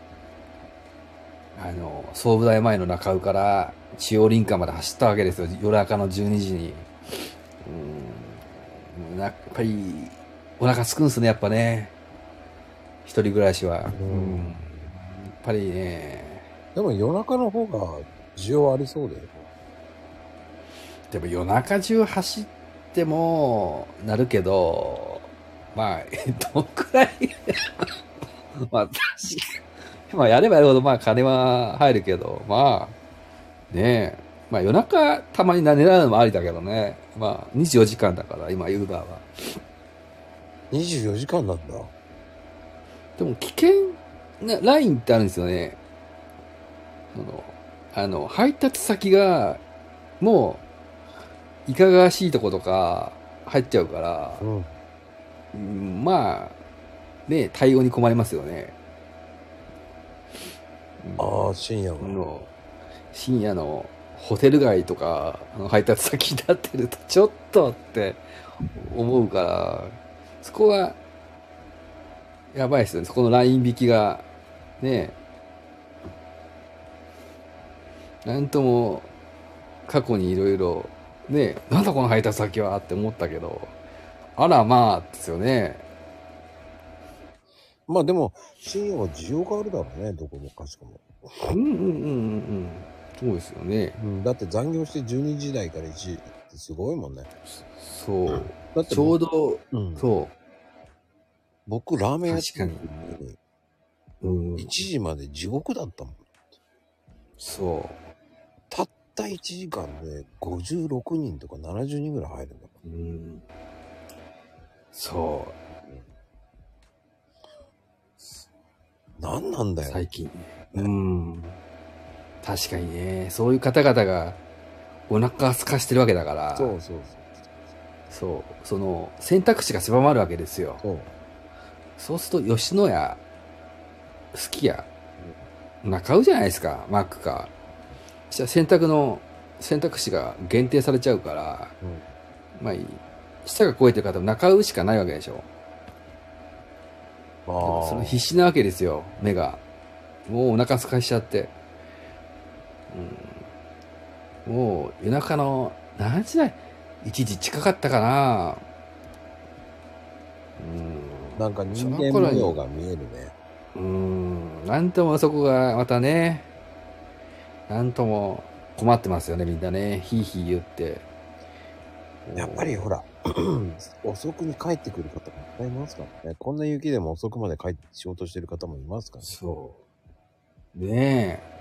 あの、総武大前の中尾から中央林間まで走ったわけですよ。夜中の12時に。うん。やっぱり、お腹すくんすね、やっぱね。一人暮らしは。うんうん。やっぱりね。でも夜中の方が需要ありそうだよ。でも夜中中走ってもなるけど、まあ、どんくらいまあ、確かに。まあ、やればやるほど、まあ、金は入るけど、まあ、ねえ。まあ、夜中たまに狙うのもありだけどね。まあ、24時間だから、今、ユーバーは。24時間なんだ。でも、危険なラインってあるんですよね。その、あの、配達先が、もう、いかがわしいとことか、入っちゃうから、うん。うんまあ、ね、対応に困りますよね。ああ、深夜は。の深夜のホテル街とかの配達先になってると、ちょっとって思うから、そこは、やばいですよね。そこのライン引きが、ね、なんとも、過去にいろいろ、ね、なんだこの配達先はって思ったけど、あらまあ、ですよね。まあでも、深夜は需要があるだろうね、どこもかしこも。うんうんうんうんうん。そうですよね。うん、だって残業して12時台から1時ってすごいもんね。そう。だってちょうど、うん、そう。僕ラーメン屋確にうん1時まで地獄だったもん。そたった1時間で56人とか70人ぐらい入るんだう。うん。そ何なんだう。よ。最近ね。うん。確かにね。そういう方々がお腹空かしてるわけだから。そうそうそう。その選択肢が狭まるわけですよ。そう。そうすると吉野家、すき家、中尾じゃないですか。マックか。そしたら選択の、選択肢が限定されちゃうから、うんまあいい。舌が超えてる方も中尾しかないわけでしょ。まその必死なわけですよ、目が。もうお腹すかしちゃって。うん、もう夜中の何時だい ?1 時近かったかなあ、なんか人間模様が見えるね。うん。うん。なんともそこがまたね、なんとも困ってますよね、みんなね。ヒーヒー言って。やっぱりほら、遅くに帰ってくる方もいっぱいいますからね。こんな雪でも遅くまで帰って仕事してる方もいますからね。そう。ねえ。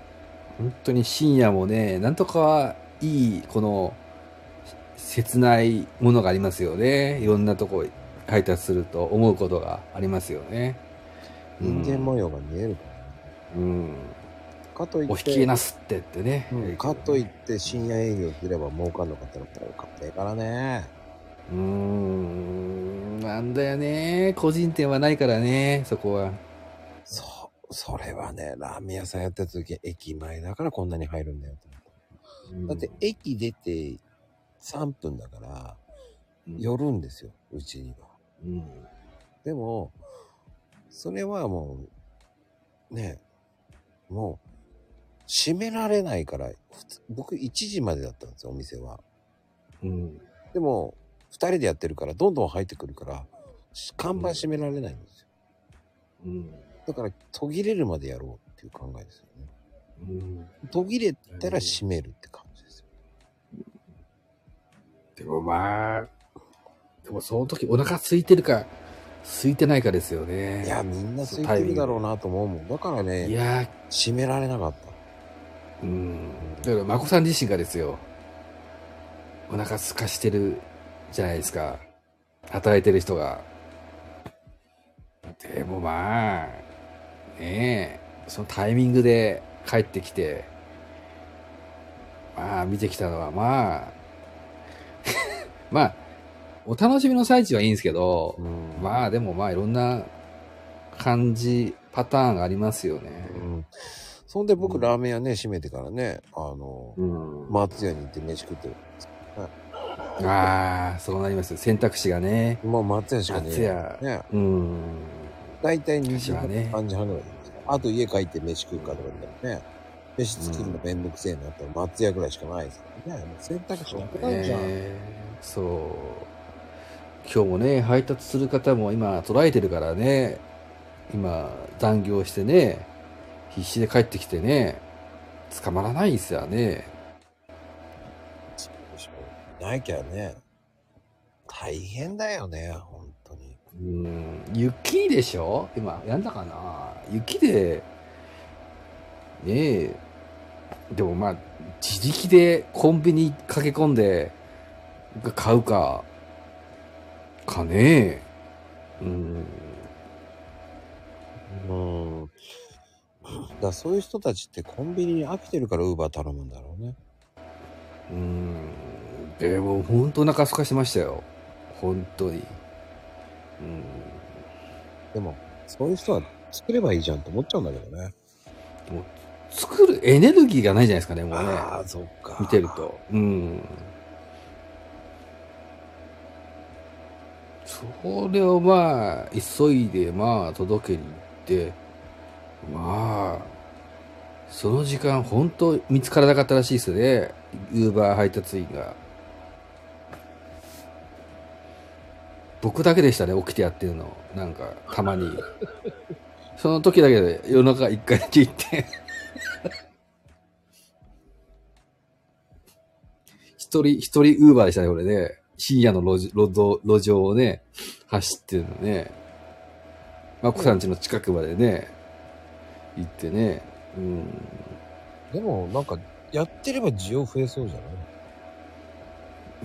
本当に深夜もね、なんとかいい、この、切ないものがありますよね。いろんなとこ配達すると思うことがありますよね。人間模様が見えるからね。うん。かといって、お引きなすってってね。うんかといって深夜営業すれば儲かんのかったら儲かってえからね。うーん。なんだよね。個人店はないからね、そこは。そう、それはね、ラーメン屋さんやってた時、駅前だからこんなに入るんだよ。だって、駅出て3分だから、うん、寄るんですよ、うちには。うん。でも、それはもう、ね、もう、閉められないから、僕1時までだったんですよ、お店は。うん。でも、2人でやってるから、どんどん入ってくるから、し看板閉められないんですよ。うん。だから、途切れるまでやろうっていう考えですよね。うん。途切れたら閉めるって感じですよ。でもまあ、でもその時お腹空いてるか、空いてないかですよね。いや、みんな空いてるだろうなと思うもん。だからいね、や、閉められなかった。うん。だから、まこさん自身がですよ。お腹空かしてるじゃないですか。働いてる人が。でもまあ、ねえ、そのタイミングで帰ってきて、まあ見てきたのはまあ、まあ、お楽しみの最中はいいんですけど、うんまあでもまあいろんな感じ、パターンがありますよね。うん。そんで僕、ラーメン屋ね、閉めてからね、あの、うん。松屋に行って飯食ってる。ああ、そうなりますよ。選択肢がね。もう松屋しかねえ松屋ね。うん。大体2時半、ね3時半ぐらいですあと家帰って飯食うかとか言ったらね、飯作るのめんどくせえなったら松屋ぐらいしかないですからね。もう選択肢なくないじゃん。ねそう。今日もね、配達する方も今捉えてるからね、今残業してね、必死で帰ってきてね、捕まらないですよね。でしょなきゃね、大変だよね、本当に。うん、雪でしょ？今、やんだかな？雪で、ねえ、でもまあ、自力でコンビニ駆け込んで買うか、かねえ。うん。うん。だからそういう人たちってコンビニに飽きてるからウーバー頼むんだろうね。うん。でも、本当お腹空かしましたよ。本当に。うん。でも、そういう人は作ればいいじゃんと思っちゃうんだけどね。作るエネルギーがないじゃないですかね、もうね。ああ、そっか。見てると。うん。それをまあ、急いでまあ、届けに行って、まあ、その時間本当見つからなかったらしいですね。ウーバー配達員が。僕だけでしたね、起きてやってるの。なんか、たまに。その時だけで夜中一回だけ行って。一人、一人ウーバーでしたね、これね。深夜の路路路上をね、走ってるのね。マコさん家の近くまでね、行ってね。うん。でも、なんか、やってれば需要増えそうじゃ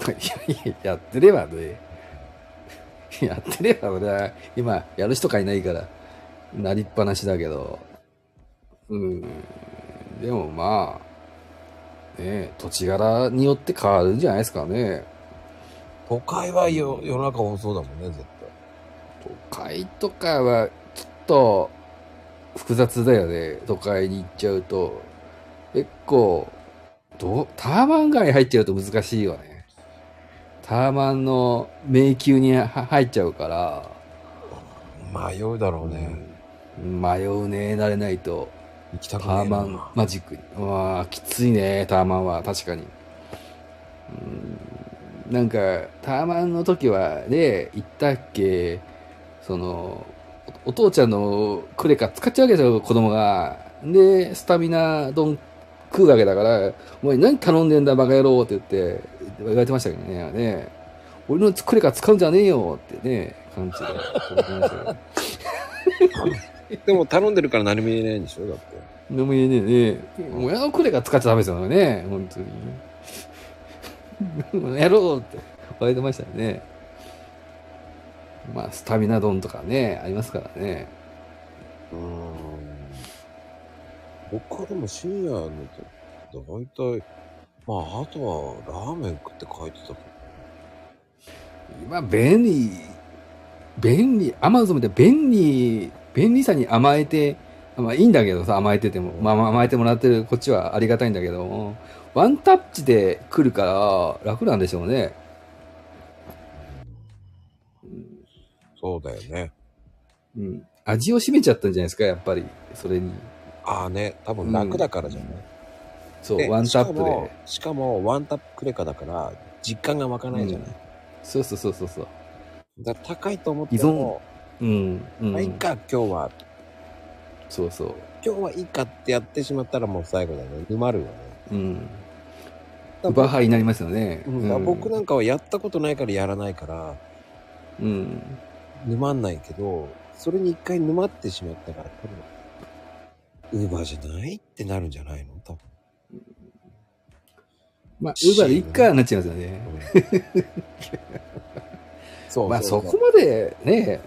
ない？いやいや、やってればね。やってれば俺は、今、やる人がいないから、なりっぱなしだけど。うん。でもまあ、ね土地柄によって変わるんじゃないですかね。都会はよ夜中多そうだもんね、絶都会とかはちょっと複雑だよね。都会に行っちゃうと。結構、どう、タワマン街に入っちゃうと難しいよね。タワマンの迷宮には入っちゃうから、対。迷うだろうね。迷うね、慣れないと。行きたくないな。マンマジックに。うわあきついね、タワマンは。確かに。うんなんか、タワマンの時はね、行ったっけ、その、おお父ちゃんのクレカ使っちゃうわけですよ、子供が。で、スタミナ丼食うわけだから、お前何頼んでんだ、バカ野郎って言って、言われてましたけどね。ね俺のクレカ使うんじゃねえよってね、感じで。でも頼んでるから何も言えないんでしょだって。でも言えねえね。親のクレカ使っちゃダメですよね。本当に。やろうって言われてましたよね。まあ、スタミナ丼とかね、ありますからね。うーん。僕はでも深夜のと、大体、まあ、あとはラーメン食って帰ってたけど。今、便利、便利、アマゾンで便利、便利さに甘えて、まあいいんだけどさ、甘えてても、まあまあ甘えてもらってるこっちはありがたいんだけども、ワンタッチで来るから楽なんでしょうね。そうだよね。うん。味を占めちゃったんじゃないですか、やっぱり。それに。ああね、多分楽だからじゃない、そう、でワンタップで。しかも、ワンタップクレカだから、実感が湧かないじゃない？そうそうそうそうそう。だ高いと思っても、うん。うん。まあ、いいか、今日は。そうそう。今日はいいかってやってしまったらもう最後だよね。沼るよね。うん。だバハになりますよね。僕,、うん、僕なんかはやったことないからやらないから、うん。沼んないけど、それに一回沼ってしまったから、多分、ウーバーじゃないってなるんじゃないの？多分。まあ、ウーバーでいっかになっちゃいますよね。そうまあ、そこまでね、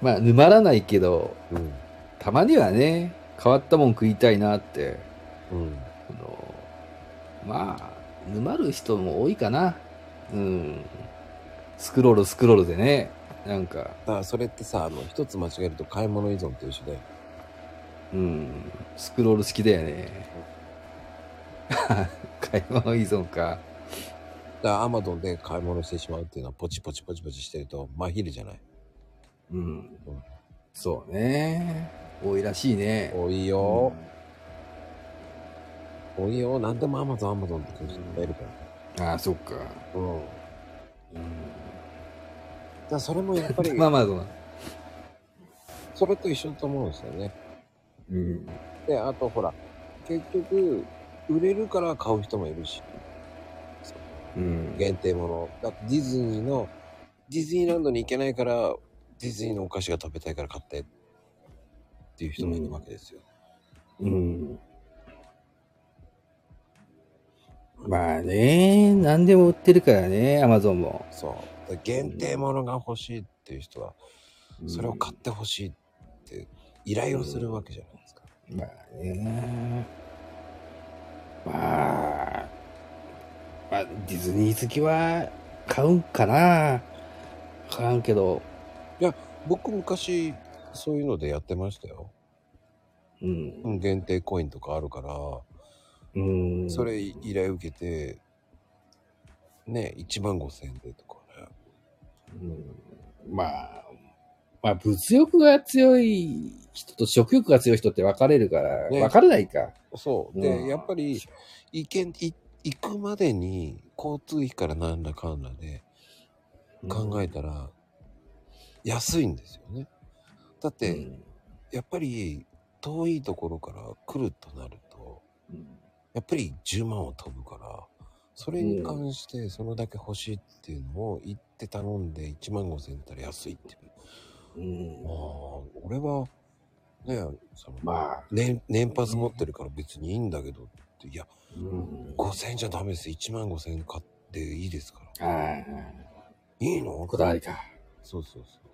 まあ、沼らないけど、うん。たまにはね、変わったもん食いたいなって、うん。あのまあ、沼る人も多いかな。うん。スクロールスクロールでね、なんか、だからそれってさ、あの、一つ間違えると買い物依存と一緒で、うん、スクロール好きだよね。買い物依存か。だからアマゾンで買い物してしまうっていうのはポチポチポチポチしてるとまひるじゃない。うん。そうね。多いらしいね。多いよ。多いよ。なんでもアマゾンアマゾンって感じで買えるかああ、そっか。ら。うん。だからそれもやっぱり、まあまあ、そうな。それと一緒だと思うんですよね。うん。で、あとほら、結局、売れるから買う人もいるし、うん。限定もの。だってディズニーの、ディズニーランドに行けないから、ディズニーのお菓子が食べたいから買ってっていう人もいるわけですよ。うん。まあね、何でも売ってるからね、アマゾンも。そう。限定ものが欲しいっていう人は、それを買ってほしいって依頼をするわけじゃないですか。まあね。まあ、まあ、ディズニー好きは買うんかな。わからんけど。僕昔、そういうのでやってましたよ。うん。うん限定コインとかあるから、うん。それ依頼受けて、ね、1万5千円でとかね。うんまあ、まあ、物欲が強い人と食欲が強い人って分かれるから、ね分からないか。そう。うんで、やっぱり、行け行くまでに交通費からなんだかんだで考えたら、安いんですよね。だって、うんやっぱり遠いところから来るとなると、うんやっぱり10万は飛ぶから、それに関してそれだけ欲しいっていうのを言って頼んで1万5千円だったら安いっていう。うんまあ、俺は、ね、その、まあ、年、年パス持ってるから別にいいんだけどって、いや、うん5千円じゃダメです。1万5千円買っていいですから。ああ、いいの？こだわりか。そうそうそうそう。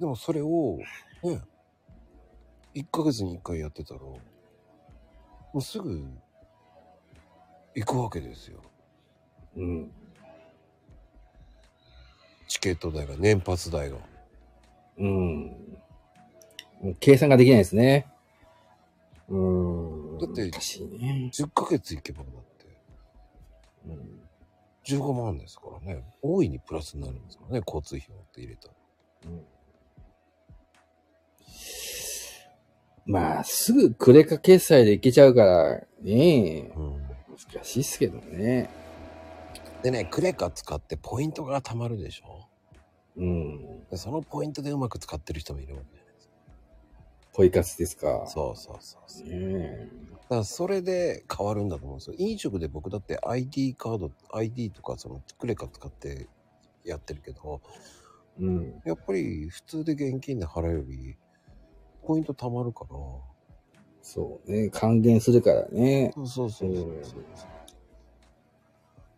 でもそれを、ね、1ヶ月に1回やってたら、もうすぐ行くわけですよ。うん。チケット代が、年パス代が。うん。計算ができないですね。うん。だって難しいね。10ヶ月行けばだって、うん15万ですからね。大いにプラスになるんですからね、交通費をって入れたら。まあ、すぐクレカ決済でいけちゃうから、ねえ、うん。難しいっすけどね。でね、クレカ使ってポイントが貯まるでしょ？うん。でそのポイントでうまく使ってる人もいるわけじゃないですか。ポイ活ですか。そうそうそうそう。ねだからそれで変わるんだと思うんですよ。飲食で僕だって ID カード、ID とかそのクレカ使ってやってるけど、え。うん。やっぱり普通で現金で払うより、ポイント貯まるから、そうね。還元するからね。そうそうそうそううん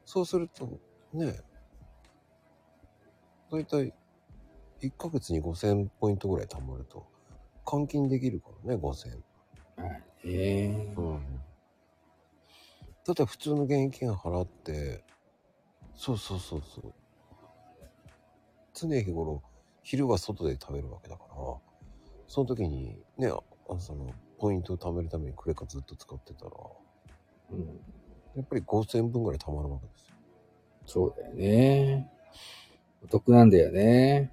そうすると、ね、だいたい1ヶ月に5000ポイントぐらい貯まると、換金できるからね、5000。はい。ねうん。だって普通の現金払って、そうそうそうそう。常日頃、昼は外で食べるわけだから、その時にね、あその、ポイントを貯めるためにクレカずっと使ってたら、うん。やっぱり5000分ぐらい貯まるわけですよ。そうだよね。お得なんだよね。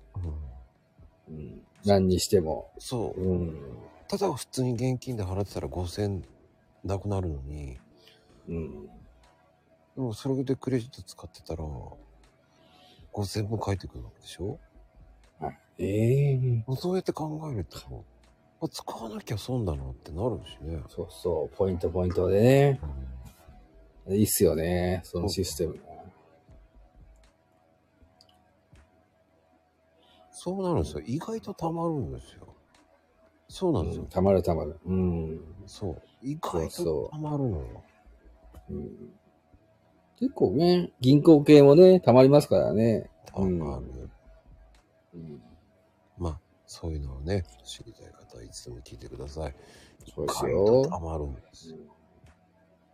うんうん。何にしても。そう。うん。ただ普通に現金で払ってたら5000なくなるのに、うん。でもそれでクレジット使ってたら、5000分返ってくるわけでしょ？ええもうそうやって考えると、あ使わなきゃ損だなってなるしね。そうそう。ポイントポイントでね。いいっすよね。そのシステム。そうなるんですよ。意外とたまるんですよ。そうなんですよ。たまるたまる。うん。そう。意外とたまるのよ。うん結構ね、銀行系もね、たまりますからね。たまる。うんまあ、そういうのをね、知りたい方はいつでも聞いてください。そうですよと。たまるんですよ。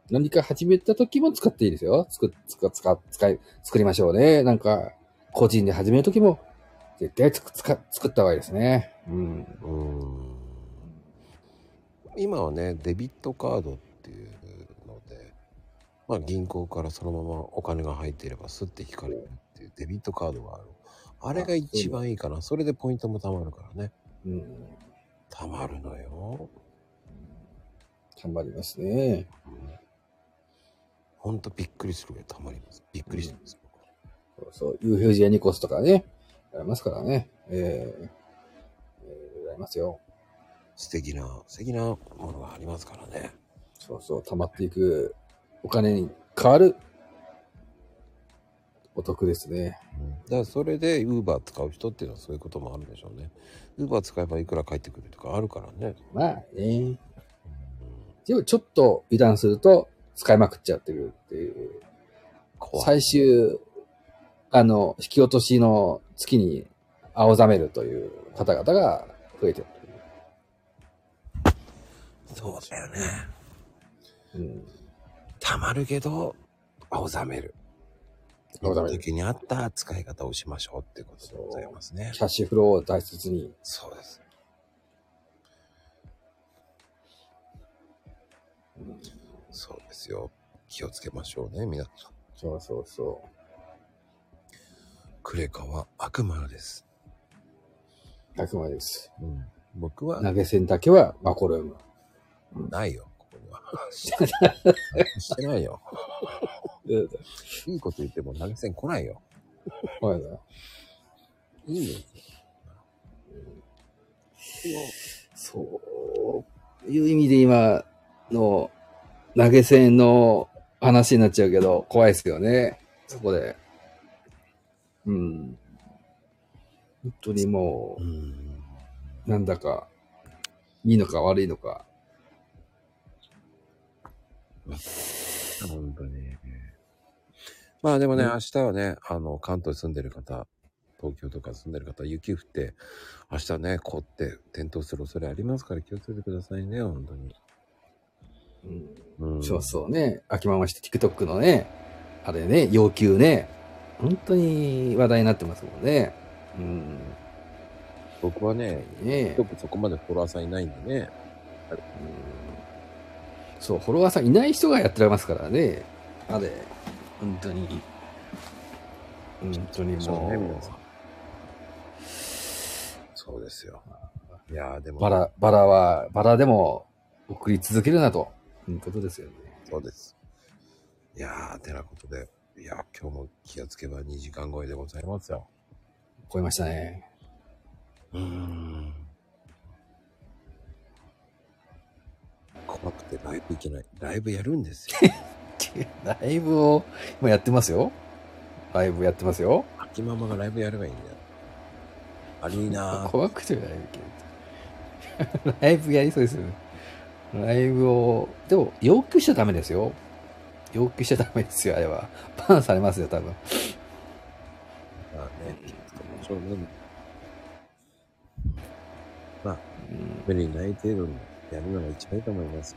何か始めた時も使っていいですよ。作、使、使、使い、作りましょうね。なんか、個人で始める時も、絶対つく、つか、作った方がいいですね。うん。うーん。今はね、デビットカードっていうので、まあ銀行からそのままお金が入っていればスッて引かれるっていうデビットカードがある。あれが一番いいかな。それでポイントも貯まるからね。うん。貯まるのよ。たまりますね。ほんとびっくりするぐらい貯まります。びっくりしてます。そうそう。有表示やニコスとかね。ありますからね。えー、えー、ございますよ。素敵な、素敵なものがありますからね。そうそう。溜まっていくお金に変わる。お得ですね。だからそれで Uber 使う人っていうのはそういうこともあるでしょうね。Uber 使えばいくら返ってくるとかあるからね。まあね。でもちょっと油断すると使いまくっちゃってるっていう。怖い。最終、あの、引き落としの月に青ざめるという方々が増えてるそうだよね。う。たまるけど、青ざめる。青ざめる時に合った使い方をしましょうっていうことでございますね。キャッシュフローを大切に。そうです。そうですよ。気をつけましょうね、皆さん。そうそうそクレカは悪魔です。う。100枚です。うん、僕は投げ銭だけはマコルーム。ないよ、ここには。してないよ。いいこと言っても投げ銭来ないよ。はいだ。いいよ。そういう意味で今の投げ銭の話になっちゃうけど、怖いですよね。そこで。うん。本当にもうん。う、なんだか、いいのか悪いのか。本当に。まあでもね、うん明日はね、あの、関東に住んでる方、東京とか住んでる方、雪降って、明日ね、凍って転倒する恐れありますから気をつけてくださいね、本当に。うんうん、そうそうね。秋ままして TikTok のね、あれね、要求ね、本当に話題になってますもんね。うん。僕はね、ねよくそこまでフォロワーさんいないんでね、うんそう、フォロワーさんいない人がやってられますからね。あれ、本当に。本当にもそうね、皆うさん。そうですよ。いやーでも、バラ、バラは、バラでも送り続けるなということですよね。そうです。いやー、てなことで、いやー、今日も気がつけば2時間超えでございますよ。超えましたね。うーん。怖くてライブ行けない。ライブやるんですよ。ライブを、今やってますよ。ライブやってますよ。秋ママがライブやればいいんだよ。ありーなー。怖くてライブライブやりそうですよね。ライブを、でも要求しちゃダメですよ。要求しちゃダメですよ、あれは。バンされますよ、多分。まあね、気をつけましょうね。まあ、うん無理ない程度にやるのが一番いいと思います。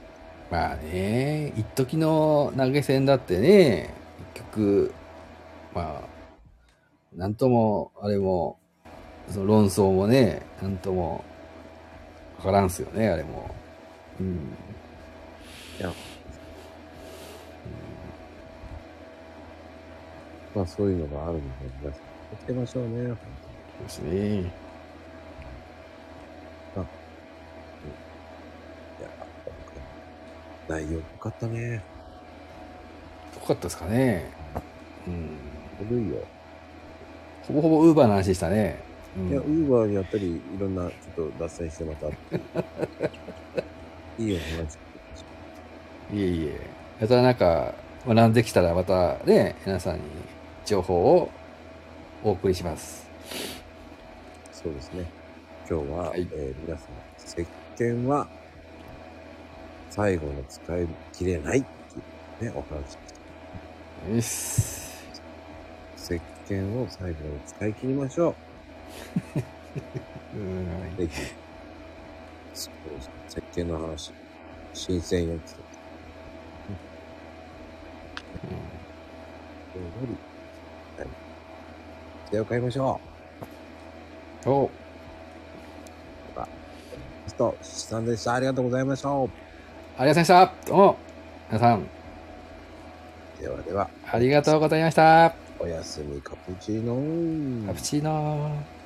まあね、一時の投げ銭だってね、結局、まあ、なんとも、あれも、その論争もね、なんとも、わからんすよね、あれも。うん。いやまあそういうのがあるので、皆さんつけましょうね。そうですね。いや、内容良かったね。よかったですかね。うん。古いよ。ほぼほぼウーバーの話でしたね。うんいや、ウーバーにやったり、いろんな、ちょっと脱線してまた。いいお話。いえいえ。またなんか、学んできたらまたね、皆さんに情報をお送りします。そうですね。今日は、はいえー皆さん、石鹸は最後の使い切れないっていうね、お話。よし。石鹸を最後に使い切りましょう んう。ぜひ。そう石鹸の話。新鮮やつ。うん。より。はい。手を買いましょおう。スト、しさんでした。ありがとうございました。ありがとうございました。どうも、皆さん、ではでは、ありがとうございました。おやすみカプチーノカプチーノー。